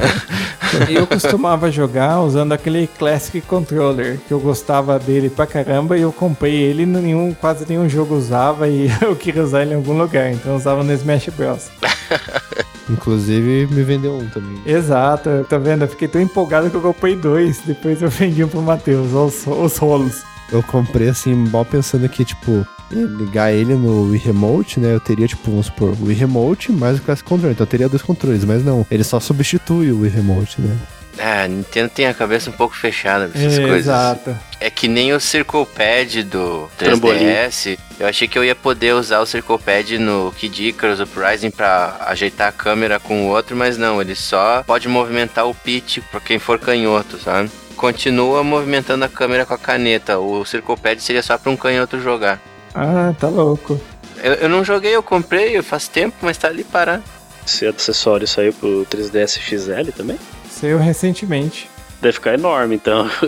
[SPEAKER 2] Eu costumava jogar usando aquele Classic Controller, que eu gostava dele pra caramba e eu comprei ele e nenhum, quase nenhum jogo usava e [laughs] eu queria usar ele em algum lugar, então eu usava no Smash Bros. [laughs]
[SPEAKER 6] Inclusive, me vendeu um também.
[SPEAKER 2] Exato, tá vendo? Eu fiquei tão empolgado que eu comprei dois. Depois eu vendi um pro Matheus, os, os rolos.
[SPEAKER 6] Eu comprei assim, mal pensando que, tipo, ligar ele no Wii Remote, né? Eu teria, tipo, vamos supor, o Wii Remote mais o Classic Controller. Então eu teria dois controles, mas não. Ele só substitui o Wii Remote, né?
[SPEAKER 4] Ah, Nintendo tem a cabeça um pouco fechada pra essas coisas.
[SPEAKER 2] Exato.
[SPEAKER 4] É que nem o Circle Pad do
[SPEAKER 5] Trambolim.
[SPEAKER 4] 3DS. Eu achei que eu ia poder usar o Circle Pad no Kid Icarus Uprising pra ajeitar a câmera com o outro, mas não, ele só pode movimentar o pitch pra quem for canhoto, sabe? Continua movimentando a câmera com a caneta. O Circle Pad seria só pra um canhoto jogar.
[SPEAKER 2] Ah, tá louco.
[SPEAKER 4] Eu, eu não joguei, eu comprei faz tempo, mas tá ali parado.
[SPEAKER 5] Esse acessório saiu pro 3DS XL também?
[SPEAKER 2] Saiu recentemente.
[SPEAKER 5] Deve ficar enorme, então. [laughs]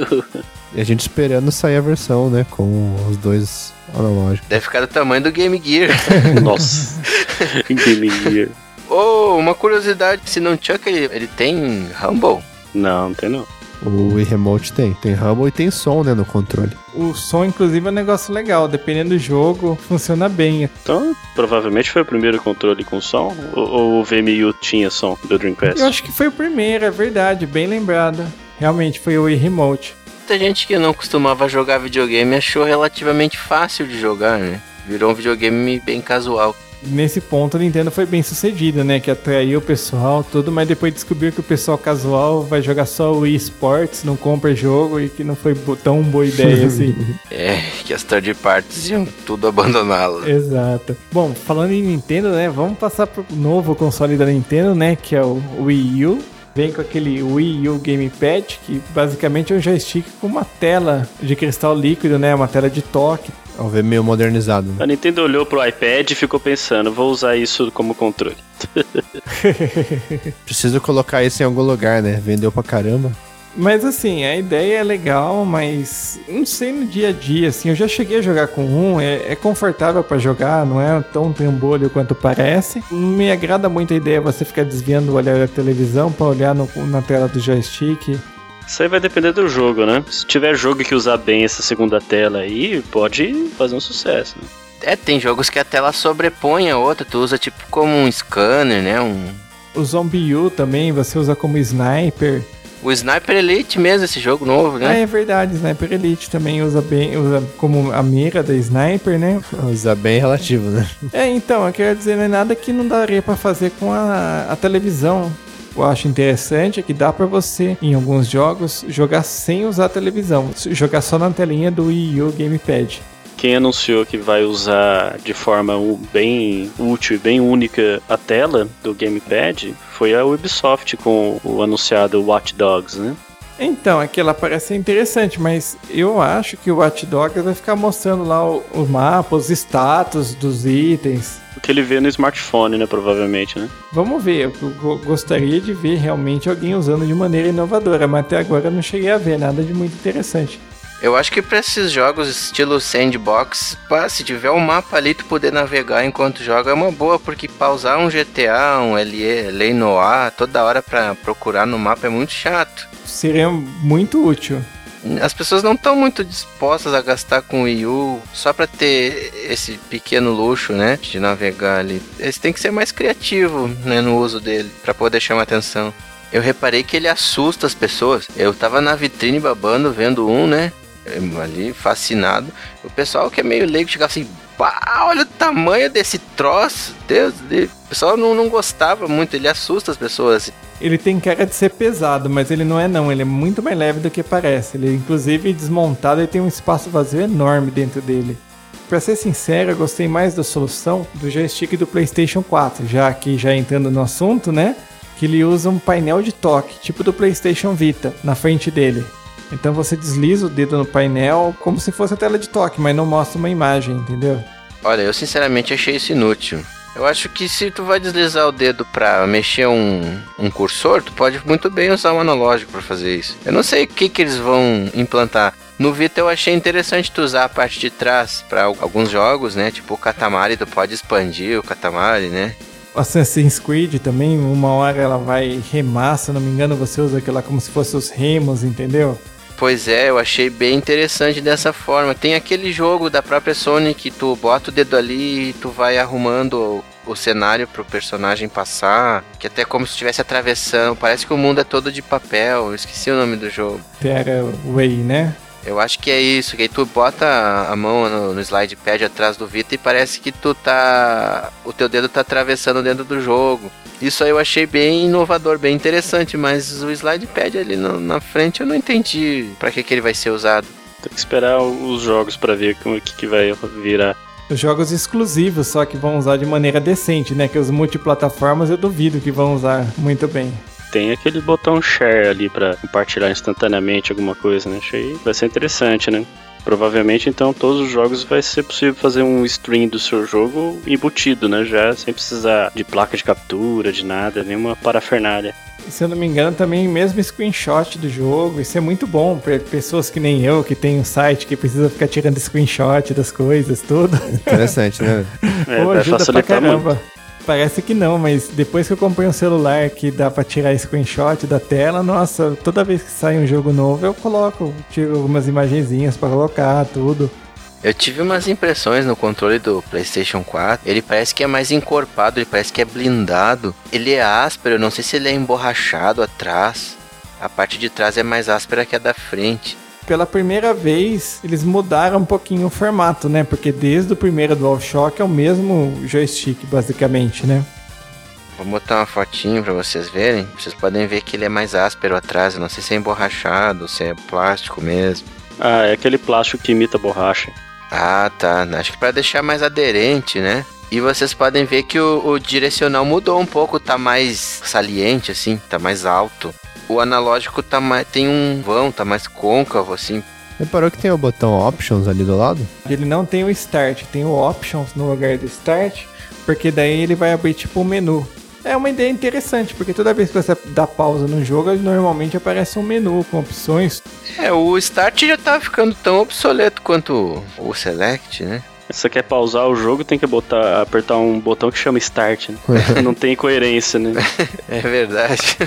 [SPEAKER 6] E a gente esperando sair a versão, né? Com os dois analógicos.
[SPEAKER 4] Deve ficar do tamanho do Game Gear. [laughs]
[SPEAKER 5] Nossa. Game Gear.
[SPEAKER 4] oh, uma curiosidade, se não Chuck, ele, ele tem Rumble?
[SPEAKER 5] Não, não tem não.
[SPEAKER 6] O Wii Remote tem. Tem Rumble e tem som, né? No controle.
[SPEAKER 2] O som, inclusive, é um negócio legal. Dependendo do jogo, funciona bem.
[SPEAKER 5] Então, provavelmente foi o primeiro controle com som? Ou, ou o VMU tinha som do Dreamcast?
[SPEAKER 2] Eu acho que foi o primeiro, é verdade. Bem lembrado. Realmente, foi o Wii Remote.
[SPEAKER 4] Muita gente que não costumava jogar videogame achou relativamente fácil de jogar, né? Virou um videogame bem casual.
[SPEAKER 2] Nesse ponto, a Nintendo foi bem sucedida, né? Que atraiu o pessoal, tudo, mas depois descobriu que o pessoal casual vai jogar só o Wii Sports, não compra jogo e que não foi tão boa ideia assim. [laughs]
[SPEAKER 4] É, que as third parties iam tudo abandoná-lo.
[SPEAKER 2] Exato. Bom, falando em Nintendo, né? Vamos passar pro novo console da Nintendo, né? Que é o Wii U. Vem com aquele Wii U Gamepad, que basicamente é um joystick com uma tela de cristal líquido, né? Uma tela de toque.
[SPEAKER 6] Ao ver meio modernizado, né?
[SPEAKER 5] A Nintendo olhou pro iPad e ficou pensando, vou usar isso como controle. [laughs]
[SPEAKER 6] Preciso colocar isso em algum lugar, né? Vendeu pra caramba.
[SPEAKER 2] Mas assim, a ideia é legal, mas não sei no dia a dia, assim, eu já cheguei a jogar com um, é, é confortável pra jogar, não é tão trambolho quanto parece. Não me agrada muito a ideia você ficar desviando o olhar da televisão pra olhar no- na tela do joystick.
[SPEAKER 5] Isso aí vai depender do jogo, né? Se tiver jogo que usar bem essa segunda tela aí, pode fazer um sucesso. Né?
[SPEAKER 4] É, tem jogos que a tela sobrepõe a outra, tu usa tipo como um scanner, né? Um...
[SPEAKER 2] O Zombie U também você usa como sniper.
[SPEAKER 4] O Sniper Elite mesmo, esse jogo novo,
[SPEAKER 2] Ah,
[SPEAKER 4] né?
[SPEAKER 2] é verdade, Sniper Elite também usa bem, usa como a mira da sniper, né?
[SPEAKER 6] Usar bem relativo, né?
[SPEAKER 2] É, então, eu quero dizer, não é nada que não daria pra fazer com a, a televisão. Eu acho interessante é que dá pra você, em alguns jogos, jogar sem usar a televisão. Jogar só na telinha do Wii U Gamepad.
[SPEAKER 5] Quem anunciou que vai usar de forma bem útil e bem única a tela do gamepad foi a Ubisoft com o anunciado Watch Dogs, né?
[SPEAKER 2] Então, aquela parece ser interessante, mas eu acho que o Watch Dogs vai ficar mostrando lá o, o mapa, os status dos itens.
[SPEAKER 5] O que ele vê no smartphone, né? Provavelmente, né?
[SPEAKER 2] Vamos ver, eu go- gostaria de ver realmente alguém usando de maneira inovadora, mas até agora eu não cheguei a ver nada de muito interessante.
[SPEAKER 4] Eu acho que pra esses jogos estilo sandbox, pá, se tiver um mapa ali tu poder navegar enquanto joga é uma boa, porque pausar um GTA, um LE, Lei Noir, toda hora pra procurar no mapa é muito chato.
[SPEAKER 2] Seria muito útil.
[SPEAKER 4] As pessoas não estão muito dispostas a gastar com o Wii U só pra ter esse pequeno luxo, né, de navegar ali. Eles têm que ser mais criativos, né, no uso dele, pra poder chamar atenção. Eu reparei que ele assusta as pessoas. Eu tava na vitrine babando, vendo um, né, ali, fascinado. O pessoal que é meio leigo chegava assim, pá, olha o tamanho desse troço, Deus, o pessoal não, não gostava muito, ele assusta as pessoas.
[SPEAKER 2] Ele tem cara de ser pesado, mas ele não é não, ele é muito mais leve do que parece. Ele inclusive desmontado e tem um espaço vazio enorme dentro dele. Pra ser sincero, eu gostei mais da solução do joystick do PlayStation 4, já que já entrando no assunto, né? Que ele usa um painel de toque, tipo do PlayStation Vita, na frente dele. Então você desliza o dedo no painel como se fosse a tela de toque, mas não mostra uma imagem, entendeu?
[SPEAKER 4] Olha, eu sinceramente achei isso inútil. Eu acho que se tu vai deslizar o dedo pra mexer um, um cursor, tu pode muito bem usar um analógico pra fazer isso. Eu não sei o que, que eles vão implantar. No Vita eu achei interessante tu usar a parte de trás al- alguns jogos, né? Tipo o Katamari, tu pode expandir o Katamari, né?
[SPEAKER 2] Assassin's Creed também, uma hora ela vai remar, se não me engano, você usa aquilo lá como se fosse os remos, entendeu?
[SPEAKER 4] Pois é, eu achei bem interessante dessa forma. Tem aquele jogo da própria Sony que tu bota o dedo ali e tu vai arrumando o cenário pro personagem passar, que até como se estivesse atravessando. Parece que o mundo é todo de papel. Eu esqueci o nome do jogo.
[SPEAKER 2] Terra Way, né?
[SPEAKER 4] Eu acho que é isso, que aí tu bota a mão no, no slide pad atrás do Vita e parece que tu tá. O teu dedo tá atravessando dentro do jogo. Isso aí eu achei bem inovador, bem interessante, mas o slide pad ali no, na frente eu não entendi para que, que ele vai ser usado.
[SPEAKER 5] Tem que esperar os jogos para ver o que, que vai virar.
[SPEAKER 2] Os jogos exclusivos, só que vão usar de maneira decente, né? Que os multiplataformas eu duvido que vão usar muito bem.
[SPEAKER 5] Tem aquele botão share ali para compartilhar instantaneamente alguma coisa, né? Achei vai ser interessante, né? Provavelmente então todos os jogos vai ser possível fazer um stream do seu jogo embutido, né? Já sem precisar de placa de captura, de nada, nenhuma parafernália.
[SPEAKER 2] E, se eu não me engano, também mesmo screenshot do jogo, isso é muito bom para pessoas que nem eu, que tem um site que precisa ficar tirando screenshot das coisas, tudo.
[SPEAKER 6] Interessante, né?
[SPEAKER 5] É,
[SPEAKER 2] Pô,
[SPEAKER 5] vai
[SPEAKER 2] ajuda pra
[SPEAKER 5] facilitar muito.
[SPEAKER 2] Parece que não, mas depois que eu comprei um celular que dá pra tirar screenshot da tela, nossa, toda vez que sai um jogo novo eu coloco, tiro algumas imagenzinhas pra colocar, tudo.
[SPEAKER 4] Eu tive umas impressões no controle do PlayStation 4. Ele parece que é mais encorpado, ele parece que é blindado. Ele é áspero, eu não sei se ele é emborrachado atrás. A parte de trás é mais áspera que a da frente.
[SPEAKER 2] Pela primeira vez, eles mudaram um pouquinho o formato, né? Porque desde o primeiro DualShock é o mesmo joystick, basicamente, né?
[SPEAKER 4] Vou botar uma fotinho pra vocês verem. Vocês podem ver que ele é mais áspero atrás. Eu não sei se é emborrachado, se é plástico mesmo.
[SPEAKER 5] Ah, é aquele plástico que imita borracha.
[SPEAKER 4] Ah, tá. Acho que pra deixar mais aderente, né? E vocês podem ver que o, o direcional mudou um pouco, tá mais saliente, assim, tá mais alto. O analógico tá mais, tem um vão, tá mais côncavo, assim.
[SPEAKER 6] Reparou que tem o botão Options ali do lado?
[SPEAKER 2] Ele não tem o Start, tem o Options no lugar do Start, porque daí ele vai abrir tipo um menu. É uma ideia interessante, porque toda vez que você dá pausa no jogo, normalmente aparece um menu com opções.
[SPEAKER 4] É, o Start já tá ficando tão obsoleto quanto o Select, né?
[SPEAKER 5] Se você quer pausar o jogo, tem que botar, apertar um botão que chama Start. Né? Não tem coerência, né? [laughs]
[SPEAKER 4] É verdade.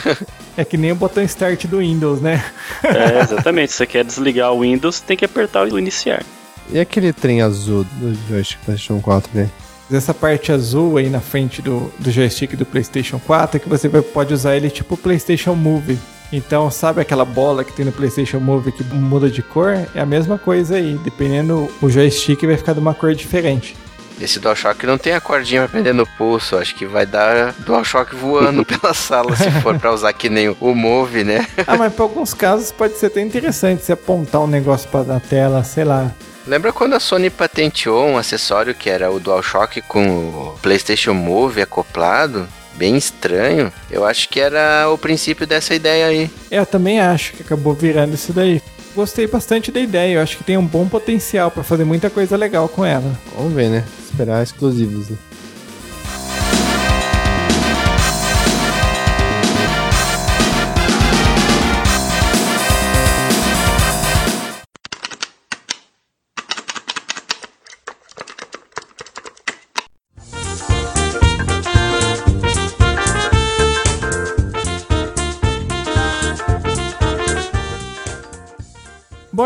[SPEAKER 2] É que nem o botão Start do Windows, né?
[SPEAKER 5] É, exatamente. Se você quer desligar o Windows, tem que apertar o iniciar.
[SPEAKER 6] E aquele trem azul do joystick PlayStation 4 ali?
[SPEAKER 2] Essa parte azul aí na frente do, do joystick do PlayStation 4 é que você vai- pode usar ele tipo PlayStation Move. Então, sabe aquela bola que tem no PlayStation Move que muda de cor? É a mesma coisa aí. Dependendo, o joystick vai ficar de uma cor diferente.
[SPEAKER 4] Esse DualShock não tem a cordinha pra prender no pulso. Acho que vai dar DualShock voando [laughs] pela sala se for pra usar que nem o Move, né? [laughs]
[SPEAKER 2] Ah, mas para alguns casos pode ser até interessante se apontar um negócio para na tela, sei lá.
[SPEAKER 4] Lembra quando a Sony patenteou um acessório que era o DualShock com o PlayStation Move acoplado? Bem estranho. Eu acho que era o princípio dessa ideia aí.
[SPEAKER 2] Eu também acho que acabou virando isso daí. Gostei bastante da ideia, eu acho que tem um bom potencial para fazer muita coisa legal com ela.
[SPEAKER 6] Vamos ver, né? Esperar exclusivos. Né?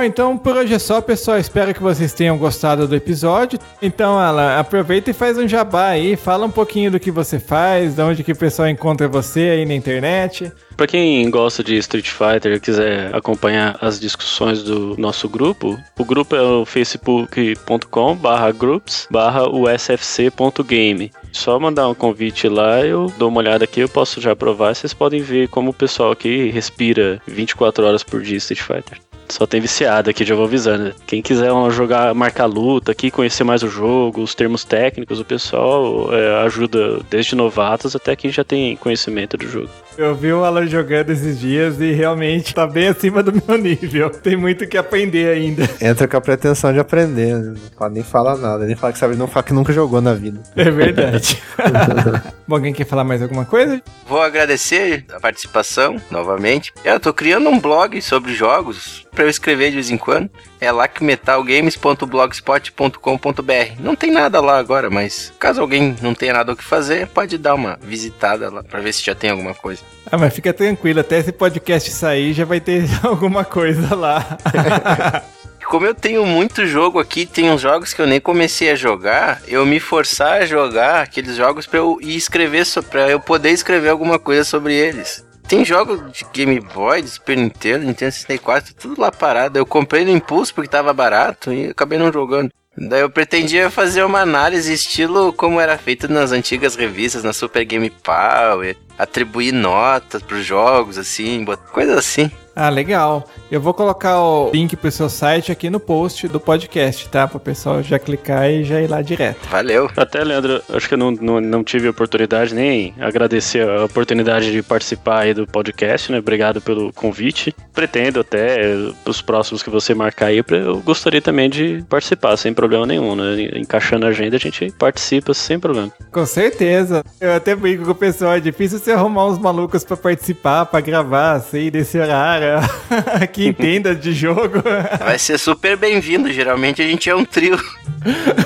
[SPEAKER 2] Então por hoje é só, pessoal. Espero que vocês tenham gostado do episódio. Então, Alan, aproveita e faz um jabá aí. Fala um pouquinho do que você faz, de onde que o pessoal encontra você aí na internet.
[SPEAKER 5] Pra quem gosta de Street Fighter e quiser acompanhar as discussões do nosso grupo, o grupo é o facebook.com barra groups barra usfc.game. Só mandar um convite lá, eu dou uma olhada aqui, eu posso já provar. Vocês podem ver como o pessoal aqui respira 24 horas por dia Street Fighter. Só tem viciado aqui, já vou avisando. Quem quiser jogar, marcar luta aqui, conhecer mais o jogo, os termos técnicos, o pessoal é, ajuda desde novatos até quem já tem conhecimento do jogo.
[SPEAKER 2] Eu vi o Alan jogando esses dias e realmente tá bem acima do meu nível. Tem muito que aprender ainda.
[SPEAKER 6] Entra com a pretensão de aprender. né? Não pode nem falar nada. Nem falar que sabe, não fala que nunca jogou na vida.
[SPEAKER 2] É verdade. [laughs] Bom, alguém quer falar mais alguma coisa?
[SPEAKER 4] Vou agradecer a participação novamente. Eu tô criando um blog sobre jogos para eu escrever de vez em quando. É lacmetalgames.blogspot.com.br. Não tem nada lá agora, mas caso alguém não tenha nada o que fazer, pode dar uma visitada lá para ver se já tem alguma coisa.
[SPEAKER 2] Ah, mas fica tranquilo, até esse podcast sair já vai ter [laughs] alguma coisa lá. [laughs]
[SPEAKER 4] como eu tenho muito jogo aqui, tem uns jogos que eu nem comecei a jogar, eu me forçar a jogar aqueles jogos pra eu escrever, pra eu poder escrever alguma coisa sobre eles. Tem jogos de Game Boy, de Super Nintendo, Nintendo 64, tudo lá parado. Eu comprei no impulso porque tava barato e acabei não jogando. Daí eu pretendia fazer uma análise estilo como era feito nas antigas revistas, na Super Game Power, atribuir notas pros jogos, assim, coisas assim.
[SPEAKER 2] Ah, legal. Eu vou colocar o link pro seu site aqui no post do podcast, tá? Pro pessoal já clicar e já ir lá direto.
[SPEAKER 4] Valeu.
[SPEAKER 5] Até, Leandro, acho que eu não, não, não tive a oportunidade, nem agradecer a oportunidade de participar aí do podcast, né? Obrigado pelo convite. Pretendo até, eh, os próximos que você marcar aí, eu gostaria também de participar, sem problema nenhum, né? Encaixando a agenda, a gente participa sem problema.
[SPEAKER 2] Com certeza. Eu até brinco com o pessoal, é difícil você arrumar uns malucos pra participar, pra gravar, assim, desse horário. [laughs] que entenda de jogo.
[SPEAKER 4] Vai ser super bem-vindo. Geralmente a gente é um trio.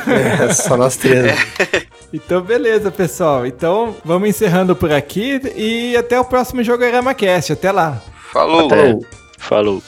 [SPEAKER 6] É, só nós três. né?
[SPEAKER 2] Então, beleza, pessoal. Então, vamos encerrando por aqui e até o próximo Jogorama Cast. Até lá.
[SPEAKER 4] Falou.
[SPEAKER 5] Até. Falou.